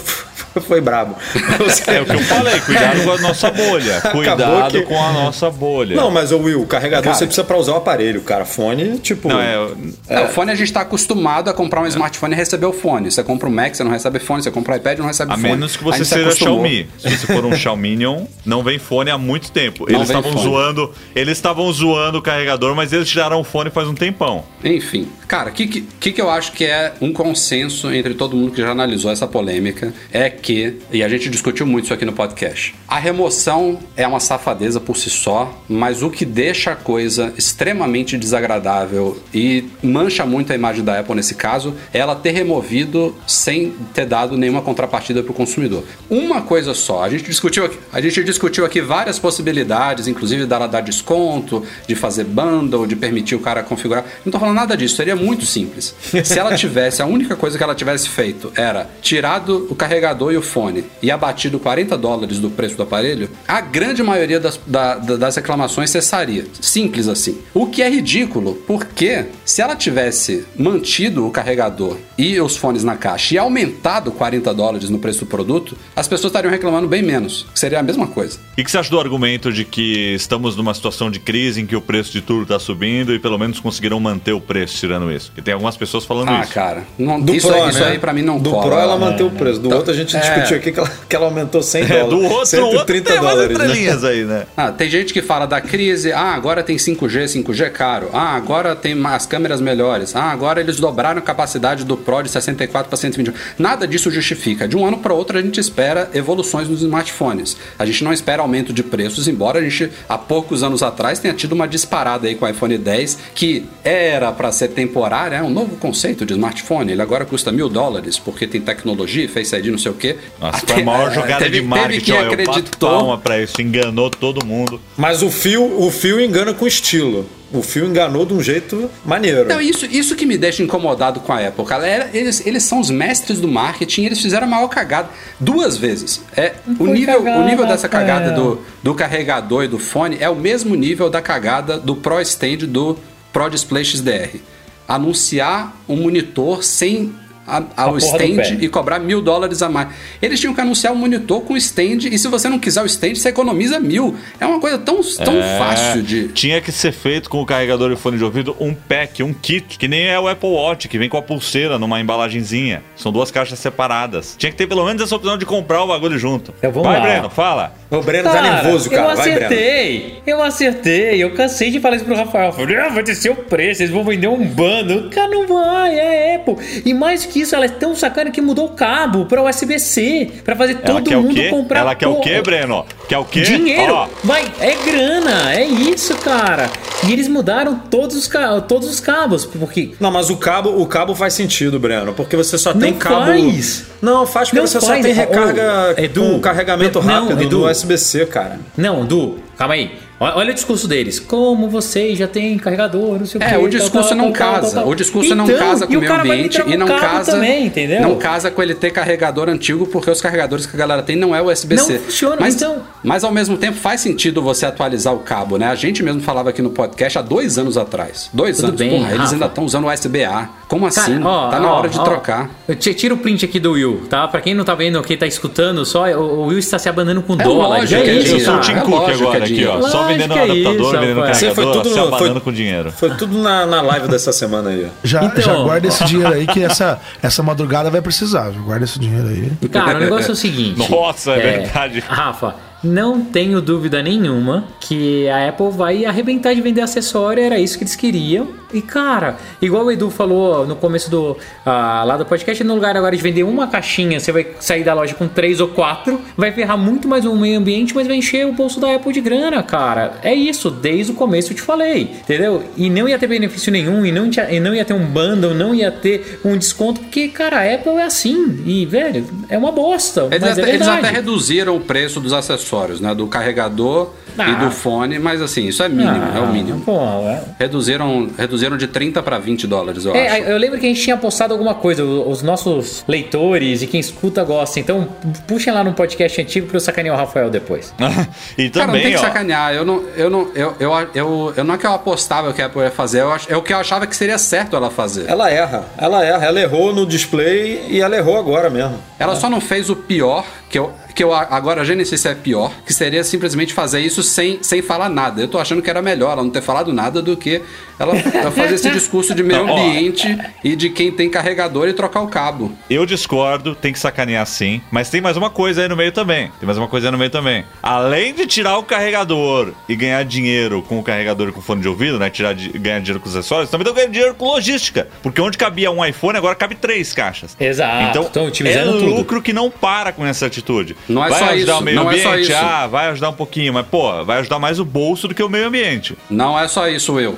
[SPEAKER 2] foi brabo.
[SPEAKER 4] É o que eu falei, cuidado com a nossa bolha. Cuidado
[SPEAKER 2] que-
[SPEAKER 4] com a nossa bolha.
[SPEAKER 2] Não, mas o Will, carregador
[SPEAKER 1] Cara.
[SPEAKER 2] você precisa pra usar o aparelho, cara. Fone, tipo.
[SPEAKER 4] Não, é,
[SPEAKER 1] É, o fone a gente está acostumado a comprar um smartphone e receber o fone. Você compra um Mac, você não recebe fone. Você compra um iPad, não recebe
[SPEAKER 4] a
[SPEAKER 1] fone.
[SPEAKER 4] menos que você
[SPEAKER 1] se
[SPEAKER 4] seja
[SPEAKER 1] acostumou.
[SPEAKER 4] Xiaomi. Se você for um Xiaominion, não vem fone há muito tempo.
[SPEAKER 1] Não
[SPEAKER 4] Eles estavam zoando, eles estavam zoando o carregador, mas eles tiraram o fone faz um tempão.
[SPEAKER 1] Enfim, cara, o que, que, que que eu acho que é um consenso entre todo mundo que já analisou essa polêmica é que, e a gente discutiu muito isso aqui no podcast, a remoção é uma safadeza por si só, mas o que deixa a coisa extremamente desagradável e mancha muito a imagem da Apple nesse caso é ela ter removido sem ter dado nenhuma contrapartida para o consumidor. Uma coisa só, a gente discutiu aqui, a gente discutiu aqui várias possibilidades, inclusive dela dar desconto, de fazer bundle, de permitir o cara configurar. Não tô falando nada disso, seria muito simples. Se ela tivesse, a única coisa que ela tivesse feito era tirado o carregador e o fone e abatido 40 dólares do preço do aparelho, a grande maioria das, da- da- das reclamações cessaria. Simples assim. O que é ridículo, porque se ela tivesse mantido o carregador e os fones na caixa e aumentado 40 dólares no preço do produto, as pessoas estariam reclamando bem menos. que Seria a mesma coisa.
[SPEAKER 4] E o que você acha do argumento de que estamos numa situação de crise em que o preço de tudo está subindo e pelo menos conseguiram manter o preço tirando isso? Porque tem algumas pessoas falando
[SPEAKER 1] Ah,
[SPEAKER 4] isso.
[SPEAKER 1] cara. Não,
[SPEAKER 2] Do
[SPEAKER 1] isso,
[SPEAKER 2] Pro,
[SPEAKER 1] aí, isso
[SPEAKER 2] né?
[SPEAKER 1] aí pra mim não
[SPEAKER 2] Do
[SPEAKER 1] cola.
[SPEAKER 2] Pro ela
[SPEAKER 1] É.
[SPEAKER 2] manteve o preço. Do
[SPEAKER 1] Então,
[SPEAKER 2] outro a gente
[SPEAKER 1] é.
[SPEAKER 2] discutiu aqui que ela, que ela aumentou 100
[SPEAKER 4] É,
[SPEAKER 2] dólares.
[SPEAKER 4] do outro,
[SPEAKER 2] 130
[SPEAKER 4] tem umas
[SPEAKER 2] dólares. né?
[SPEAKER 4] aí, né?
[SPEAKER 1] Ah, tem gente que fala da crise, ah, agora tem 5G, 5G é caro. Ah, agora tem as câmeras melhores. Ah, agora eles dobraram a capacidade do Pro de 64 para 120. Nada disso justifica. De um ano para outro a gente espera evoluções nos smartphones. A gente não espera aumento de preços, embora a gente há poucos anos atrás tenha tido uma disparada aí com o iPhone 10 que era para ser temporária, é um novo conceito de smartphone. Ele agora custa mil dólares porque tem tecnologia, Face ID, não sei o quê.
[SPEAKER 4] Nossa,
[SPEAKER 1] Até-
[SPEAKER 4] foi a maior
[SPEAKER 1] é,
[SPEAKER 4] jogada
[SPEAKER 1] teve-
[SPEAKER 4] de
[SPEAKER 1] teve
[SPEAKER 4] marketing.
[SPEAKER 1] quem
[SPEAKER 4] ó, eu
[SPEAKER 1] acreditou.
[SPEAKER 4] palma pra isso, enganou todo mundo.
[SPEAKER 2] Mas o fio, o fio engana com estilo. O fio enganou de um jeito maneiro.
[SPEAKER 1] Não, isso, isso que me deixa incomodado com a Apple, cara. É- Eles, eles são os mestres do marketing, eles fizeram a maior cagada duas vezes. É, o, nível, o
[SPEAKER 3] cagada,
[SPEAKER 1] nível dessa cagada
[SPEAKER 3] Rafael.
[SPEAKER 1] do, do carregador e do fone é o mesmo nível da cagada do Pro Stand do Pro Display XDR. Anunciar um monitor sem a- ao stand e cobrar mil dólares a mais. Eles tinham que anunciar um monitor com stand e se você não quiser o stand, você economiza mil. É uma coisa tão, tão
[SPEAKER 4] É,
[SPEAKER 1] fácil de.
[SPEAKER 4] Tinha que ser feito com o carregador e fone de ouvido um pack, um kit, que nem é o Apple Watch, que vem com a pulseira numa embalagenzinha. São duas caixas separadas. Tinha que ter pelo menos essa opção de comprar o bagulho junto.
[SPEAKER 3] Então vamos
[SPEAKER 4] Vai,
[SPEAKER 3] lá.
[SPEAKER 4] Breno, fala.
[SPEAKER 2] O Breno tá nervoso, cara.
[SPEAKER 3] Eu
[SPEAKER 2] Vai,
[SPEAKER 3] acertei, eu acertei. Eu cansei de falar isso pro Rafael. Eu Falei, ah, vai descer o preço, eles vão vender um bando. Cara, não vai, é Apple. E mais que isso, ela é tão sacana que mudou o cabo pra USB-C, pra fazer
[SPEAKER 4] Ela
[SPEAKER 3] todo mundo comprar.
[SPEAKER 4] Ela quer o quê, Breno? Quer o quê?
[SPEAKER 3] Dinheiro!
[SPEAKER 4] Ó,
[SPEAKER 3] Vai, é grana, é isso, cara. E eles mudaram todos os, ca- todos os cabos, porque
[SPEAKER 2] Não, mas o cabo, o cabo faz sentido, Breno, porque você só tem
[SPEAKER 3] Não
[SPEAKER 2] cabo.
[SPEAKER 3] faz.
[SPEAKER 2] Não, faz porque
[SPEAKER 3] Não
[SPEAKER 2] você só
[SPEAKER 3] faz.
[SPEAKER 2] tem recarga
[SPEAKER 3] Ô, Edu,
[SPEAKER 2] com carregamento
[SPEAKER 3] não,
[SPEAKER 2] rápido
[SPEAKER 3] Edu.
[SPEAKER 2] no USB-C, cara.
[SPEAKER 3] Não, Du, calma aí. Olha o discurso deles. Como vocês já têm carregador, não sei o
[SPEAKER 1] É,
[SPEAKER 3] quê,
[SPEAKER 1] o
[SPEAKER 3] tal,
[SPEAKER 1] discurso
[SPEAKER 3] tal,
[SPEAKER 1] não
[SPEAKER 3] tal,
[SPEAKER 1] casa.
[SPEAKER 3] tal.
[SPEAKER 1] O discurso não casa com o meio ambiente e não casa.
[SPEAKER 3] também, entendeu?
[SPEAKER 1] Não casa com ele ter carregador antigo, porque os carregadores que a galera tem não é USB-C.
[SPEAKER 3] Não funciona,
[SPEAKER 1] mas,
[SPEAKER 3] então.
[SPEAKER 1] Mas ao mesmo tempo faz sentido você atualizar o cabo, né? A gente mesmo falava aqui no podcast há dois anos atrás. Dois
[SPEAKER 3] Tudo
[SPEAKER 1] anos.
[SPEAKER 3] bem,
[SPEAKER 1] Porra, eles ainda estão usando USB-A. Como
[SPEAKER 3] Cara,
[SPEAKER 1] assim?
[SPEAKER 3] ó,
[SPEAKER 1] tá na
[SPEAKER 3] ó,
[SPEAKER 1] hora de
[SPEAKER 3] ó,
[SPEAKER 1] trocar.
[SPEAKER 3] eu Tira o print aqui do Will, tá? Pra quem não tá vendo, quem tá escutando só, o o Will está se abanando com
[SPEAKER 1] É
[SPEAKER 3] dólares.
[SPEAKER 1] lógico
[SPEAKER 3] É
[SPEAKER 1] que é
[SPEAKER 3] isso,
[SPEAKER 1] dinheiro.
[SPEAKER 4] Eu sou o
[SPEAKER 3] cara.
[SPEAKER 4] Tim
[SPEAKER 1] É
[SPEAKER 4] Cook
[SPEAKER 1] lógico
[SPEAKER 4] agora
[SPEAKER 1] que é
[SPEAKER 4] aqui, ó.
[SPEAKER 1] dinheiro.
[SPEAKER 4] Só vendendo
[SPEAKER 3] Lógico que é
[SPEAKER 4] adaptador,
[SPEAKER 3] isso,
[SPEAKER 4] vendendo
[SPEAKER 3] rapaz.
[SPEAKER 2] Sim, foi
[SPEAKER 4] carregador,
[SPEAKER 2] tudo
[SPEAKER 4] se
[SPEAKER 2] foi-
[SPEAKER 4] com dinheiro.
[SPEAKER 2] Foi tudo na, na live dessa semana aí.
[SPEAKER 5] Já,
[SPEAKER 3] Então-
[SPEAKER 5] já guarda esse dinheiro aí, que essa, essa madrugada vai precisar. viu? Guarda esse dinheiro aí.
[SPEAKER 3] Cara, o negócio é o seguinte.
[SPEAKER 4] Nossa, é verdade.
[SPEAKER 3] Rafa, não tenho dúvida nenhuma que a Apple vai arrebentar de vender acessório, era isso que eles queriam. E cara, igual o Edu falou no começo do ah, lá do podcast, no lugar agora de vender uma caixinha, você vai sair da loja com três ou quatro, vai ferrar muito mais o meio ambiente, mas vai encher o bolso da Apple de grana, cara. É isso, desde o começo eu te falei, entendeu? E não ia ter benefício nenhum, e não, tinha, e não ia ter um bundle, não ia ter um desconto, porque, cara, a Apple é assim. E, velho, é uma bosta.
[SPEAKER 1] Eles,
[SPEAKER 3] é
[SPEAKER 1] até, eles
[SPEAKER 3] verdade.
[SPEAKER 1] até reduziram o preço dos acessórios, né? Do carregador
[SPEAKER 3] Ah.
[SPEAKER 1] e do fone, mas assim, isso é mínimo, é o mínimo.
[SPEAKER 3] Pô, é,
[SPEAKER 1] Reduziram, reduziram de 30 para 20 dólares, eu acho.
[SPEAKER 3] É, eu lembro que a gente tinha postado alguma coisa, os nossos leitores e quem escuta gosta. Então, puxem lá no podcast antigo pra eu sacanear o Rafael depois.
[SPEAKER 4] e
[SPEAKER 1] Cara, não tem
[SPEAKER 4] também,
[SPEAKER 1] que
[SPEAKER 4] ó.
[SPEAKER 1] sacanear. Eu não, eu não, eu, eu, eu, eu não é que eu apostava que a Apple ia fazer, eu ach- é o que eu achava que seria certo ela fazer.
[SPEAKER 2] Ela erra, ela erra. Ela errou no display e ela errou agora mesmo.
[SPEAKER 1] Ela só não fez o pior, que eu, que eu a- agora sei se é pior, que seria simplesmente fazer isso sem, sem falar nada. Eu tô achando que era melhor ela não ter falado nada do que ela, ela fazer esse discurso de meio
[SPEAKER 4] ó.
[SPEAKER 1] ambiente e de quem tem carregador e trocar o cabo.
[SPEAKER 4] Eu discordo, tem que sacanear sim. Mas tem mais uma coisa aí no meio também. Tem mais uma coisa aí no meio também. Além de tirar o carregador e ganhar dinheiro com o carregador e com o fone de ouvido, né? Tirar di- ganhar dinheiro com os acessórios, também estão ganhando dinheiro com logística. Porque onde cabia um iPhone, agora cabe três caixas.
[SPEAKER 3] Exato,
[SPEAKER 4] Então,
[SPEAKER 3] tão
[SPEAKER 4] é
[SPEAKER 3] tudo.
[SPEAKER 4] lucro que não para com essa atitude.
[SPEAKER 1] Não é
[SPEAKER 4] vai
[SPEAKER 1] só
[SPEAKER 4] ajudar
[SPEAKER 1] isso,
[SPEAKER 4] o meio
[SPEAKER 1] não é só
[SPEAKER 4] ambiente,
[SPEAKER 1] isso.
[SPEAKER 4] ah, vai ajudar um pouquinho, mas pô, vai ajudar mais o bolso do que o meio ambiente.
[SPEAKER 1] Não é só isso, Will.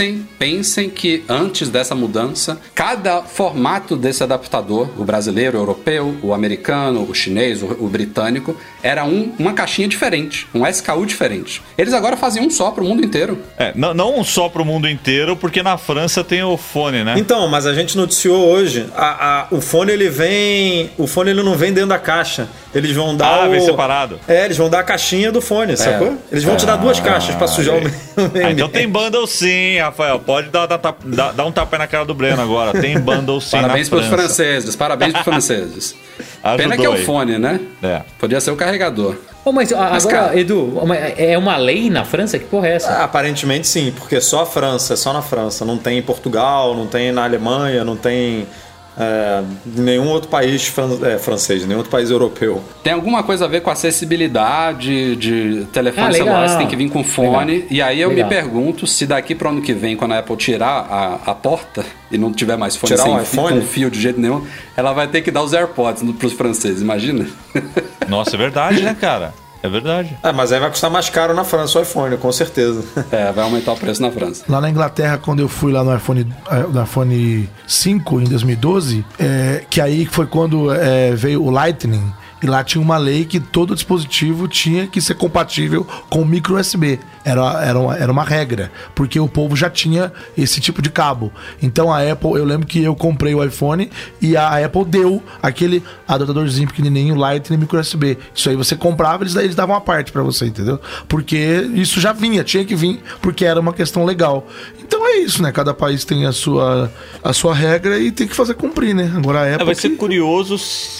[SPEAKER 1] Pensem, pensem que antes dessa mudança, cada formato desse adaptador, o brasileiro, o europeu, o americano, o chinês, o, o britânico, era um- uma caixinha diferente, um SKU diferente. Eles agora fazem um só pro mundo inteiro.
[SPEAKER 4] É, não, não só pro mundo inteiro, porque na França tem o fone, né?
[SPEAKER 2] Então, mas a gente noticiou hoje, a- a- o fone ele vem, o fone ele não vem dentro da caixa. Eles vão dar
[SPEAKER 4] Ah,
[SPEAKER 2] o...
[SPEAKER 4] vem separado.
[SPEAKER 2] É, eles vão dar a caixinha do fone, sacou? Eles vão te dar duas caixas pra sujar o meio
[SPEAKER 4] Ah, então tem bundle sim, Rafael. Pode dar, dar, dar- dar um tapa na cara do Breno agora. Tem bundle sim
[SPEAKER 1] parabéns pros
[SPEAKER 4] França.
[SPEAKER 1] franceses, parabéns pros franceses. Pena que é o fone, né?
[SPEAKER 4] É.
[SPEAKER 1] Podia ser o carregador.
[SPEAKER 3] Ô, mas, a-
[SPEAKER 1] Mas,
[SPEAKER 3] agora,
[SPEAKER 1] cara-
[SPEAKER 3] Edu, é uma lei na França? Que porra é essa?
[SPEAKER 2] Ah, Aparentemente sim, porque só a França, é só na França. Não tem em Portugal, não tem na Alemanha, não tem é, nenhum outro país fran- é, francês, nenhum outro país europeu.
[SPEAKER 1] Tem alguma coisa a ver com acessibilidade de telefone
[SPEAKER 3] Ah,
[SPEAKER 1] celular, você tem que vir com fone.
[SPEAKER 3] Legal.
[SPEAKER 1] E aí eu
[SPEAKER 3] Legal.
[SPEAKER 1] me pergunto se daqui pro ano que vem, quando a Apple tirar a, a porta e não tiver mais fone
[SPEAKER 2] Tirar
[SPEAKER 1] sem
[SPEAKER 2] o
[SPEAKER 1] fio,
[SPEAKER 2] iPhone?
[SPEAKER 1] com fio de jeito nenhum, ela vai ter que dar os AirPods no, pros franceses, imagina?
[SPEAKER 4] Nossa, é verdade, né, cara? É verdade.
[SPEAKER 2] É, mas aí vai custar mais caro na França o iPhone, com certeza.
[SPEAKER 1] é, vai aumentar o preço na França.
[SPEAKER 5] Lá na Inglaterra, quando eu fui lá no iPhone, eh, no iPhone 5 em 2012, é, que aí foi quando é, veio o Lightning. E lá tinha uma lei que todo dispositivo tinha que ser compatível com micro USB. Era, era, uma, era uma regra, porque o povo já tinha esse tipo de cabo. Então a Apple, eu lembro que eu comprei o iPhone e a Apple deu aquele adaptadorzinho pequenininho, Lightning micro USB. Isso aí você comprava, eles, eles davam uma parte pra você, entendeu? Porque isso já vinha, tinha que vir, porque era uma questão legal. Então é isso, né? Cada país tem a sua, a sua regra e tem que fazer cumprir, né? Agora a
[SPEAKER 4] É,
[SPEAKER 5] Apple.
[SPEAKER 4] vai ser
[SPEAKER 5] que-
[SPEAKER 4] curioso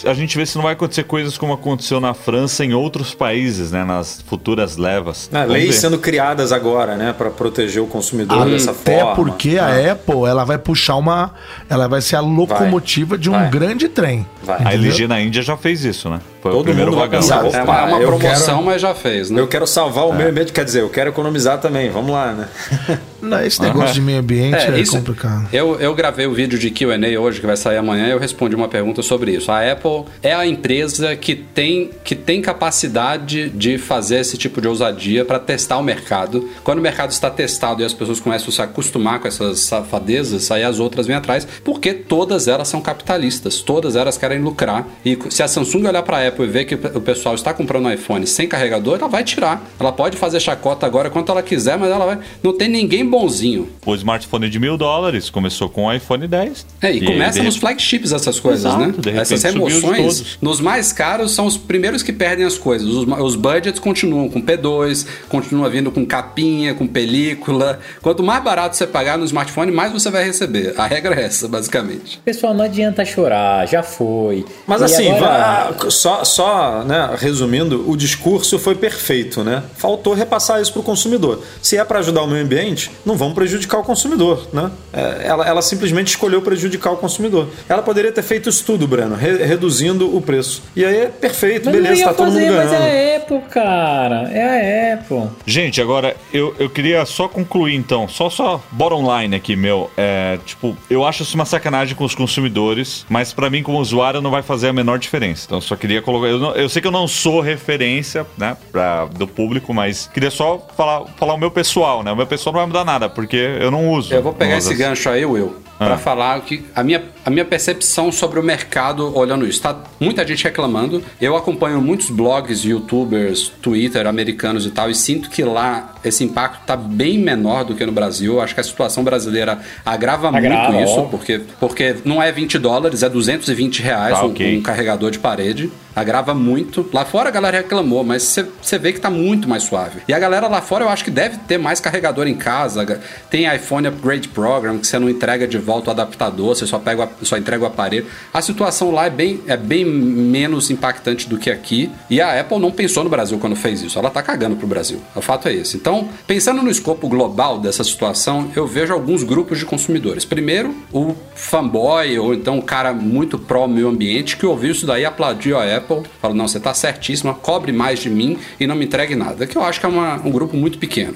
[SPEAKER 4] a gente ver se não vai acontecer coisas como aconteceu na França e em outros países, né? Nas futuras levas.
[SPEAKER 2] Ah,
[SPEAKER 4] Vamos
[SPEAKER 2] leis
[SPEAKER 4] ver.
[SPEAKER 2] Criadas agora, né, Pra proteger o consumidor dessa
[SPEAKER 5] Até
[SPEAKER 2] forma.
[SPEAKER 5] porque a Apple, ela vai puxar uma. Ela vai ser a locomotiva de um
[SPEAKER 2] Vai.
[SPEAKER 5] grande trem.
[SPEAKER 2] Vai.
[SPEAKER 4] A? LG na Índia já fez isso, né? Foi o
[SPEAKER 2] Todo
[SPEAKER 4] primeiro
[SPEAKER 2] mundo vai
[SPEAKER 4] vagão.
[SPEAKER 2] pensar,
[SPEAKER 1] É uma, é uma promoção,
[SPEAKER 2] quero-
[SPEAKER 1] mas já fez, né?
[SPEAKER 2] Eu quero salvar o meio ambiente, quer dizer, eu quero economizar também. Vamos lá, né?
[SPEAKER 5] Não, esse negócio de meio ambiente é,
[SPEAKER 1] isso-
[SPEAKER 5] complicado.
[SPEAKER 1] Eu, eu gravei o vídeo de Q&A hoje, que vai sair amanhã, e eu respondi uma pergunta sobre isso. A Apple é a empresa que tem, que tem capacidade de fazer esse tipo de ousadia para testar o mercado. Quando o mercado está testado e as pessoas começam a se acostumar com essas safadezas, aí as outras vêm atrás, porque todas elas são capitalistas, todas elas querem lucrar. E se a Samsung olhar para a Apple e ver que o pessoal está comprando um iPhone sem carregador, ela vai tirar. Ela pode fazer chacota agora quanto ela quiser, mas ela vai. Não tem ninguém bonzinho.
[SPEAKER 4] O smartphone de mil dólares começou com o iPhone 10.
[SPEAKER 1] É, e,
[SPEAKER 4] aí,
[SPEAKER 1] começa nos flagships essas coisas,
[SPEAKER 4] Exato,
[SPEAKER 1] né?
[SPEAKER 4] repente
[SPEAKER 1] Essas emoções, nos mais caros são os primeiros que perdem as coisas. Os, os budgets continuam com P2, continua vindo com capinha, com película. Quanto mais barato você pagar no smartphone, mais você vai receber. A regra é essa, basicamente.
[SPEAKER 3] Pessoal, não adianta chorar, já foi.
[SPEAKER 2] Mas
[SPEAKER 3] E
[SPEAKER 2] assim,
[SPEAKER 3] agora-
[SPEAKER 2] vá- só, só né, resumindo, o discurso foi perfeito, né? Faltou repassar isso para o consumidor. Se é para ajudar o meio ambiente, não vamos prejudicar o consumidor, né? É, ela, ela simplesmente escolheu prejudicar o consumidor. Ela poderia ter feito isso tudo, Breno, re- reduzindo o preço. E aí é perfeito,
[SPEAKER 3] Mas
[SPEAKER 2] beleza,
[SPEAKER 3] não ia
[SPEAKER 2] tá todo
[SPEAKER 3] fazer,
[SPEAKER 2] mundo
[SPEAKER 3] mas
[SPEAKER 2] ganhando.
[SPEAKER 3] é a Apple, cara. É a Apple.
[SPEAKER 4] Gente, agora eu, eu queria só concluir então, só só bottom line aqui, meu. É, tipo, eu acho isso uma sacanagem com os consumidores, mas pra mim como usuário não vai fazer a menor diferença. Então eu só queria colocar, eu, não- eu sei que eu não sou referência, né, pra, do público, mas queria só falar, falar o meu pessoal, né? O meu pessoal não vai mudar nada, porque eu não uso.
[SPEAKER 1] Eu vou pegar esse gancho aí, Will, para falar que a minha, a minha percepção sobre o mercado olhando isso. Tá muita gente reclamando. Eu acompanho muitos blogs, youtubers, Twitter americanos e tal, e sinto que lá esse impacto tá bem menor do que no Brasil. Acho que a situação brasileira agrava,
[SPEAKER 3] Agrava,
[SPEAKER 1] muito isso,
[SPEAKER 3] ó.
[SPEAKER 1] porque, porque não é 20 dólares, é 220 reais
[SPEAKER 4] Tá,
[SPEAKER 1] um-
[SPEAKER 4] ok.
[SPEAKER 1] um carregador de parede. Agrava muito. Lá fora a galera reclamou, mas você- você vê que tá muito mais suave. E a galera lá fora eu acho que deve ter mais carregador em casa. Tem iPhone Upgrade Program, que você não entrega de volta o adaptador, você só, pega só entrega o aparelho. A situação lá é bem, é bem menos impactante do que aqui. E a Apple não pensou no Brasil quando fez isso. Ela tá cagando pro Brasil. O fato é esse. Então, pensando no escopo global dessa situação, eu vejo alguns grupos de consumidores. Primeiro, o fanboy, ou então o cara muito pró meio ambiente, que ouviu isso daí, aplaudiu a Apple, falou: não, você tá certíssima, cobre mais de mim e não me entregue nada. Que eu acho que é uma- um grupo muito pequeno.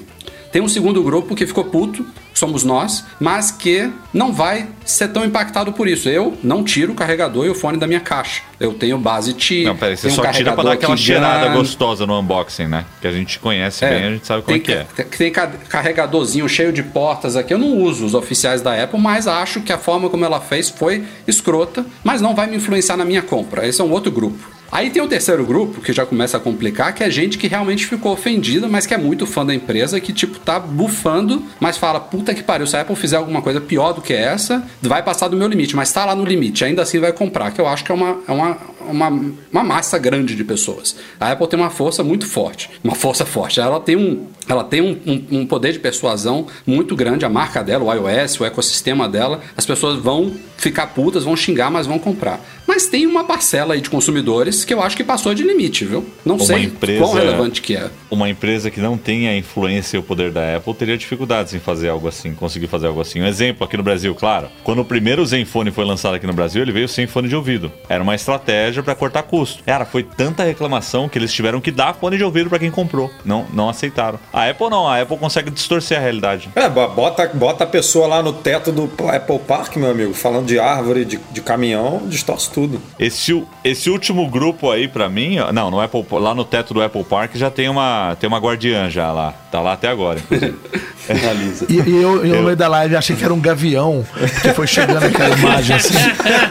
[SPEAKER 1] Tem um segundo grupo que ficou puto, somos nós, mas que não vai ser tão impactado por isso. Eu não tiro o carregador e o fone da minha caixa. Eu tenho base T.
[SPEAKER 4] Não, peraí, você
[SPEAKER 1] tenho um
[SPEAKER 4] só tira pra dar aquela cheirada gostosa no unboxing, né? Que a gente conhece bem, a gente sabe como é
[SPEAKER 1] tem,
[SPEAKER 4] que é.
[SPEAKER 1] Tem, tem ca- carregadorzinho cheio de portas aqui. Eu não uso os oficiais da Apple, mas acho que a forma como ela fez foi escrota, mas não vai me influenciar na minha compra. Esse é um outro grupo. Aí tem o terceiro grupo, que já começa a complicar, que é gente que realmente ficou ofendida, mas que é muito fã da empresa, que tipo tá bufando, mas fala, puta que pariu, se a Apple fizer alguma coisa pior do que essa, vai passar do meu limite, mas tá lá no limite, ainda assim vai comprar, que eu acho que é uma, é uma, uma, uma massa grande de pessoas. A Apple tem uma força muito forte, uma força forte. Ela tem um, ela tem um, um- um poder de persuasão muito grande, a marca dela, o iOS, o ecossistema dela, as pessoas vão ficar putas, vão xingar, mas vão comprar. Mas tem uma parcela aí de consumidores que eu acho que passou de limite, viu? Não
[SPEAKER 4] Uma
[SPEAKER 1] sei
[SPEAKER 4] empresa-
[SPEAKER 1] quão relevante que é.
[SPEAKER 4] Uma empresa que não tem a influência e o poder da Apple teria dificuldades em fazer algo assim, conseguir fazer algo assim. Um exemplo aqui no Brasil, claro. Quando o primeiro Zenfone foi lançado aqui no Brasil, ele veio sem fone de ouvido. Era uma estratégia para cortar custo. Cara, foi tanta reclamação que eles tiveram que dar fone de ouvido para quem comprou. Não, não aceitaram. A Apple não, a Apple consegue distorcer a realidade.
[SPEAKER 2] É, bo- bota, bota a pessoa lá no teto do Apple Park, meu amigo, falando de árvore, de, de caminhão, distorce tudo.
[SPEAKER 4] Esse, esse último grupo aí, pra mim, ó, não, no Apple, lá no teto do Apple Park já tem uma, tem uma guardiã já lá. Tá lá até agora, inclusive.
[SPEAKER 1] Analisa.
[SPEAKER 5] E, e eu, eu, no meio da live achei que era um gavião, porque foi chegando aquela imagem assim.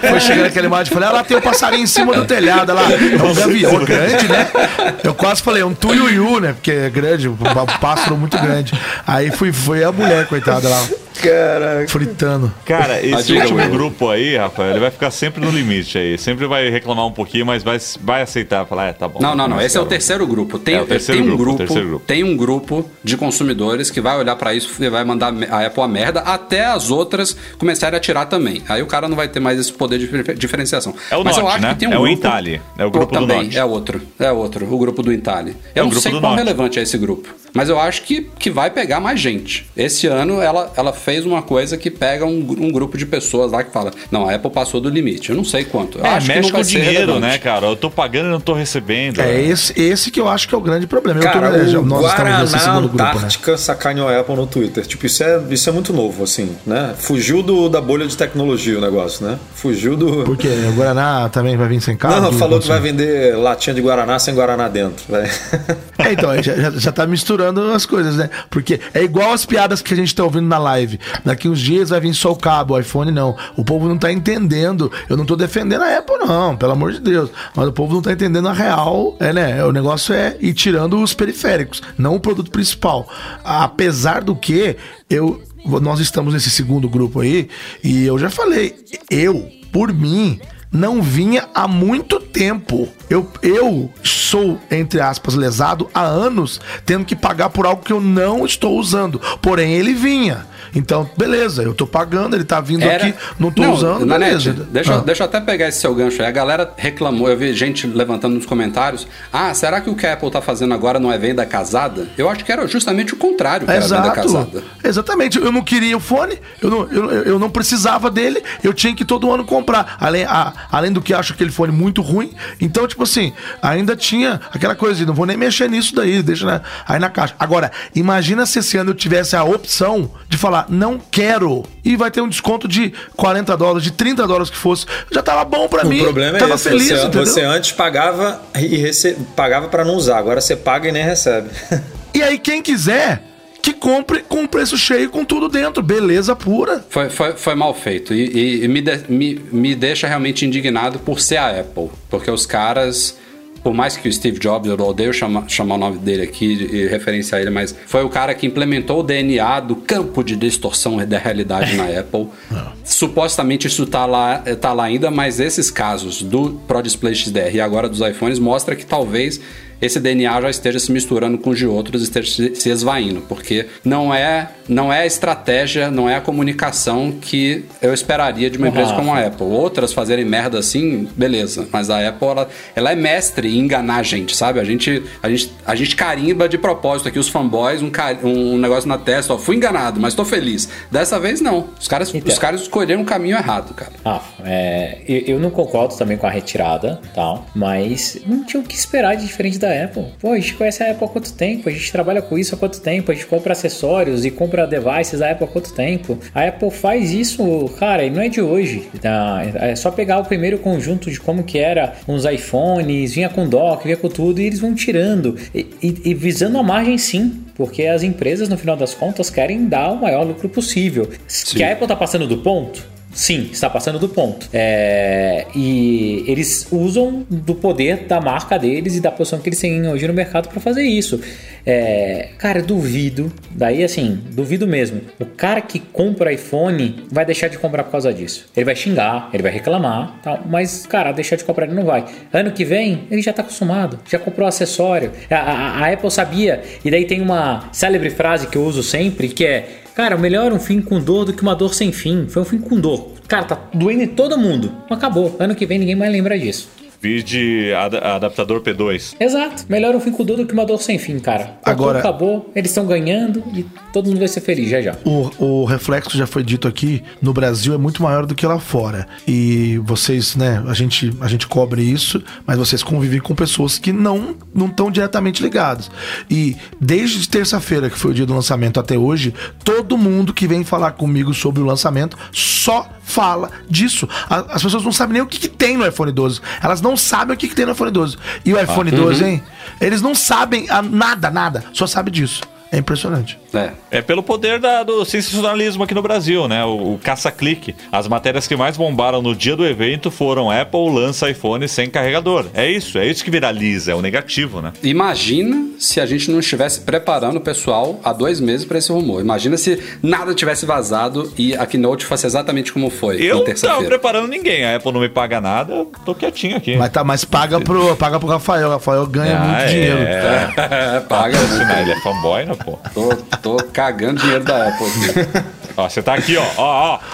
[SPEAKER 5] Foi chegando aquela imagem, falei, ah, lá tem um passarinho em cima do telhado, lá. É um gavião grande, né? Eu quase falei, é um tuiuiu, né? Porque é grande, um um pássaro muito grande. Aí fui, foi a mulher, coitada lá,
[SPEAKER 2] Caraca.
[SPEAKER 5] fritando.
[SPEAKER 4] Cara, esse
[SPEAKER 1] diga,
[SPEAKER 4] último grupo aí, Rafael, ele vai ficar sempre no limite aí. Sempre vai reclamar um pouquinho, mas vai, vai aceitar. Falar, é, tá bom.
[SPEAKER 1] Não, não, não. Esse é o
[SPEAKER 4] cara,
[SPEAKER 1] terceiro grupo. Tem,
[SPEAKER 4] É, o terceiro
[SPEAKER 1] tem um
[SPEAKER 4] grupo, o
[SPEAKER 1] grupo,
[SPEAKER 4] terceiro grupo.
[SPEAKER 1] tem um grupo de consumidores que vai olhar pra isso e vai mandar a Apple a merda até as outras começarem a tirar também. Aí o cara não vai ter mais esse poder de difer- diferenciação.
[SPEAKER 4] É o
[SPEAKER 1] Mas eu
[SPEAKER 4] Note,
[SPEAKER 1] acho
[SPEAKER 4] né?
[SPEAKER 1] que tem um
[SPEAKER 4] É o
[SPEAKER 1] grupo...
[SPEAKER 4] Intali. É o grupo do
[SPEAKER 1] também,
[SPEAKER 4] Note.
[SPEAKER 1] É outro. É outro. O grupo do Intali. Eu
[SPEAKER 4] o
[SPEAKER 1] não
[SPEAKER 4] grupo
[SPEAKER 1] sei
[SPEAKER 4] do
[SPEAKER 1] quão relevante é esse grupo. Mas eu acho que, que vai pegar mais gente. Esse ano ela, ela fez uma coisa que pega um, um grupo de pessoas lá que fala: não, a Apple passou do limite. Eu não sei quanto. Eu
[SPEAKER 4] É,
[SPEAKER 1] acho que
[SPEAKER 4] mexe
[SPEAKER 1] não
[SPEAKER 4] com
[SPEAKER 1] vai
[SPEAKER 4] o dinheiro,
[SPEAKER 1] relevante.
[SPEAKER 4] né, cara? Eu tô pagando e não tô recebendo.
[SPEAKER 5] É esse, esse que eu acho que é o grande problema. Eu
[SPEAKER 2] Cara,
[SPEAKER 5] tô, é, já-
[SPEAKER 2] o
[SPEAKER 5] nós estamos nesse
[SPEAKER 2] Guaraná
[SPEAKER 5] segundo grupo, né?
[SPEAKER 2] Antártica sacaneou a Apple no Twitter. Tipo, isso é, isso é muito novo, assim, né? Fugiu do, da bolha de tecnologia o negócio, né? Fugiu do...
[SPEAKER 5] Por quê? O Guaraná também vai vir sem carro?
[SPEAKER 2] Não,
[SPEAKER 5] Que
[SPEAKER 2] falou que vai vender latinha de Guaraná sem Guaraná dentro. Vai.
[SPEAKER 5] É, então, já, já, já tá misturando as coisas, né? Porque é igual as piadas que a gente tá ouvindo na live. Daqui uns dias vai vir só o cabo, o iPhone não. O povo não tá entendendo. Eu não tô defendendo a Apple, não, pelo amor de Deus. Mas o povo não tá entendendo a real. É, né? O negócio é ir tirando os periféricos, não o produto principal. Apesar do que, eu. Nós estamos nesse segundo grupo aí, e eu já falei, eu, por mim, não vinha há muito tempo. Eu, eu sou, entre aspas, lesado há anos, tendo que pagar por algo que eu não estou usando. Porém, ele vinha. Então, beleza, eu tô pagando, ele tá vindo
[SPEAKER 1] Era-
[SPEAKER 5] aqui, não tô usando,
[SPEAKER 1] Nanete,
[SPEAKER 5] beleza.
[SPEAKER 1] deixa,
[SPEAKER 5] Ah.
[SPEAKER 1] deixa eu até pegar esse seu gancho aí. A galera reclamou, eu vi gente levantando nos comentários. Ah, será que o que a Apple tá fazendo agora não é venda casada? Eu acho que era justamente o contrário
[SPEAKER 5] Exato.
[SPEAKER 1] casada.
[SPEAKER 5] Exatamente. Eu não queria o fone, eu não, eu, eu não precisava dele, eu tinha que todo ano comprar. Além, a- além do que acho aquele fone muito ruim. Então, tipo assim, ainda tinha aquela coisa de não vou nem mexer nisso daí, deixa na- aí na caixa. Agora, imagina se esse ano eu tivesse a opção de falar, não quero. E vai ter um desconto de 40 dólares, de 30 dólares que fosse. Já tava bom pra
[SPEAKER 2] O
[SPEAKER 5] mim.
[SPEAKER 2] problema é
[SPEAKER 5] tava
[SPEAKER 2] esse.
[SPEAKER 5] feliz,
[SPEAKER 2] você, você antes pagava e rece... pagava para não usar. Agora você paga e nem recebe.
[SPEAKER 5] E aí, quem quiser, que compre com preço cheio, com tudo dentro. Beleza pura.
[SPEAKER 1] Foi, foi, foi mal feito. E, e- e me, de- me, me deixa realmente indignado por ser a Apple. Porque os caras. Por mais que o Steve Jobs, eu odeio chamar, chamar o nome dele aqui e referenciar ele, mas foi o cara que implementou o DNA do campo de distorção da realidade na Apple. Supostamente isso tá lá, tá lá ainda, mas esses casos do Pro Display XDR e agora dos iPhones mostra que talvez esse DNA já esteja se misturando com os de outros, esteja se- esvaindo, porque não é, não é a estratégia, não é a comunicação que eu esperaria de uma empresa
[SPEAKER 3] Rafa.
[SPEAKER 1] como a Apple. Outras fazerem merda assim, beleza, mas a Apple ela, ela é mestre em enganar a gente, sabe? A gente, a gente, a gente carimba de propósito aqui os fanboys, um, um negócio na testa, ó, fui enganado, mas tô feliz. Dessa vez não. Os caras,
[SPEAKER 3] Então.
[SPEAKER 1] os caras escolheram o caminho errado, cara.
[SPEAKER 3] Ah, é, eu, eu não concordo também com a retirada, tal, mas não tinha o que esperar de diferente da Apple. Pô, a gente conhece a Apple há quanto tempo? A gente trabalha com isso há quanto tempo? A gente compra acessórios e compra devices da Apple há quanto tempo? A Apple faz isso, cara, e não é de hoje. tá? É só pegar o primeiro conjunto de como que era uns iPhones, vinha com dock, vinha com tudo, e eles vão tirando. E, e- e visando a margem sim, porque as empresas, no final das contas, querem dar o maior lucro possível. Que a Apple tá passando do ponto? Sim, está passando do ponto. É, e eles usam do poder da marca deles e da posição que eles têm hoje no mercado para fazer isso. É, cara, duvido, daí assim, duvido mesmo. O cara que compra iPhone vai deixar de comprar por causa disso. Ele vai xingar, ele vai reclamar, tal, mas, cara, deixar de comprar ele não vai. Ano que vem, ele já está acostumado, já comprou acessório. A, a- a Apple sabia, e daí tem uma célebre frase que eu uso sempre que é. Cara, melhor um fim com dor do que uma dor sem fim. Foi um fim com dor. Cara, tá doendo em todo mundo. Acabou. Ano que vem ninguém mais lembra disso.
[SPEAKER 4] Vídeo ad- adaptador P2.
[SPEAKER 3] Exato. Melhor um fim com dor do que uma dor sem fim, cara. Tá
[SPEAKER 5] Agora-
[SPEAKER 3] acabou, eles estão ganhando e todo mundo vai ser feliz já já.
[SPEAKER 5] O, o reflexo já foi dito aqui, no Brasil é muito maior do que lá fora. E vocês, né, a gente, a gente cobre isso, mas vocês convivem com pessoas que não não estão diretamente ligadas. E desde terça-feira, que foi o dia do lançamento, até hoje, todo mundo que vem falar comigo sobre o lançamento só fala disso. A- As pessoas não sabem nem o que, que tem no iPhone 12. Elas não sabem o que, que tem no iPhone 12. E o iPhone 12, hein? Eles não sabem ah, nada, nada. Só sabe disso. É impressionante.
[SPEAKER 1] É.
[SPEAKER 4] É pelo poder da- do sensacionalismo aqui no Brasil, né? O, o caça-clique. As matérias que mais bombaram no dia do evento foram Apple lança iPhone sem carregador. É isso, é isso que viraliza, é o negativo, né?
[SPEAKER 1] Imagina se a gente não estivesse preparando o pessoal há dois meses para esse rumor. Imagina se nada tivesse vazado e a Keynote fosse exatamente como foi
[SPEAKER 4] Eu não tava preparando ninguém, a Apple não me paga nada, eu tô quietinho aqui.
[SPEAKER 5] Mas, tá, mas paga, pro, paga pro Rafael. O Rafael ganha
[SPEAKER 4] Ah,
[SPEAKER 5] muito
[SPEAKER 4] é.
[SPEAKER 5] dinheiro.
[SPEAKER 1] É, paga.
[SPEAKER 4] Patrocinar, ele é fanboy, né, pô?
[SPEAKER 1] Tô, tô cagando dinheiro da Apple aqui.
[SPEAKER 4] Ó, você tá aqui, ó, ó, ó.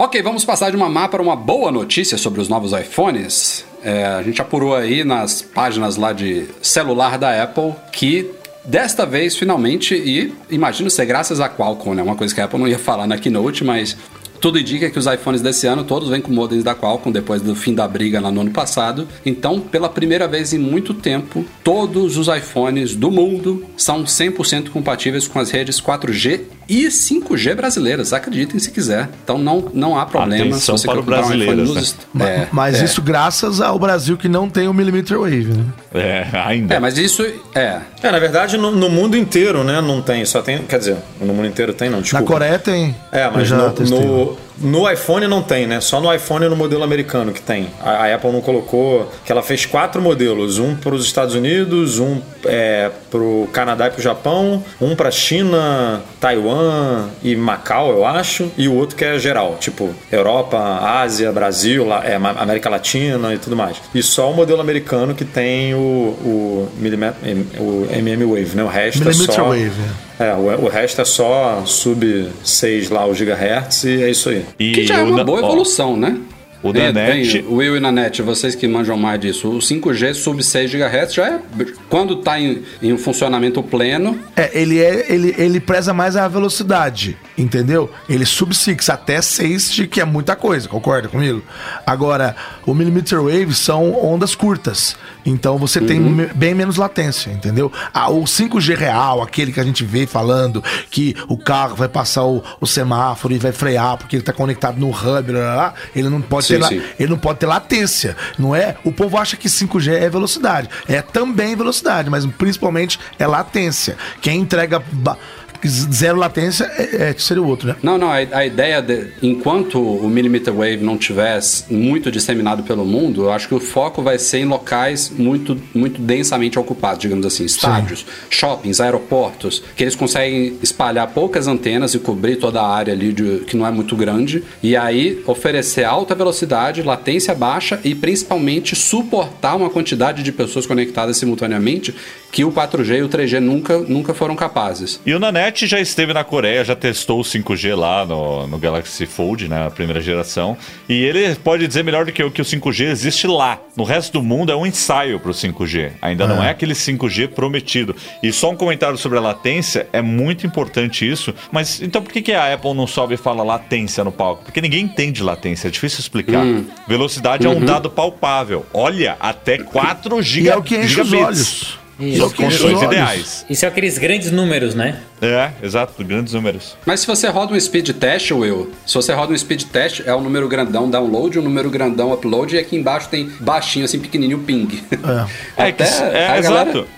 [SPEAKER 1] Ok, vamos passar de uma má para uma boa notícia sobre os novos iPhones. É, a gente apurou aí nas páginas lá de celular da Apple que desta vez, finalmente, e imagino ser graças a Qualcomm, né? Uma coisa que a Apple não ia falar na Keynote, mas tudo indica que os iPhones desse ano todos vêm com modems da Qualcomm depois do fim da briga lá no ano passado. Então, pela primeira vez em muito tempo, todos os iPhones do mundo são 100% compatíveis com as redes 4G e 5G brasileiras, acreditem se quiser. Então não, não há problema
[SPEAKER 4] Atenção
[SPEAKER 1] se você
[SPEAKER 4] para o
[SPEAKER 1] comprar um iPhone
[SPEAKER 4] brasileiros,
[SPEAKER 1] nos
[SPEAKER 5] Ma-
[SPEAKER 1] é,
[SPEAKER 5] Mas
[SPEAKER 1] é.
[SPEAKER 5] isso graças ao Brasil que não tem o millimeter wave, né?
[SPEAKER 4] É, ainda.
[SPEAKER 1] É, mas isso é.
[SPEAKER 2] É, na verdade, no, no mundo inteiro, né, não tem. Só tem. Quer dizer, no mundo inteiro tem, não, desculpa.
[SPEAKER 5] Na Coreia tem.
[SPEAKER 2] É, mas
[SPEAKER 5] já
[SPEAKER 2] no, no, no iPhone não tem, né? Só no iPhone e no modelo americano que tem. A, a Apple não colocou que ela fez quatro modelos: um para os Estados Unidos, um é, para o Canadá e para o Japão, um para China, Taiwan e Macau, eu acho, e o outro que é geral, tipo Europa, Ásia, Brasil, é, América Latina e tudo mais. E só o modelo americano que tem o, o, o MM Wave, né? O resto é só.
[SPEAKER 5] wave,
[SPEAKER 2] É, o, o resto é só sub 6 lá, o gigahertz, e é isso aí.
[SPEAKER 4] E
[SPEAKER 1] Que já é uma
[SPEAKER 4] Na-
[SPEAKER 1] boa
[SPEAKER 4] ó,
[SPEAKER 1] evolução, né?
[SPEAKER 4] o
[SPEAKER 1] É,
[SPEAKER 4] Nanete-
[SPEAKER 1] bem, Will e Nanete, vocês que manjam mais disso, o 5G sub 6 GHz já é. Quando está em, em um funcionamento pleno,
[SPEAKER 5] É, ele, é, ele, ele preza mais a velocidade, entendeu? Ele sub 6 até 6, que é muita coisa, concorda comigo? Agora, o millimeter wave são ondas curtas, então você tem me- bem menos latência, entendeu? Ah, o 5G real, aquele que a gente vê falando que o carro vai passar o, o semáforo e vai frear porque ele tá conectado no hub, blá, blá, blá, ele não pode
[SPEAKER 1] Sim,
[SPEAKER 5] ter
[SPEAKER 1] sim.
[SPEAKER 5] ele não pode ter latência, não é? O povo acha que 5G é velocidade. É também velocidade, mas principalmente é latência. Quem entrega zero latência é, é seria o outro, né?
[SPEAKER 1] Não, não, a, a ideia de, enquanto o millimeter wave não tivesse muito disseminado pelo mundo, eu acho que o foco vai ser em locais muito, muito densamente ocupados, digamos assim, estádios, shoppings, aeroportos, que eles conseguem espalhar poucas antenas e cobrir toda a área ali de- que não é muito grande, e aí oferecer alta velocidade, latência baixa e principalmente suportar uma quantidade de pessoas conectadas simultaneamente que o 4G e o 3G nunca, nunca foram capazes.
[SPEAKER 4] E o Nanete já esteve na Coreia, já testou o 5G lá no, no Galaxy Fold, né, a primeira geração. E ele pode dizer melhor do que eu que o 5G existe lá. No resto do mundo é um ensaio pro 5G. Ainda não é aquele 5G prometido. E só um comentário sobre a latência, é muito importante isso. Mas então por que, que a Apple não sobe e fala latência no palco? Porque ninguém entende latência, é difícil explicar. Velocidade é um dado palpável. Olha, até 4
[SPEAKER 5] E
[SPEAKER 4] giga,
[SPEAKER 5] é o que enche os olhos.
[SPEAKER 3] Isso.
[SPEAKER 5] É o que enche os
[SPEAKER 4] Condições ideais.
[SPEAKER 3] Isso é aqueles grandes números, né?
[SPEAKER 4] É, exato, grandes números.
[SPEAKER 1] Mas se você roda um speed test, Will, se você roda um speed test, é o número grandão download, o número grandão upload, e aqui embaixo tem baixinho, assim, pequenininho ping.
[SPEAKER 4] É, que, é,
[SPEAKER 1] a galera-
[SPEAKER 4] exato. É,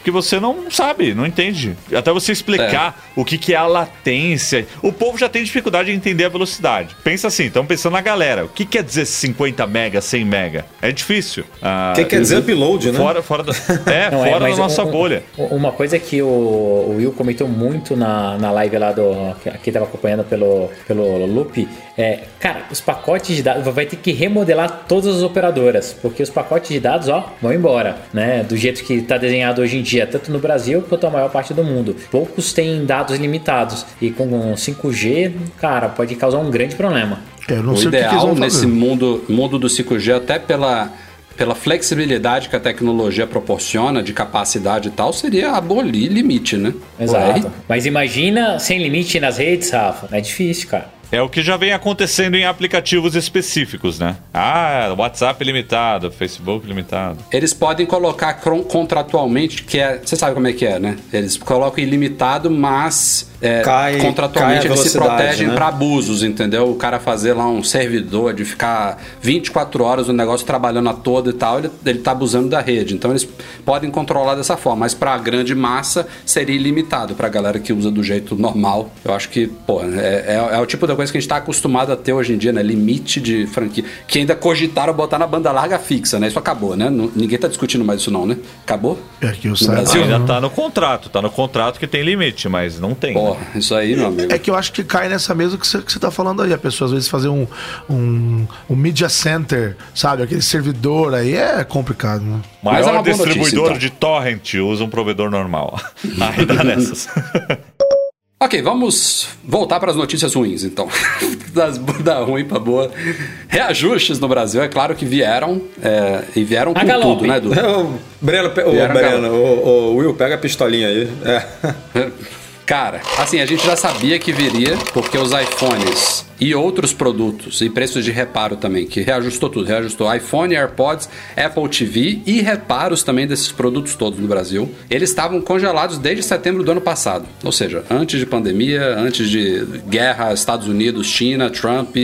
[SPEAKER 4] porque você não sabe, não entende. Até você explicar o que, que é a latência. O povo já tem dificuldade em entender a velocidade. Pensa assim, estão pensando na galera. O que quer dizer 50 mega, 100 mega? É difícil. Ah,
[SPEAKER 2] O que quer dizer upload, né?
[SPEAKER 4] Fora, fora da, é,
[SPEAKER 3] Não, é,
[SPEAKER 4] fora da
[SPEAKER 3] mas
[SPEAKER 4] nossa
[SPEAKER 3] um-
[SPEAKER 4] bolha.
[SPEAKER 3] um- Uma coisa que o, o Will comentou muito na, na live lá do. que Aqui tava acompanhando pelo, pelo Loop. É, cara, os pacotes de dados. Vai ter que remodelar todas as operadoras. Porque os pacotes de dados, ó, vão embora. Né? Do jeito que tá desenhado hoje em dia, tanto no Brasil quanto a maior parte do mundo. Poucos têm dados limitados. E com 5G, cara, pode causar um grande problema.
[SPEAKER 5] Eu não
[SPEAKER 1] o
[SPEAKER 5] sei o que,
[SPEAKER 1] ideal nesse mundo, mundo do 5G, até pela, pela flexibilidade que a tecnologia proporciona, de capacidade e tal, seria abolir limite, né?
[SPEAKER 3] Exato. Mas imagina sem limite nas redes, Rafa. É difícil, cara.
[SPEAKER 4] É o que já vem acontecendo em aplicativos específicos, né? Ah, WhatsApp limitado, Facebook limitado.
[SPEAKER 1] Eles podem colocar contratualmente, que é. Você sabe como é que é, né? Eles colocam ilimitado, mas é,
[SPEAKER 2] Cai-
[SPEAKER 1] contratualmente
[SPEAKER 2] cai
[SPEAKER 1] eles se protegem
[SPEAKER 2] né?
[SPEAKER 1] para abusos, entendeu? O cara fazer lá um servidor de ficar 24 horas o negócio trabalhando a toda e tal, ele, ele tá abusando da rede. Então eles podem controlar dessa forma, mas para a grande massa seria ilimitado. Para a galera que usa do jeito normal, eu acho que, pô, é, é, é o tipo da coisa que a gente tá acostumado a ter hoje em dia, né? Limite de franquia. Que ainda cogitaram botar na banda larga fixa, né? Isso acabou, né? Não- ninguém tá discutindo mais isso, não, né? Acabou?
[SPEAKER 5] É que eu saiba,
[SPEAKER 1] Brasil,
[SPEAKER 4] Ainda
[SPEAKER 5] não.
[SPEAKER 4] tá no contrato, tá no contrato que tem limite, mas não tem. né?
[SPEAKER 1] Porra, isso aí, meu amigo.
[SPEAKER 5] É que eu acho que cai nessa mesma que você, que você tá falando aí. A pessoa às vezes fazer um, um, um media center, sabe? Aquele servidor aí é complicado, né?
[SPEAKER 1] Mas é
[SPEAKER 4] Maior
[SPEAKER 1] uma boa notícia,
[SPEAKER 4] distribuidor
[SPEAKER 1] então.
[SPEAKER 4] de torrent usa um provedor normal. Aí dá nessas.
[SPEAKER 1] Ok, vamos voltar para as notícias ruins, então. Das, da ruim para boa. Reajustes no Brasil, é claro que vieram, é, e vieram com
[SPEAKER 3] galope.
[SPEAKER 1] tudo, né, Edu?
[SPEAKER 2] O Breno, ô,
[SPEAKER 1] Vieram
[SPEAKER 2] Breno, o, o Will, pega a pistolinha aí. É.
[SPEAKER 1] Cara, assim, a gente já sabia que viria, porque os iPhones e outros produtos, e preços de reparo também, que reajustou tudo, reajustou iPhone, AirPods, Apple TV e reparos também desses produtos todos no Brasil, eles estavam congelados desde setembro do ano passado. Ou seja, antes de pandemia, antes de guerra, Estados Unidos, China, Trump,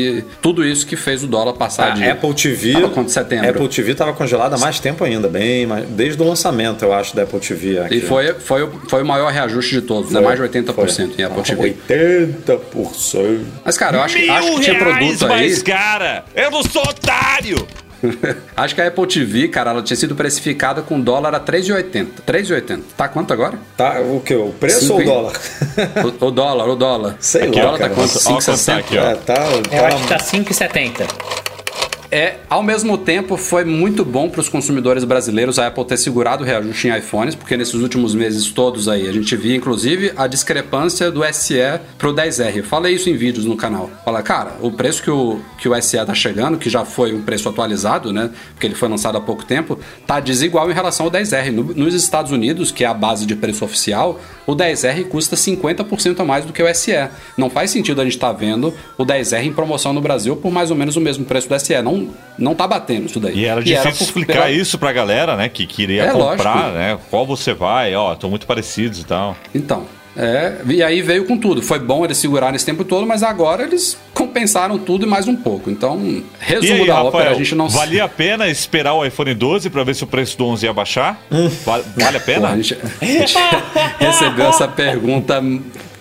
[SPEAKER 1] tudo isso que fez o dólar passar de
[SPEAKER 2] A Apple TV.
[SPEAKER 1] Tava setembro?
[SPEAKER 2] Apple TV estava congelada há mais tempo ainda, bem, mais- desde o lançamento, eu acho, da Apple TV. Aqui.
[SPEAKER 1] E foi, foi, o- foi o maior reajuste de todos, né? Mais de 80% em Apple TV.
[SPEAKER 2] 80%.
[SPEAKER 1] Mas, cara, eu acho,
[SPEAKER 4] Mil
[SPEAKER 1] acho que tinha
[SPEAKER 4] reais
[SPEAKER 1] produto aí.
[SPEAKER 4] mais cara! Eu não sou otário!
[SPEAKER 1] Acho que a Apple TV, cara, ela tinha sido precificada com dólar a 3,80. 3,80. Tá quanto agora?
[SPEAKER 2] Tá, o que? O preço
[SPEAKER 1] Cinco,
[SPEAKER 2] ou o dólar?
[SPEAKER 1] O, o dólar, o dólar.
[SPEAKER 2] Sei
[SPEAKER 1] o
[SPEAKER 2] lá,
[SPEAKER 1] dólar
[SPEAKER 2] cara.
[SPEAKER 1] tá quanto?
[SPEAKER 4] Ó, quanto tá
[SPEAKER 1] 5,60?
[SPEAKER 4] aqui, ó.
[SPEAKER 2] É, tá,
[SPEAKER 3] Eu
[SPEAKER 2] tá-
[SPEAKER 3] acho que tá 5,70.
[SPEAKER 1] É, ao mesmo tempo, foi muito bom para os consumidores brasileiros a Apple ter segurado o reajuste em iPhones, porque nesses últimos meses todos aí a gente via, inclusive, a discrepância do SE pro 10R. Eu falei isso em vídeos no canal. Fala, cara, o preço que o, que o SE tá chegando, que já foi um preço atualizado, né? Porque ele foi lançado há pouco tempo, tá desigual em relação ao 10R. No- nos Estados Unidos, que é a base de preço oficial, o 10R custa 50% a mais do que o SE. Não faz sentido a gente estar vendo o 10R em promoção no Brasil por mais ou menos o mesmo preço do SE. Não, não tá batendo isso daí.
[SPEAKER 4] E era difícil explicar
[SPEAKER 1] pela-
[SPEAKER 4] isso pra galera, né? Que queria
[SPEAKER 1] É,
[SPEAKER 4] comprar,
[SPEAKER 1] lógico.
[SPEAKER 4] né? Qual você vai, ó, estão muito parecidos e tal.
[SPEAKER 1] Então, é, e aí veio com tudo. Foi bom eles segurarem esse tempo todo, mas agora eles compensaram tudo e mais um pouco. Então, resumo
[SPEAKER 4] aí,
[SPEAKER 1] da
[SPEAKER 4] Rafael,
[SPEAKER 1] ópera, a gente não
[SPEAKER 4] valia a pena esperar o iPhone 12 pra ver se o preço do 11 ia baixar? Va- Vale a
[SPEAKER 1] Pô,
[SPEAKER 4] pena?
[SPEAKER 1] a, gente, a gente recebeu essa pergunta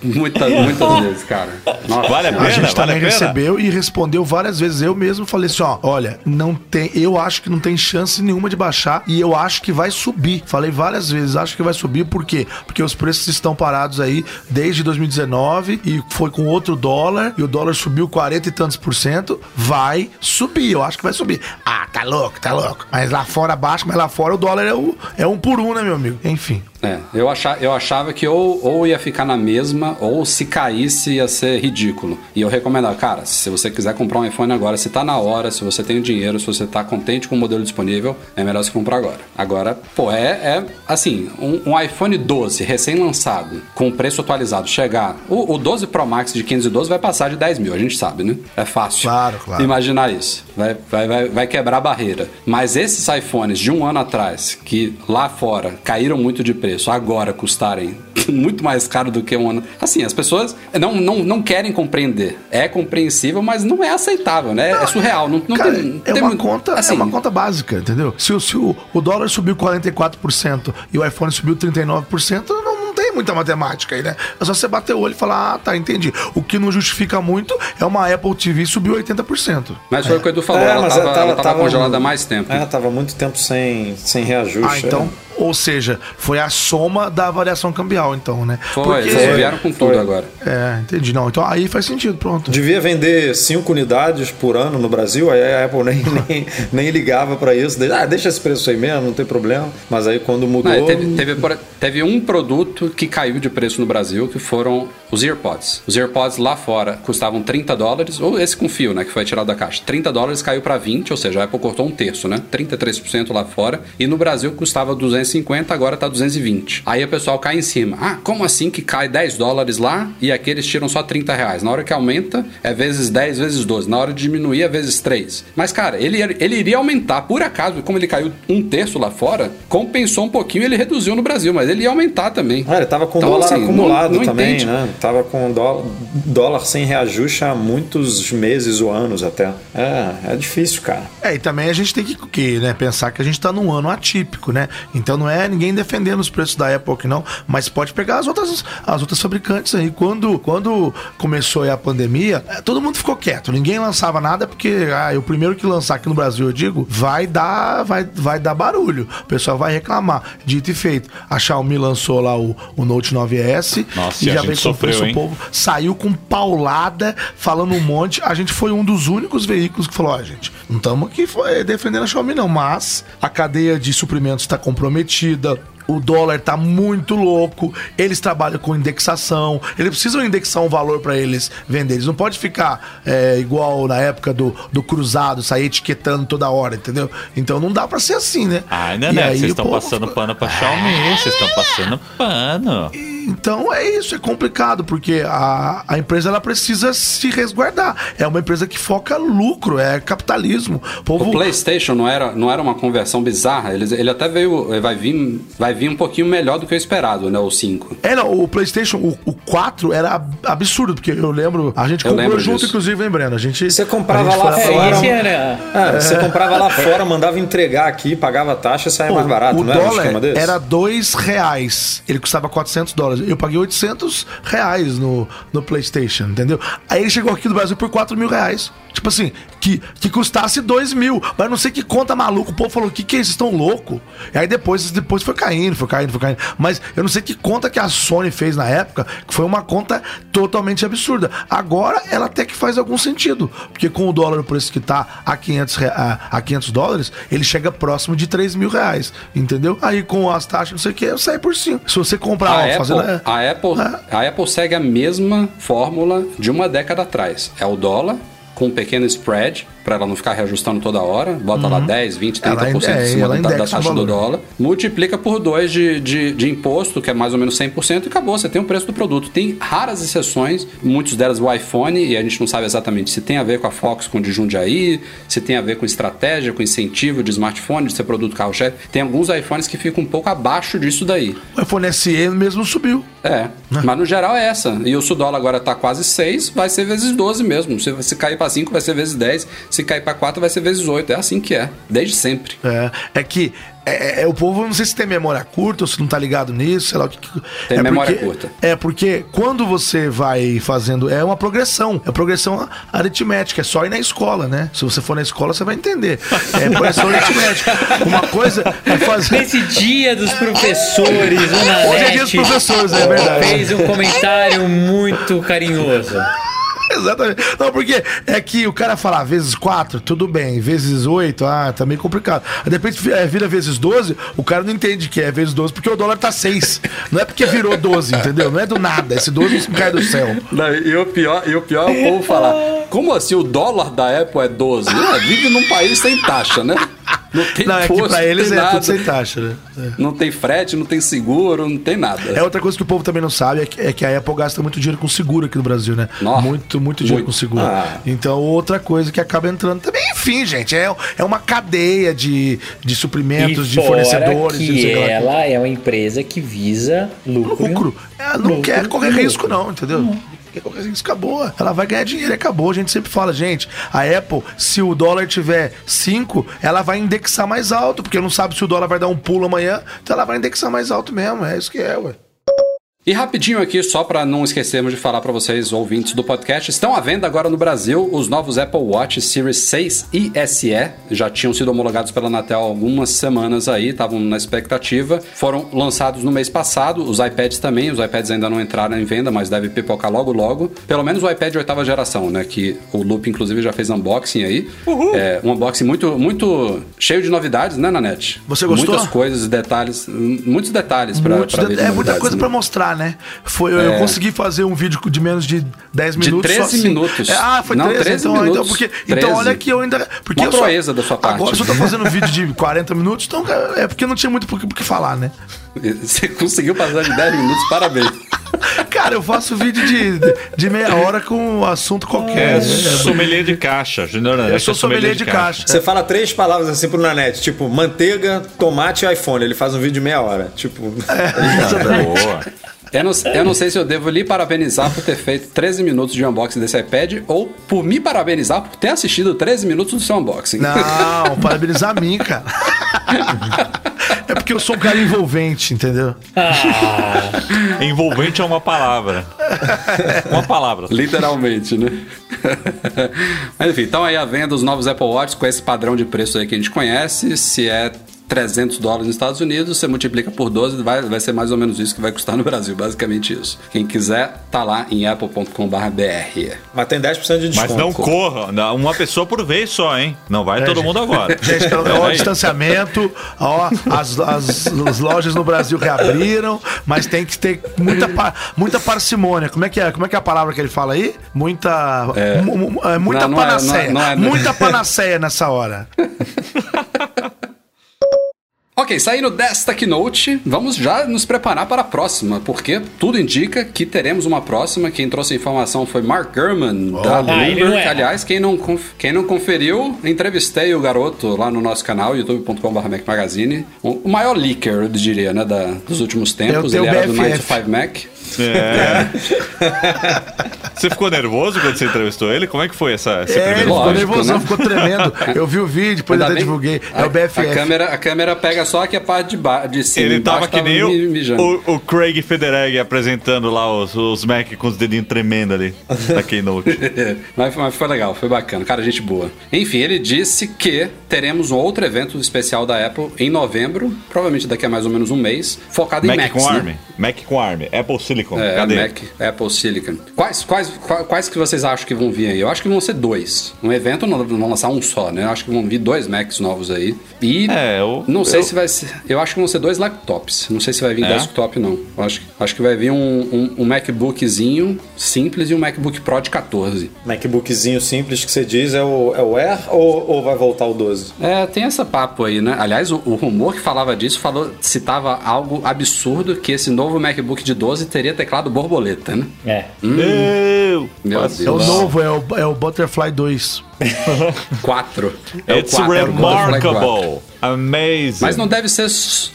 [SPEAKER 1] muitas, muitas vezes, cara. Nossa
[SPEAKER 4] Vale a
[SPEAKER 1] Senhora.
[SPEAKER 5] A
[SPEAKER 4] pena?
[SPEAKER 5] gente
[SPEAKER 4] Vale
[SPEAKER 5] também
[SPEAKER 4] a pena?
[SPEAKER 5] recebeu e respondeu várias vezes. Eu mesmo falei assim: ó, olha, não tem. Eu acho que não tem chance nenhuma de baixar e eu acho que vai subir. Falei várias vezes, acho que vai subir, por quê? Porque os preços estão parados aí desde 2019 e foi com outro dólar e o dólar subiu 40 e tantos por cento. Vai subir, eu acho que vai subir. Ah, tá louco, tá louco. Mas lá fora baixa, mas lá fora o dólar é, o, é um por um, né, meu amigo? Enfim.
[SPEAKER 1] É, eu, achava, eu achava que ou, ou ia ficar na mesma, ou se caísse ia ser ridículo. E eu recomendava, cara, se você quiser comprar um iPhone agora, se tá na hora, se você tem o dinheiro, se você tá contente com o modelo disponível, é melhor você comprar agora. Agora, pô, é, é assim, um, um iPhone 12 recém-lançado, com preço atualizado, chegar. O, o 12 Pro Max de 512 vai passar de 10 mil, a gente sabe, né? É fácil.
[SPEAKER 5] Claro, claro.
[SPEAKER 1] Imaginar isso. Vai, vai, vai, vai quebrar a barreira. Mas esses iPhones de um ano atrás, que lá fora caíram muito de preço, agora custarem muito mais caro do que um ano. Assim, as pessoas não, não, não querem compreender. É compreensível, mas não é aceitável, né? é surreal. Não, não
[SPEAKER 5] Cara,
[SPEAKER 1] tem, não
[SPEAKER 5] é,
[SPEAKER 1] tem
[SPEAKER 5] uma
[SPEAKER 1] muito-
[SPEAKER 5] conta,
[SPEAKER 1] assim,
[SPEAKER 5] é uma conta básica, entendeu? Se, o- se o, o dólar subiu 44% e o iPhone subiu 39%, não, não tem muita matemática aí, né? É só você bater o olho e falar, ah, tá, entendi. O que não justifica muito é uma Apple TV subiu 80%.
[SPEAKER 1] Mas foi o que o Edu falou,
[SPEAKER 2] É,
[SPEAKER 1] ela,
[SPEAKER 2] mas
[SPEAKER 1] tava,
[SPEAKER 2] ela
[SPEAKER 1] ela tava congelada há mais tempo.
[SPEAKER 2] É, tava muito tempo sem, sem reajuste.
[SPEAKER 5] Ah, então, ou seja, foi a soma da variação cambial, então, né?
[SPEAKER 1] Foi,
[SPEAKER 5] Porque-
[SPEAKER 1] eles vieram com tudo
[SPEAKER 2] Foi.
[SPEAKER 1] agora.
[SPEAKER 5] É, entendi. Não, então aí faz sentido, pronto.
[SPEAKER 2] Devia vender 5 unidades por ano no Brasil, aí a Apple nem, nem, nem ligava pra isso. Ah, deixa esse preço aí mesmo, não tem problema. Mas aí quando mudou.
[SPEAKER 1] Não, teve, teve, teve um produto que caiu de preço no Brasil, que foram os AirPods. Os AirPods lá fora custavam 30 dólares, ou esse com fio, né, que foi tirado da caixa. 30 dólares caiu para 20, ou seja, a Apple cortou um terço, né? 33% lá fora. E no Brasil custava 250, agora tá 220. Aí o pessoal cai em cima. Ah, como assim que cai 10 dólares lá e aqui eles tiram só 30 reais? Na hora que aumenta, é vezes 10, vezes 12. Na hora de diminuir, é vezes 3. Mas, cara, ele, ele iria aumentar, por acaso, como ele caiu um terço lá fora, compensou um pouquinho e ele reduziu no Brasil, mas ele ia aumentar também.
[SPEAKER 2] Ah, ele tava com
[SPEAKER 1] Então,
[SPEAKER 2] dólar
[SPEAKER 1] assim, não-
[SPEAKER 2] acumulado
[SPEAKER 1] não
[SPEAKER 2] também,
[SPEAKER 1] entende.
[SPEAKER 2] né? Tava com dólar, dólar sem reajuste há muitos meses ou anos até. É, é difícil, cara.
[SPEAKER 5] É, e também a gente tem que, que, né, pensar que a gente tá num ano atípico, né? Então não é ninguém defendendo os preços da Apple não, mas pode pegar as outras, as outras fabricantes aí. Quando, quando começou a pandemia, eh, todo mundo ficou quieto, ninguém lançava nada porque ah, o primeiro que lançar aqui no Brasil, eu digo, vai dar, vai, vai dar barulho. O pessoal vai reclamar. Dito e feito. A Xiaomi lançou lá o, o Note 9S
[SPEAKER 4] Nossa,
[SPEAKER 5] e já veio com
[SPEAKER 4] sofreu,
[SPEAKER 5] preço povo saiu com paulada, falando um monte. A gente foi um dos únicos veículos que falou: ó, gente, não estamos aqui defendendo a Xiaomi, não, mas a cadeia de suprimentos está comprometida metida o dólar tá muito louco, eles trabalham com indexação, eles precisam indexar um valor para eles vender. Eles não pode ficar é, igual na época do, do cruzado, sair etiquetando toda hora, entendeu? Então não dá para ser assim, né?
[SPEAKER 4] Ai,
[SPEAKER 5] E
[SPEAKER 4] Nanete,
[SPEAKER 5] aí
[SPEAKER 4] vocês
[SPEAKER 5] o
[SPEAKER 4] estão passando pano pra Xiaomi, vocês estão passando pano.
[SPEAKER 5] Então é isso, é complicado, porque a, a empresa ela precisa se resguardar. É uma empresa que foca lucro, é capitalismo. O povo.
[SPEAKER 1] O PlayStation não era, não era uma conversão bizarra. Ele, ele até veio. Vai vir, vai vir um pouquinho melhor do que o esperado, né? O 5.
[SPEAKER 5] É, não, o PlayStation, o, o 4 era ab- absurdo, porque eu lembro. A gente
[SPEAKER 1] Eu
[SPEAKER 5] comprou junto,
[SPEAKER 1] disso.
[SPEAKER 5] inclusive, hein, Breno? A gente.
[SPEAKER 2] Você comprava
[SPEAKER 5] gente
[SPEAKER 2] lá
[SPEAKER 3] É,
[SPEAKER 2] fora.
[SPEAKER 3] era.
[SPEAKER 2] Ah, Você comprava lá fora, mandava entregar aqui, pagava taxa e saia mais barato,
[SPEAKER 5] o
[SPEAKER 2] não era
[SPEAKER 5] dólar
[SPEAKER 2] desse?
[SPEAKER 5] era dois reais. Ele custava 400 dólares. Eu paguei 800 reais no, no PlayStation, entendeu? Aí ele chegou aqui no Brasil por 4 mil reais. Tipo assim, que, que custasse 2 mil. Mas não sei que conta maluco. O povo falou: o que, que é isso? Vocês estão louco? E aí depois, depois foi caindo, foi caindo, foi caindo. Mas eu não sei que conta que a Sony fez na época, que foi uma conta totalmente absurda. Agora ela até que faz algum sentido. Porque com o dólar, o preço que tá a 500, rea- a, a 500 dólares, ele chega próximo de 3 mil reais. Entendeu? Aí com as taxas, não sei o que, eu saio por 5. Se você comprar,
[SPEAKER 1] A
[SPEAKER 5] ó,
[SPEAKER 1] Apple,
[SPEAKER 5] fazendo. é,
[SPEAKER 1] a, Apple, a Apple segue a mesma fórmula de uma década atrás. É o dólar com um pequeno spread, para ela não ficar reajustando toda hora. Bota lá 10, 20, 30%
[SPEAKER 5] Uhum. Ela in- é,
[SPEAKER 1] em cima da,
[SPEAKER 5] o
[SPEAKER 1] taxa do dólar. Multiplica por 2 de, de, de imposto, que é mais ou menos 100%, e acabou. Você tem o preço do produto. Tem raras exceções, muitas delas o iPhone, e a gente não sabe exatamente se tem a ver com a Fox com o de Jundiaí, se tem a ver com estratégia, com incentivo de smartphone, de ser produto carro-chefe. Tem alguns iPhones que ficam um pouco abaixo disso daí.
[SPEAKER 5] O iPhone SE mesmo subiu.
[SPEAKER 1] É, mas no geral é essa. E o Sudólar agora tá quase 6, vai ser vezes 12 mesmo. Se, se cair pra 5, vai ser vezes 10. Se cair pra 4, vai ser vezes 8. É assim que é, desde sempre.
[SPEAKER 5] É, é que é, é, o povo, não sei se tem memória curta ou se não tá ligado nisso, sei lá o que. que-
[SPEAKER 1] Tem
[SPEAKER 5] é
[SPEAKER 1] memória
[SPEAKER 5] porque-
[SPEAKER 1] curta.
[SPEAKER 5] É porque quando você vai fazendo. É uma progressão. É progressão aritmética. É só ir na escola, né? Se você for na escola, você vai entender. É progressão aritmética. Uma coisa é fazer.
[SPEAKER 3] Nesse dia dos professores, o Nanete
[SPEAKER 5] Hoje é dia dos professores, é verdade.
[SPEAKER 3] fez um comentário muito carinhoso.
[SPEAKER 5] Exatamente. Não, porque é que o cara fala ah, vezes 4, tudo bem. Vezes 8, ah, tá meio complicado. De repente é, vira vezes 12, o cara não entende que é vezes 12 porque o dólar tá 6. Não é porque virou 12, entendeu? Não é do nada. Esse 12 não cai do céu.
[SPEAKER 1] e, o pior, e o pior é o povo falar: como assim o dólar da Apple é 12? É, vive num país sem taxa, né? Não tem
[SPEAKER 5] Não, é que pra
[SPEAKER 1] não
[SPEAKER 5] eles
[SPEAKER 1] tem
[SPEAKER 5] é
[SPEAKER 1] nada.
[SPEAKER 5] tudo sem taxa, né? É.
[SPEAKER 1] Não tem frete, não tem seguro, não tem nada.
[SPEAKER 5] É outra coisa que o povo também não sabe é que, é que a Apple gasta muito dinheiro com seguro aqui no Brasil, né?
[SPEAKER 1] Nossa.
[SPEAKER 5] Muito, muito dinheiro
[SPEAKER 1] Muito.
[SPEAKER 5] com seguro.
[SPEAKER 2] Ah.
[SPEAKER 5] Então, outra coisa que acaba entrando também, enfim, gente, é, é uma cadeia de, de suprimentos,
[SPEAKER 3] e
[SPEAKER 5] de
[SPEAKER 3] fora
[SPEAKER 5] fornecedores,
[SPEAKER 3] que
[SPEAKER 5] lá.
[SPEAKER 3] ela é uma empresa que visa lucro.
[SPEAKER 5] lucro. Ela não
[SPEAKER 3] Lucro,
[SPEAKER 5] quer correr risco, não, entendeu? Não risco, acabou. Ela vai ganhar dinheiro acabou. A gente sempre fala, gente, a Apple, se o dólar tiver 5, ela vai indexar mais alto, porque não sabe se o dólar vai dar um pulo amanhã, então ela vai indexar mais alto mesmo. É isso que é, ué.
[SPEAKER 1] E rapidinho aqui, só para não esquecermos de falar para vocês, ouvintes do podcast, estão à venda agora no Brasil os novos Apple Watch Series 6 e SE. Já tinham sido homologados pela Anatel algumas semanas aí, estavam na expectativa. Foram lançados no mês passado, os iPads também, os iPads ainda não entraram em venda, mas deve pipocar logo logo. Pelo menos o iPad de oitava geração, né? Que o Loop, inclusive, já fez unboxing aí. É, um unboxing muito, muito cheio de novidades, né, Nanete?
[SPEAKER 5] Você gostou?
[SPEAKER 1] Muitas coisas, detalhes, muitos detalhes para
[SPEAKER 5] de- é muita coisa
[SPEAKER 1] né?
[SPEAKER 5] pra mostrar, né? Foi, eu- Eu consegui fazer um vídeo de menos de 10
[SPEAKER 1] De
[SPEAKER 5] minutos.
[SPEAKER 1] 13
[SPEAKER 5] só assim.
[SPEAKER 1] minutos.
[SPEAKER 5] É, ah, foi
[SPEAKER 1] Não,
[SPEAKER 5] 13,
[SPEAKER 1] 13
[SPEAKER 5] então, então,
[SPEAKER 1] minutos.
[SPEAKER 5] porque,
[SPEAKER 1] 13.
[SPEAKER 5] então olha que eu ainda. Porque
[SPEAKER 1] Uma
[SPEAKER 5] eu só-
[SPEAKER 1] proeza da sua parte.
[SPEAKER 5] Agora eu só tô fazendo um vídeo de 40 minutos, então é porque não tinha muito por que falar, né?
[SPEAKER 1] Você conseguiu passar de 10 minutos, parabéns.
[SPEAKER 5] Cara, eu faço vídeo de, de meia hora com um assunto qualquer.
[SPEAKER 4] É, sommelier de caixa. Junior Nanete
[SPEAKER 5] eu sou
[SPEAKER 4] é
[SPEAKER 5] sommelier de caixa.
[SPEAKER 2] Você fala três palavras assim pro Nanete, tipo manteiga, tomate e iPhone. Ele faz um vídeo de meia hora. Tipo,
[SPEAKER 4] Boa.
[SPEAKER 1] Eu não, eu não sei se eu devo lhe parabenizar por ter feito 13 minutos de unboxing desse iPad ou por me parabenizar por ter assistido 13 minutos do seu unboxing.
[SPEAKER 5] Não, parabenizar a mim, cara. É porque eu sou um cara envolvente, entendeu?
[SPEAKER 4] Envolvente é uma palavra. Uma palavra.
[SPEAKER 1] Literalmente, né? Mas enfim, então aí a venda dos novos Apple Watch com esse padrão de preço aí que a gente conhece. Se é 300 dólares nos Estados Unidos, você multiplica por 12, vai, vai ser mais ou menos isso que vai custar no Brasil, basicamente isso. Quem quiser, tá lá em apple.com.br.
[SPEAKER 2] Mas tem 10% de desconto.
[SPEAKER 4] Mas não corra, uma pessoa por vez só, hein? Não vai todo
[SPEAKER 5] gente.
[SPEAKER 4] mundo agora.
[SPEAKER 5] Gente, pelo
[SPEAKER 4] aí.
[SPEAKER 5] distanciamento, ó, as, as- as lojas no Brasil reabriram, mas tem que ter muita, muita parcimônia. Como é, que é? Como é que é a palavra que ele fala aí? Muita. mu- mu- é, muita
[SPEAKER 1] Não, não é- não é-
[SPEAKER 5] panaceia.
[SPEAKER 1] não é-
[SPEAKER 5] Muita panaceia nessa hora.
[SPEAKER 1] Ok, saindo desta keynote, vamos já nos preparar para a próxima, porque tudo indica que teremos uma próxima. Quem trouxe a informação foi Mark Gurman, da
[SPEAKER 3] Ah,
[SPEAKER 1] Bloomberg.
[SPEAKER 3] erra.
[SPEAKER 1] Aliás, quem não, quem não conferiu, entrevistei o garoto lá no nosso canal, youtube.com.br Mac Magazine. O maior leaker, eu diria, né, da, dos últimos tempos.
[SPEAKER 5] tenho
[SPEAKER 1] Ele era do
[SPEAKER 5] BFF.
[SPEAKER 1] 9 to 5 Mac.
[SPEAKER 4] É. Você ficou nervoso quando você entrevistou ele? Como é que foi essa, essa
[SPEAKER 5] É, ficou
[SPEAKER 1] Lógico,
[SPEAKER 5] nervosão,
[SPEAKER 1] né?
[SPEAKER 5] ficou tremendo. Eu vi o vídeo, depois
[SPEAKER 1] Ainda
[SPEAKER 5] até divulguei. É
[SPEAKER 1] a-
[SPEAKER 5] o BFF.
[SPEAKER 1] A câmera, a câmera pega só aqui a parte de, ba de cima.
[SPEAKER 4] Ele tava que nem o, o, o Craig Federighi apresentando lá os, os Mac com os dedinhos tremendo ali na Keynote.
[SPEAKER 1] mas, mas foi legal, foi bacana, cara, gente boa. Enfim, ele disse que teremos um outro evento especial da Apple em novembro, provavelmente daqui a mais ou menos um mês, focado em
[SPEAKER 4] Mac
[SPEAKER 1] Macs,
[SPEAKER 4] com
[SPEAKER 1] né?
[SPEAKER 4] ARM. Mac com ARM. Apple Silicon.
[SPEAKER 1] É,
[SPEAKER 4] Cadê?
[SPEAKER 1] Mac, Apple Silicon. Quais, quais, quais, que vocês acham que vão vir aí? Eu acho que vão ser dois. Um evento não vão lançar um só, né? Eu acho que vão vir dois Macs novos aí. E
[SPEAKER 4] É, eu-
[SPEAKER 1] não sei
[SPEAKER 4] eu-
[SPEAKER 1] se vai ser. Eu acho que vão ser dois laptops. Não sei se vai vir
[SPEAKER 4] É?
[SPEAKER 1] desktop, não. Eu acho, acho que vai vir um, um, um MacBookzinho simples e um MacBook Pro de 14.
[SPEAKER 2] MacBookzinho simples que você diz é o, é o Air ou, ou vai voltar o 12?
[SPEAKER 1] É, tem essa papo aí, né? Aliás, o, o rumor que falava disso falou, citava algo absurdo que esse novo MacBook de 12 teria teclado borboleta, né?
[SPEAKER 3] É.
[SPEAKER 4] Meu,
[SPEAKER 1] Meu
[SPEAKER 4] Nossa.
[SPEAKER 5] É o
[SPEAKER 1] Deus.
[SPEAKER 5] novo, é o, é o Butterfly 2.
[SPEAKER 1] 4. É
[SPEAKER 4] It's
[SPEAKER 1] o 4, é o Butterfly 4.
[SPEAKER 4] remarkable. Amazing.
[SPEAKER 1] Mas não deve ser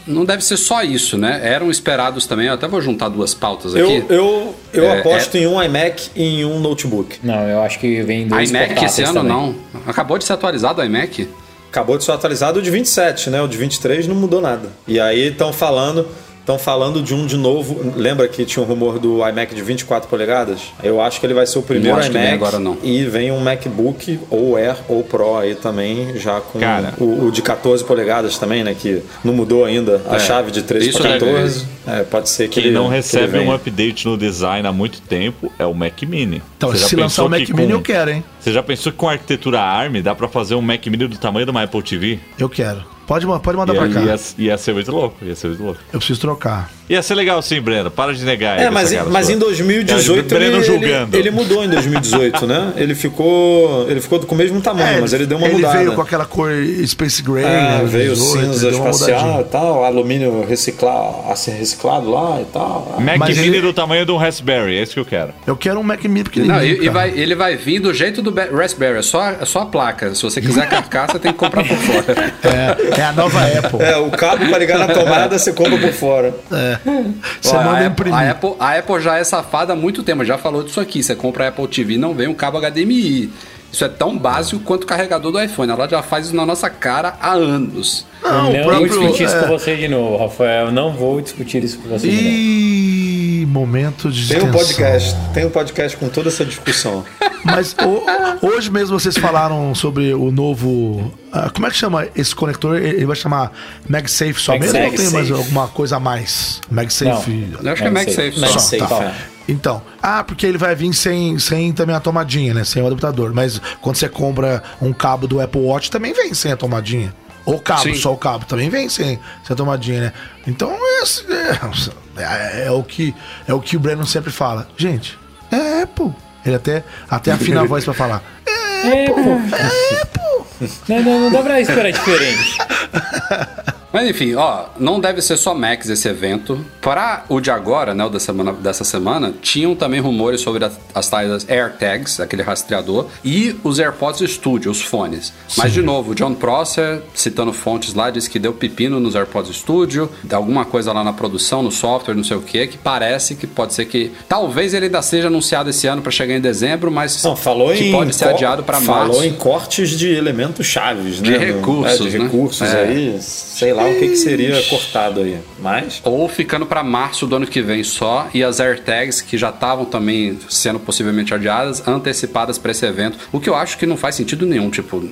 [SPEAKER 1] não deve ser só isso, né? Eram esperados também. Eu até vou juntar duas pautas aqui.
[SPEAKER 2] Eu, eu, eu
[SPEAKER 1] É,
[SPEAKER 2] aposto em um iMac e em um notebook.
[SPEAKER 3] Não, eu acho que vem dois
[SPEAKER 1] iMac esse ano
[SPEAKER 3] também.
[SPEAKER 1] não. Acabou de ser atualizado o iMac.
[SPEAKER 2] Acabou de ser atualizado o de 27, né? O de 23 não mudou nada. E aí estão falando. Estão falando de um de novo. Lembra que tinha um rumor do iMac de 24 polegadas? Eu acho que ele vai ser o primeiro
[SPEAKER 1] acho que
[SPEAKER 2] iMac.
[SPEAKER 1] vem agora, não.
[SPEAKER 2] E vem um MacBook ou Air ou Pro aí também, já com
[SPEAKER 4] Cara.
[SPEAKER 2] o, o de 14 polegadas também, né? Que não mudou ainda a
[SPEAKER 1] É,
[SPEAKER 2] chave de 13
[SPEAKER 1] isso
[SPEAKER 2] para
[SPEAKER 1] deve-
[SPEAKER 2] 14. É, pode ser que
[SPEAKER 4] Quem
[SPEAKER 2] ele,
[SPEAKER 4] não
[SPEAKER 2] que ele
[SPEAKER 4] recebe
[SPEAKER 2] venha.
[SPEAKER 4] um update no design há muito tempo é o Mac Mini.
[SPEAKER 5] Então,
[SPEAKER 4] Você
[SPEAKER 5] se lançar o Mac Mini,
[SPEAKER 4] com-
[SPEAKER 5] eu quero, hein?
[SPEAKER 4] Você já pensou que com arquitetura ARM dá pra fazer um Mac Mini do tamanho de uma Apple TV?
[SPEAKER 5] Eu quero. Pode, pode mandar
[SPEAKER 4] Ia,
[SPEAKER 5] pra cá.
[SPEAKER 4] ia, ia ser muito louco, ia ser muito louco.
[SPEAKER 5] Eu preciso trocar.
[SPEAKER 4] Ia ser legal sim, Breno. Para de negar
[SPEAKER 2] É, mas, mas
[SPEAKER 4] sua.
[SPEAKER 2] em 2018
[SPEAKER 4] Cara,
[SPEAKER 2] ele,
[SPEAKER 4] Breno
[SPEAKER 2] ele,
[SPEAKER 4] julgando.
[SPEAKER 2] ele mudou em 2018, né? Ele ficou, ele ficou com o mesmo tamanho, mas ele deu uma
[SPEAKER 5] É, ele
[SPEAKER 2] mudada.
[SPEAKER 5] veio com aquela cor Space Gray,
[SPEAKER 2] É,
[SPEAKER 5] né?
[SPEAKER 2] veio
[SPEAKER 5] 18,
[SPEAKER 2] cinza espacial e tal, alumínio reciclado, assim, reciclado lá e tal.
[SPEAKER 4] Mac
[SPEAKER 5] Mas
[SPEAKER 4] Mini
[SPEAKER 5] ele-
[SPEAKER 4] do tamanho de um Raspberry, é isso que eu quero.
[SPEAKER 5] Eu quero um Mac Mini pequenininho,
[SPEAKER 1] Não, e, e vai, ele vai vir do jeito do Raspberry, é só, é só a placa. Se você quiser a carcaça, tem que comprar por fora.
[SPEAKER 5] É, é a nova Apple.
[SPEAKER 2] É, o cabo para ligar na tomada você compra por fora.
[SPEAKER 5] Você
[SPEAKER 1] Ó,
[SPEAKER 5] manda
[SPEAKER 1] a,
[SPEAKER 5] imprimir.
[SPEAKER 1] a Apple, a Apple já é safada há muito tempo, já falou disso aqui. Você compra a Apple TV não vem um cabo HDMI. Isso é tão básico quanto o carregador do iPhone. Ela já faz isso na nossa cara há anos.
[SPEAKER 5] Não,
[SPEAKER 3] não
[SPEAKER 5] próprio-
[SPEAKER 3] vou discutir isso
[SPEAKER 5] é.
[SPEAKER 3] com você de novo, Rafael. Não vou discutir isso com você de novo.
[SPEAKER 5] Ih, momento de
[SPEAKER 2] Tem um podcast, tem um podcast com toda essa discussão.
[SPEAKER 5] Mas o- hoje mesmo vocês falaram sobre o novo. ah, como é que chama esse conector? Ele vai chamar MagSafe só mesmo ou tem
[SPEAKER 3] MagSafe.
[SPEAKER 5] mais alguma coisa a mais? MagSafe.
[SPEAKER 1] Eu acho que é MagSafe só.
[SPEAKER 5] Só,
[SPEAKER 2] MagSafe,
[SPEAKER 5] tá.
[SPEAKER 2] é.
[SPEAKER 5] Então, ah, porque ele vai vir sem, sem também a tomadinha, né? Sem o adaptador. Mas quando você compra um cabo do Apple Watch, também vem sem a tomadinha. Ou cabo,
[SPEAKER 1] Sim.
[SPEAKER 5] só o cabo, também vem sem, sem a tomadinha, né? Então, esse é, é, é o que, é o que o Breno sempre fala. Gente, é Apple. Ele até, até afina a voz pra falar.
[SPEAKER 3] É, pô. Não, não, não dá pra esperar diferente.
[SPEAKER 1] Mas enfim, ó, não deve ser só Macs esse evento. Para o de agora, né, o da semana, dessa semana, tinham também rumores sobre as tais AirTags, aquele rastreador, e os AirPods Studio, os fones. Mas, de novo, o John Prosser, citando fontes lá, disse que deu pepino nos AirPods Studio, deu alguma coisa lá na produção, no software, não sei o que, que parece que pode ser que. Talvez ele ainda seja anunciado esse ano para chegar em dezembro, mas
[SPEAKER 2] Não, falou
[SPEAKER 1] que
[SPEAKER 2] em
[SPEAKER 1] pode ser adiado para
[SPEAKER 2] Falou
[SPEAKER 1] março.
[SPEAKER 2] em cortes de elementos chaves,
[SPEAKER 1] De
[SPEAKER 2] né?
[SPEAKER 1] recursos,
[SPEAKER 2] É, de
[SPEAKER 1] né?
[SPEAKER 2] recursos
[SPEAKER 1] É.
[SPEAKER 2] aí, sei lá. Lá o que, que seria cortado aí. Mas.
[SPEAKER 1] Ou ficando pra março do ano que vem só, e as AirTags, que já estavam também sendo possivelmente adiadas, antecipadas pra esse evento. O que eu acho que não faz sentido nenhum. Tipo,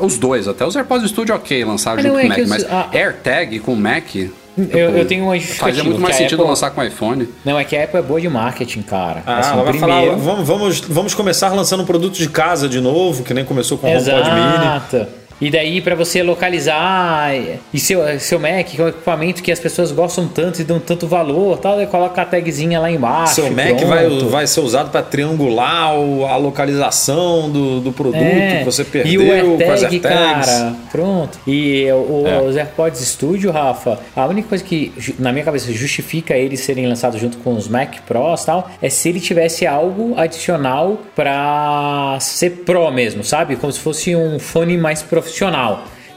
[SPEAKER 1] os dois, até os AirPods Studio, ok, lançar
[SPEAKER 3] Mas
[SPEAKER 1] junto
[SPEAKER 3] não
[SPEAKER 1] com o
[SPEAKER 3] é
[SPEAKER 1] Mac,
[SPEAKER 3] os-
[SPEAKER 1] mas
[SPEAKER 3] a-
[SPEAKER 1] AirTag com Mac.
[SPEAKER 3] Eu, eu tenho uma justificativa.
[SPEAKER 1] Fazia muito mais sentido
[SPEAKER 3] Apple-
[SPEAKER 1] lançar com iPhone.
[SPEAKER 3] Não, é que a Apple é boa de marketing, cara.
[SPEAKER 2] Ah,
[SPEAKER 3] Assim,
[SPEAKER 2] vai falar,
[SPEAKER 3] primeiro-
[SPEAKER 2] vamos, vamos, vamos começar lançando um produto de casa de novo, que nem começou com o HomePod Mini.
[SPEAKER 3] Exato. E daí, pra você localizar e seu, seu Mac, que é um equipamento que as pessoas gostam tanto e dão tanto valor, tal, daí coloca a tagzinha lá embaixo.
[SPEAKER 2] Seu
[SPEAKER 3] e
[SPEAKER 2] Mac
[SPEAKER 3] pronto.
[SPEAKER 2] vai, vai ser usado para triangular a localização do, do produto
[SPEAKER 3] É,
[SPEAKER 2] que você
[SPEAKER 3] e
[SPEAKER 2] perdeu
[SPEAKER 3] o
[SPEAKER 2] com as
[SPEAKER 3] AirTag,
[SPEAKER 2] AirTags.
[SPEAKER 3] cara, pronto. E o-
[SPEAKER 4] É.
[SPEAKER 3] os AirPods Studio, Rafa, a única coisa que, na minha cabeça, justifica eles serem lançados junto com os Mac Pros e tal, é se ele tivesse algo adicional pra ser Pro mesmo, sabe? Como se fosse um fone mais profissional.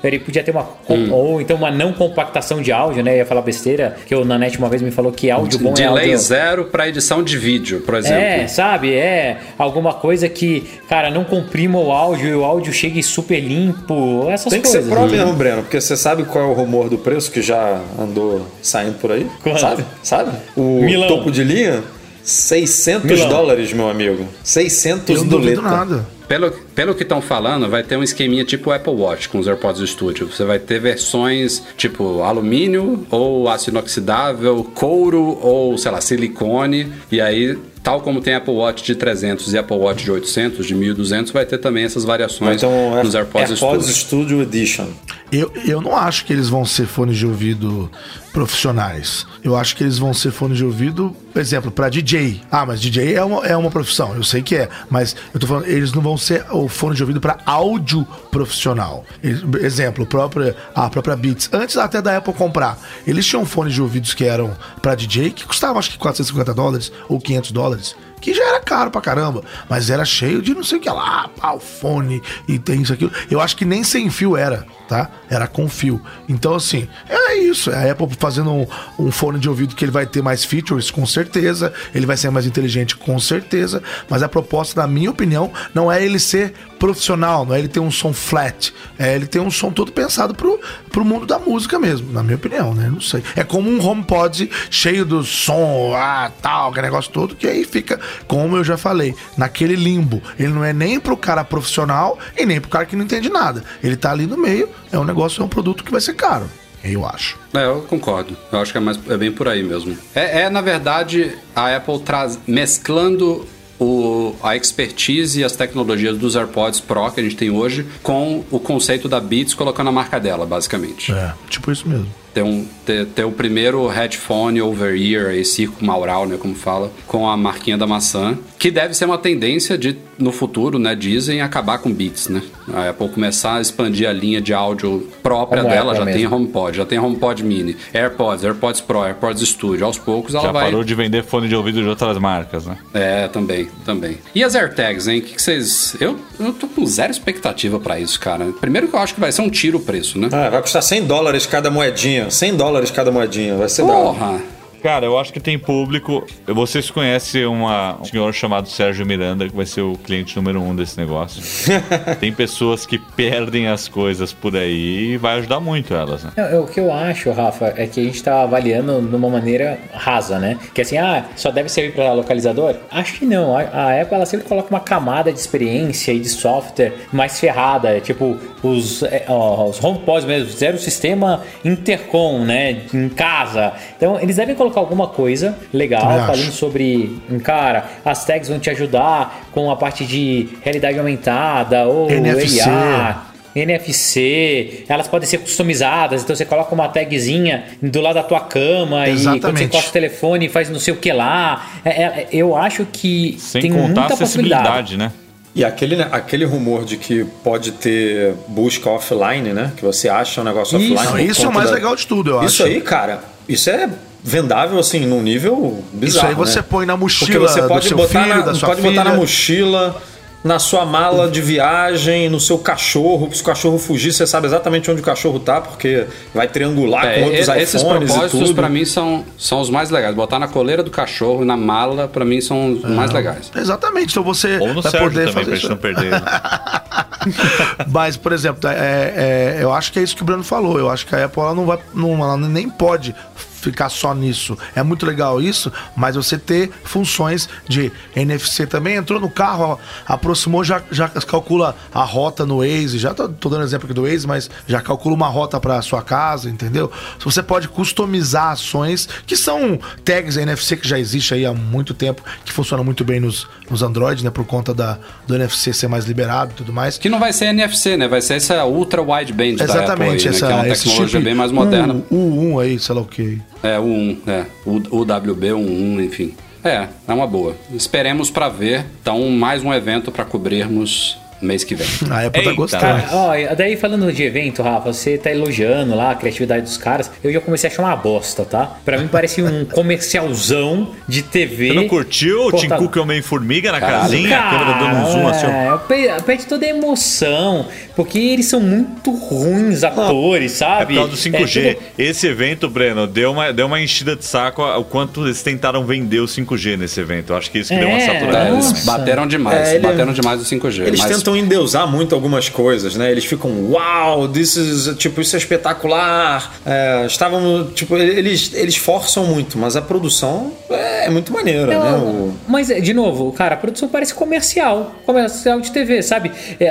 [SPEAKER 3] Ele podia ter uma.
[SPEAKER 1] Hum.
[SPEAKER 3] Ou então uma não compactação de áudio, né? Eu ia falar besteira, que o Nanete uma vez me falou que áudio bom é
[SPEAKER 1] Delay
[SPEAKER 3] áudio.
[SPEAKER 1] zero pra edição de vídeo, por exemplo.
[SPEAKER 3] É, sabe? É alguma coisa que, cara, não comprima o áudio e o áudio chegue super limpo. Essas
[SPEAKER 2] Tem que
[SPEAKER 3] coisas.
[SPEAKER 2] ser Pro mesmo, Breno, porque você sabe qual é o rumor do preço que já andou saindo por aí?
[SPEAKER 3] Quanto?
[SPEAKER 2] Sabe? Sabe? O
[SPEAKER 3] Milão.
[SPEAKER 2] topo de linha? 600
[SPEAKER 3] Milão.
[SPEAKER 2] dólares, meu amigo. 600
[SPEAKER 5] Eu não duvido
[SPEAKER 2] doleta.
[SPEAKER 5] nada.
[SPEAKER 1] Pelo, pelo que estão falando, vai ter um esqueminha tipo o Apple Watch com os AirPods Studio. Você vai ter versões tipo alumínio ou aço inoxidável, couro ou, sei lá, silicone. E aí, tal como tem Apple Watch de 300 e Apple Watch de 800, de 1200, vai ter também essas variações
[SPEAKER 2] Então,
[SPEAKER 1] nos AirPods,
[SPEAKER 2] AirPods
[SPEAKER 1] Studio.
[SPEAKER 2] Studio Edition.
[SPEAKER 5] Eu, eu não acho que eles vão ser fones de ouvido profissionais. Eu acho que eles vão ser fones de ouvido, por exemplo, para DJ. Ah, mas DJ é uma, é uma profissão, eu sei que é. Mas eu tô falando, eles não vão ser o fone de ouvido para áudio profissional. Eles- exemplo, o próprio, a própria Beats. Antes até da Apple comprar, eles tinham fones de ouvidos que eram para DJ que custavam acho que 450 dólares ou 500 dólares. Que já era caro pra caramba, mas era cheio de não sei o que lá, o fone e tem isso, aquilo. Eu acho que nem sem fio era, tá? Era com fio. Então, assim, é isso. É a Apple fazendo um, um fone de ouvido que ele vai ter mais features, com certeza. Ele vai ser mais inteligente, com certeza. Mas a proposta, na minha opinião, não é ele ser profissional, não é ele ter um som flat. É ele ter um som todo pensado pro, pro mundo da música mesmo, na minha opinião, né? Não sei. É como um HomePod cheio do som, ah, tal, aquele negócio todo, que aí fica, como eu já falei, naquele limbo. Ele não é nem pro cara profissional e nem pro cara que não entende nada. Ele tá ali no meio, é um negócio, é um produto que vai ser caro. Eu acho.
[SPEAKER 1] É, eu concordo. Eu acho que é, mais, é bem por aí mesmo. É, é, na verdade, a Apple traz, mesclando o, a expertise e as tecnologias dos AirPods Pro que a gente tem hoje com o conceito da Beats colocando a marca dela, basicamente.
[SPEAKER 5] É, tipo isso mesmo.
[SPEAKER 1] Ter, um, ter, ter o primeiro headphone over-ear, aí, circo maural, né, como fala, com a marquinha da maçã, que deve ser uma tendência de, no futuro, né, dizem, acabar com Beats, né? A Apple começar a expandir a linha de áudio própria
[SPEAKER 3] Como
[SPEAKER 1] dela, já tem
[SPEAKER 3] mesmo.
[SPEAKER 1] HomePod, já tem HomePod Mini, AirPods, AirPods Pro, AirPods Studio, aos poucos ela
[SPEAKER 4] Já
[SPEAKER 1] vai...
[SPEAKER 4] parou de vender fone de ouvido de outras marcas, né?
[SPEAKER 1] É, também, também. E as AirTags, hein? O que, vocês... Eu, eu tô com zero expectativa pra isso, cara. Primeiro que eu acho que vai ser um tiro o preço, né?
[SPEAKER 2] Ah, vai custar 100 dólares cada moedinha. 100 dólares cada moedinha. Vai ser.
[SPEAKER 1] Porra!
[SPEAKER 4] Cara, eu acho que tem público. Vocês conhecem uma, um senhor chamado Sérgio Miranda, que vai ser o cliente número um desse negócio. tem pessoas que perdem as coisas por aí e vai ajudar muito elas, né?
[SPEAKER 3] Não, é, o que eu acho, Rafa, é que a gente tá avaliando de uma maneira rasa, né? Que assim, ah, só deve servir para localizador? Acho que não. A, a Apple ela sempre coloca uma camada de experiência e de software mais ferrada, tipo os, é, ó, os HomePods mesmo, fizeram o sistema intercom, né, em casa. Então eles devem colocar alguma coisa legal,
[SPEAKER 5] Também acho.
[SPEAKER 3] falando sobre, cara, as tags vão te ajudar com a parte de realidade aumentada ou
[SPEAKER 5] NFC.
[SPEAKER 3] AR. NFC, elas podem ser customizadas, então você coloca uma tagzinha do lado da tua cama e quando você
[SPEAKER 5] Exatamente.
[SPEAKER 3] encosta o telefone faz não sei o que lá. É- é- eu acho que
[SPEAKER 4] Sem
[SPEAKER 3] tem
[SPEAKER 4] contar
[SPEAKER 3] muita
[SPEAKER 4] a
[SPEAKER 3] possibilidade.
[SPEAKER 4] né?
[SPEAKER 2] E aquele, né, aquele rumor de que pode ter busca offline, né? Que você acha um negócio
[SPEAKER 3] Isso.
[SPEAKER 2] offline.
[SPEAKER 5] Não, isso é o mais
[SPEAKER 2] da-
[SPEAKER 5] legal de tudo, eu
[SPEAKER 2] Isso
[SPEAKER 5] acho.
[SPEAKER 2] aí, cara, isso é vendável assim num nível bizarro.
[SPEAKER 5] aí você
[SPEAKER 2] né?
[SPEAKER 5] põe na
[SPEAKER 2] Porque
[SPEAKER 5] mochila
[SPEAKER 2] você
[SPEAKER 5] do
[SPEAKER 2] pode
[SPEAKER 5] seu
[SPEAKER 2] botar
[SPEAKER 5] filho,
[SPEAKER 2] na,
[SPEAKER 5] da sua
[SPEAKER 2] pode botar na
[SPEAKER 5] filha.
[SPEAKER 2] mochila, na sua mala de viagem, no seu cachorro. Se o cachorro fugir, você sabe exatamente onde o cachorro tá, porque vai triangular
[SPEAKER 1] É,
[SPEAKER 2] com outros
[SPEAKER 1] e- esses
[SPEAKER 2] iPhones e
[SPEAKER 1] propósitos pra mim são, são os mais legais. Botar na coleira do cachorro e na mala, pra mim, são os mais legais.
[SPEAKER 5] Exatamente, então você
[SPEAKER 4] Ou no
[SPEAKER 5] vai
[SPEAKER 4] Sérgio
[SPEAKER 5] poder
[SPEAKER 4] também, pra
[SPEAKER 5] fazer
[SPEAKER 4] gente
[SPEAKER 5] isso.
[SPEAKER 4] não perder. né?
[SPEAKER 5] Mas, por exemplo, é, é, eu acho que é isso que o Bruno falou. Eu acho que a Apple ela não vai. Não, ela nem pode ficar só nisso. É muito legal isso, mas você ter funções de NFC também. Entrou no carro, aproximou, já, já calcula a rota no Waze. Já tô, tô dando exemplo aqui do Waze, mas já calcula uma rota para sua casa, entendeu? Você pode customizar ações que são tags NFC que já existe aí há muito tempo, que funcionam muito bem nos, nos Android, né? Por conta da, do NFC ser mais liberado e tudo mais.
[SPEAKER 1] Que não vai ser NFC, né? Vai ser essa ultra wideband da Apple
[SPEAKER 5] Exatamente,
[SPEAKER 1] aí, né?
[SPEAKER 5] essa,
[SPEAKER 1] Que é uma
[SPEAKER 5] esse
[SPEAKER 1] tecnologia
[SPEAKER 5] chip
[SPEAKER 1] bem mais moderna.
[SPEAKER 5] U, U1 aí, sei lá o que.
[SPEAKER 1] É, o 1, é. O, o WB, o 1, enfim. É, é uma boa. Esperemos pra ver. Então, mais um evento pra cobrirmos mês que vem.
[SPEAKER 5] A Apple tá
[SPEAKER 4] Eita.
[SPEAKER 5] gostando.
[SPEAKER 3] Cara, ó, daí falando de evento, Rafa, você tá elogiando lá a criatividade dos caras. Eu já comecei a achar uma bosta, tá? Pra mim parece um comercialzão de TV.
[SPEAKER 4] Você não curtiu o Tim
[SPEAKER 3] tá-
[SPEAKER 4] Cook Homem-Formiga na
[SPEAKER 1] Caralho.
[SPEAKER 4] casinha? A câmera dando um zoom assim, ó.
[SPEAKER 3] é, pe- perde toda a emoção, porque eles são muito ruins atores,
[SPEAKER 4] É
[SPEAKER 3] sabe?
[SPEAKER 4] por causa do 5G.
[SPEAKER 3] É, tipo,
[SPEAKER 4] Esse evento, Breno, deu uma, deu uma enchida de saco o quanto eles tentaram vender o 5G nesse evento. Eu acho que isso que deu uma
[SPEAKER 3] É,
[SPEAKER 4] saturada.
[SPEAKER 1] É, eles bateram demais.
[SPEAKER 2] É, ele-
[SPEAKER 1] bateram demais o 5G.
[SPEAKER 2] Eles
[SPEAKER 1] mas
[SPEAKER 2] tentam endeusar muito algumas coisas, né? Eles ficam, uau, this is, tipo, isso é espetacular. É, estavam, tipo, eles, eles forçam muito, mas a produção é muito maneira, né? O-
[SPEAKER 3] Mas, de novo, cara, a produção parece comercial. Comercial de TV, sabe? É,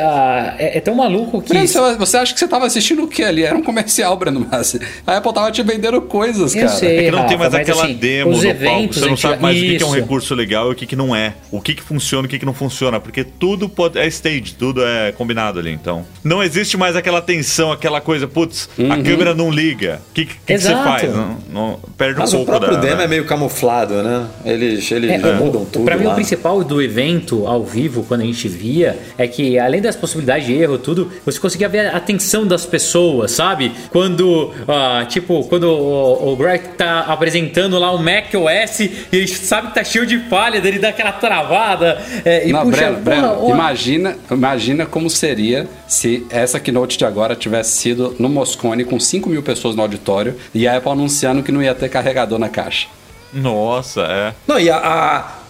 [SPEAKER 3] é- é tão maluco que.
[SPEAKER 1] Você- acha que você tava assistindo o que ali? Era um comercial, Breno Massi. A Apple tava te vendendo coisas,
[SPEAKER 3] Eu
[SPEAKER 1] cara.
[SPEAKER 3] sei.
[SPEAKER 4] É que não tem
[SPEAKER 3] Rafa,
[SPEAKER 4] mais
[SPEAKER 3] mas,
[SPEAKER 4] aquela
[SPEAKER 3] assim,
[SPEAKER 4] demo
[SPEAKER 3] os
[SPEAKER 4] no palco.
[SPEAKER 3] eventos
[SPEAKER 4] Você não sabe mais o que que é um
[SPEAKER 3] Isso.
[SPEAKER 4] recurso legal e o que, que não é. O que, que funciona e o que, que não funciona. Porque tudo pode, é stage, tudo é combinado ali. Então, não existe mais aquela tensão, aquela coisa, putz, a câmera não liga. O que, que, que que você faz? Não, não- perde
[SPEAKER 2] Mas
[SPEAKER 4] um
[SPEAKER 2] o
[SPEAKER 4] pouco
[SPEAKER 2] próprio
[SPEAKER 4] da...
[SPEAKER 2] demo
[SPEAKER 4] da-
[SPEAKER 2] é meio camuflado, né? Eles, eles
[SPEAKER 3] É,
[SPEAKER 2] mudam tudo
[SPEAKER 3] Pra mim,
[SPEAKER 2] lá.
[SPEAKER 3] o principal do evento ao vivo, quando a gente via, é que além das possibilidades de erro, tudo, você conseguia ver a atenção das pessoas, sabe? Quando, ah, tipo, quando o, o Greg tá apresentando lá o Mac OS e ele sabe que tá cheio de falha, dele dá aquela travada. é, e
[SPEAKER 1] Não,
[SPEAKER 3] puxa,
[SPEAKER 1] Breno, Breno, imagina, imagina como seria se essa keynote de agora tivesse sido no Moscone com 5 mil pessoas no auditório e a Apple anunciando que não ia ter carregador na caixa.
[SPEAKER 4] Nossa, é.
[SPEAKER 2] Não, e a,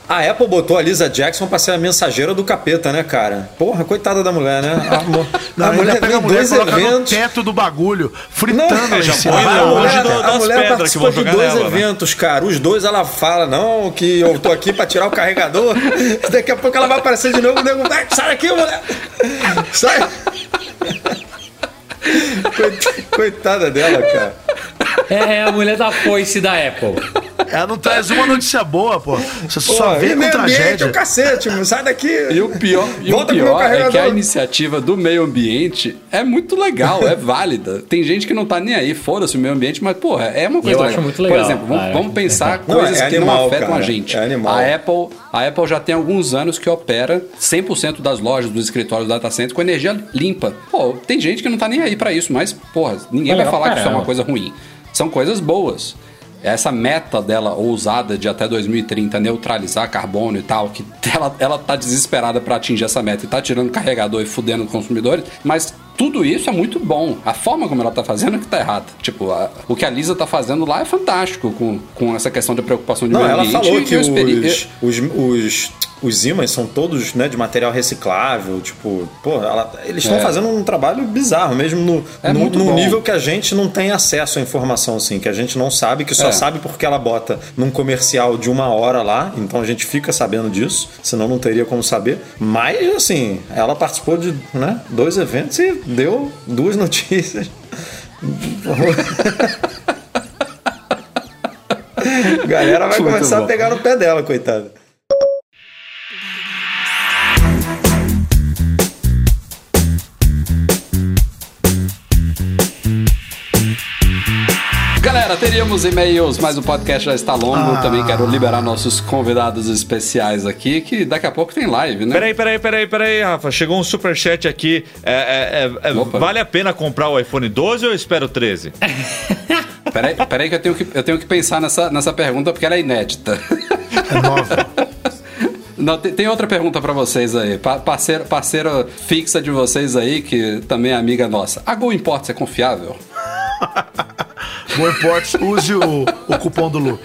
[SPEAKER 2] a, a Apple botou a Lisa Jackson pra ser a mensageira do capeta, né, cara? Porra, coitada da mulher, né? A, mo-
[SPEAKER 5] Não,
[SPEAKER 2] a mulher
[SPEAKER 5] pega a
[SPEAKER 2] tem
[SPEAKER 5] mulher
[SPEAKER 2] dois
[SPEAKER 5] no
[SPEAKER 2] eventos.
[SPEAKER 5] teto do bagulho, fritando
[SPEAKER 2] Não,
[SPEAKER 5] lá em
[SPEAKER 4] já
[SPEAKER 5] cima. longe cara.
[SPEAKER 4] do-
[SPEAKER 2] a mulher
[SPEAKER 4] pedras que vão
[SPEAKER 2] participa de
[SPEAKER 4] jogar
[SPEAKER 2] dois
[SPEAKER 4] nela, né?
[SPEAKER 2] eventos, cara. Os dois ela fala, não, que eu tô aqui pra tirar o carregador. Daqui a pouco ela vai aparecer de novo. O nego, "Vai, sai daqui, mulher. Sai. Coit- Coitada dela, cara.
[SPEAKER 3] é a mulher da foice da Apple.
[SPEAKER 5] Ela não traz uma notícia boa, pô. Você
[SPEAKER 2] Pô,
[SPEAKER 5] só vê com
[SPEAKER 2] meio ambiente é
[SPEAKER 5] tragédia.
[SPEAKER 2] o cacete, mano. Sai daqui.
[SPEAKER 1] E o pior, e o
[SPEAKER 2] Volta
[SPEAKER 1] pior é que a iniciativa do meio ambiente é muito legal, é válida. Tem gente que não tá nem aí, foda-se o meio ambiente, mas, porra, é uma coisa
[SPEAKER 3] Eu
[SPEAKER 1] legal.
[SPEAKER 3] acho muito legal.
[SPEAKER 1] Por exemplo, vamos,
[SPEAKER 3] Ah,
[SPEAKER 1] vamos pensar
[SPEAKER 2] Não,
[SPEAKER 1] coisas
[SPEAKER 2] é
[SPEAKER 1] que não
[SPEAKER 2] animal,
[SPEAKER 1] afetam
[SPEAKER 2] cara.
[SPEAKER 1] a gente.
[SPEAKER 2] É animal.
[SPEAKER 1] A Apple, a Apple já tem alguns anos que opera 100% das lojas, dos escritórios do data center com energia limpa. Pô, tem gente que não tá nem aí pra isso, mas, porra, ninguém
[SPEAKER 3] É
[SPEAKER 1] vai
[SPEAKER 3] legal
[SPEAKER 1] falar
[SPEAKER 3] pra
[SPEAKER 1] que isso é uma
[SPEAKER 3] caramba.
[SPEAKER 1] coisa ruim. São coisas boas. Essa meta dela ousada de até 2030 neutralizar carbono e tal, que ela, ela tá desesperada para atingir essa meta e tá tirando carregador e fudendo consumidores, mas tudo isso é muito bom. A forma como ela tá fazendo é que tá errada. Tipo, a- o que a Lisa tá fazendo lá é fantástico com, com essa questão da preocupação de
[SPEAKER 2] Não,
[SPEAKER 1] meio
[SPEAKER 2] ela
[SPEAKER 1] ambiente.
[SPEAKER 2] falou
[SPEAKER 1] e
[SPEAKER 2] que os, os, os, os ímãs são todos né, de material reciclável. Tipo, pô, ela- eles estão
[SPEAKER 1] É.
[SPEAKER 2] fazendo um trabalho bizarro, mesmo no,
[SPEAKER 1] É
[SPEAKER 2] no, num
[SPEAKER 1] bom.
[SPEAKER 2] nível que a gente não tem acesso à informação, assim, que a gente não sabe, que só
[SPEAKER 1] É.
[SPEAKER 2] sabe porque ela bota num comercial de uma hora lá, então a gente fica sabendo disso, senão não teria como saber. Mas, assim, ela participou de né, dois eventos e deu duas notícias. Galera vai
[SPEAKER 1] Muito
[SPEAKER 2] começar
[SPEAKER 1] bom.
[SPEAKER 2] a pegar no pé dela, coitada.
[SPEAKER 1] Galera, teríamos e-mails, mas o podcast já está longo.
[SPEAKER 5] Ah.
[SPEAKER 1] Também quero liberar nossos convidados especiais aqui, que daqui a pouco tem live, né?
[SPEAKER 4] Peraí, peraí, peraí, peraí, Rafa. Chegou um superchat aqui. É, é, é, é, vale a pena comprar o iPhone 12 ou eu espero o 13?
[SPEAKER 1] Peraí, peraí que, eu tenho que eu tenho que pensar nessa, nessa pergunta porque ela é inédita.
[SPEAKER 5] É nova.
[SPEAKER 1] Não, tem, tem outra pergunta pra vocês aí. Pa- parceiro, parceira fixa de vocês aí, que também é amiga nossa. A Go Imports é confiável?
[SPEAKER 5] Go Imports, use o, o cupom do Loop.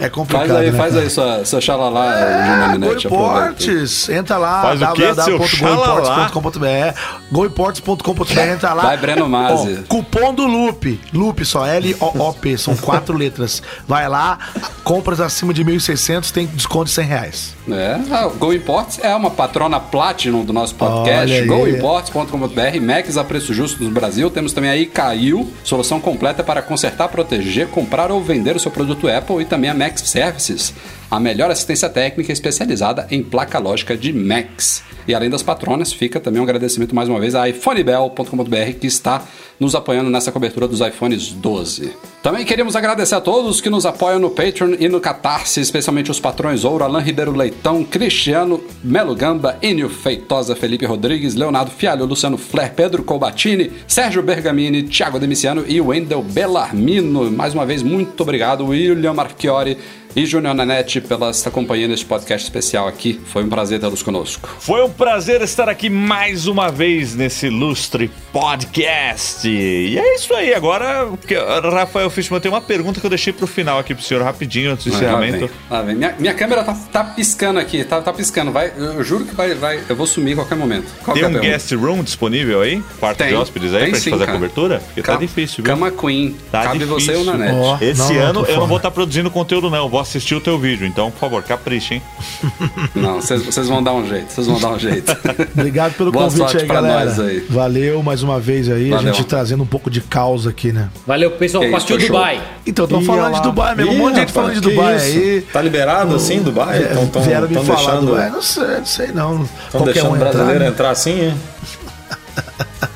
[SPEAKER 5] É complicado.
[SPEAKER 1] Faz aí,
[SPEAKER 5] né,
[SPEAKER 1] faz
[SPEAKER 5] cara?
[SPEAKER 1] aí sua, sua xalalá,
[SPEAKER 5] É,
[SPEAKER 1] aproveita.
[SPEAKER 5] GoImports, entra lá, www.goimports.com.br goimports.com.br, entra lá.
[SPEAKER 1] Vai, Breno Mazzi.
[SPEAKER 5] Ó, cupom do Loop, Loop só, L-O-O-P, são quatro letras. Vai lá, compras acima de 1.600, tem desconto de 100 reais.
[SPEAKER 1] É, a Go Imports é uma patrona Platinum do nosso podcast. GoImports.com.br, Macs a preço justo no Brasil. Temos também aí Caiu, solução completa para consertar, proteger, comprar ou vender o seu produto Apple e também a Max Services, a melhor assistência técnica especializada em placa lógica de Macs. E além das patronas, fica também um agradecimento mais uma vez a iPhonebel.com.br que está nos apoiando nessa cobertura dos iPhones 12. Também queremos agradecer a todos que nos apoiam no Patreon e no Catarse, especialmente os patrões Ouro, Alain Ribeiro Leitão, Cristiano Melo Gamba, Enio Feitosa, Felipe Rodrigues, Leonardo Fialho, Luciano Flair, Pedro Colbatini, Sérgio Bergamini, Thiago Demiciano e Wendel Bellarmino. Mais uma vez, muito obrigado, William Marchiori e Júnior Nanete pela esta companhia neste podcast especial aqui. Foi um prazer tê-los conosco.
[SPEAKER 4] Foi um prazer estar aqui mais uma vez nesse ilustre podcast. E é isso aí. Agora, porque, Rafael Fishman, tem uma pergunta que eu deixei pro final aqui pro senhor rapidinho antes do
[SPEAKER 1] Lá
[SPEAKER 4] encerramento.
[SPEAKER 1] vem, lá vem. Minha, minha câmera tá, tá piscando aqui, tá, tá piscando. Vai, eu, juro que vai, vai. Eu vou sumir em qualquer momento. Qual
[SPEAKER 4] Tem
[SPEAKER 1] é a
[SPEAKER 4] um
[SPEAKER 1] pergunta?
[SPEAKER 4] guest room disponível aí? Quarto
[SPEAKER 1] Tem.
[SPEAKER 4] de hóspedes aí pra gente
[SPEAKER 1] sim,
[SPEAKER 4] fazer
[SPEAKER 1] cara.
[SPEAKER 4] a cobertura? Porque tá
[SPEAKER 1] Ca-
[SPEAKER 4] difícil, viu?
[SPEAKER 1] Cama Queen.
[SPEAKER 4] Tá
[SPEAKER 1] Cabe
[SPEAKER 4] difícil.
[SPEAKER 1] você e o Nanete.
[SPEAKER 5] Ó.
[SPEAKER 4] Esse
[SPEAKER 5] Não, não,
[SPEAKER 4] ano
[SPEAKER 5] tô
[SPEAKER 4] eu não vou estar produzindo conteúdo, não. Eu vou assistir o teu vídeo. Então, por favor, capricha, hein?
[SPEAKER 1] Não, vocês vão dar um jeito. Vocês vão dar um jeito.
[SPEAKER 5] Obrigado pelo
[SPEAKER 1] Boa
[SPEAKER 5] convite aí, galera.
[SPEAKER 1] nós aí.
[SPEAKER 5] Valeu mais uma vez aí,
[SPEAKER 1] Valeu.
[SPEAKER 5] a gente trazendo um pouco de caos aqui, né?
[SPEAKER 3] Valeu, pessoal. Partiu
[SPEAKER 1] foi show.
[SPEAKER 3] Dubai.
[SPEAKER 5] Então, estão
[SPEAKER 2] Ih,
[SPEAKER 5] falando
[SPEAKER 2] olha
[SPEAKER 5] de
[SPEAKER 2] lá.
[SPEAKER 5] Dubai mesmo, um monte de gente falando de Dubai
[SPEAKER 2] isso?
[SPEAKER 5] aí.
[SPEAKER 2] Tá liberado assim, Dubai?
[SPEAKER 5] É,
[SPEAKER 2] Tão, tão,
[SPEAKER 5] vieram me
[SPEAKER 2] tão
[SPEAKER 5] falar
[SPEAKER 2] deixando,
[SPEAKER 5] do... É, não sei, não sei não.
[SPEAKER 2] tão
[SPEAKER 5] Qualquer
[SPEAKER 2] deixando
[SPEAKER 5] um
[SPEAKER 2] brasileiro
[SPEAKER 5] entrar, né?
[SPEAKER 2] entrar assim, hein?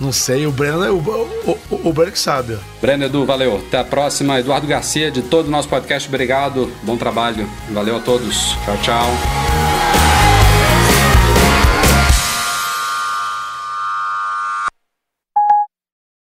[SPEAKER 5] Não sei, o Breno, o, o, o, que sabe.
[SPEAKER 1] Breno Edu, valeu. Até a próxima. Eduardo Garcia, de todo o nosso podcast, obrigado. Bom trabalho. Valeu a todos. Tchau, tchau.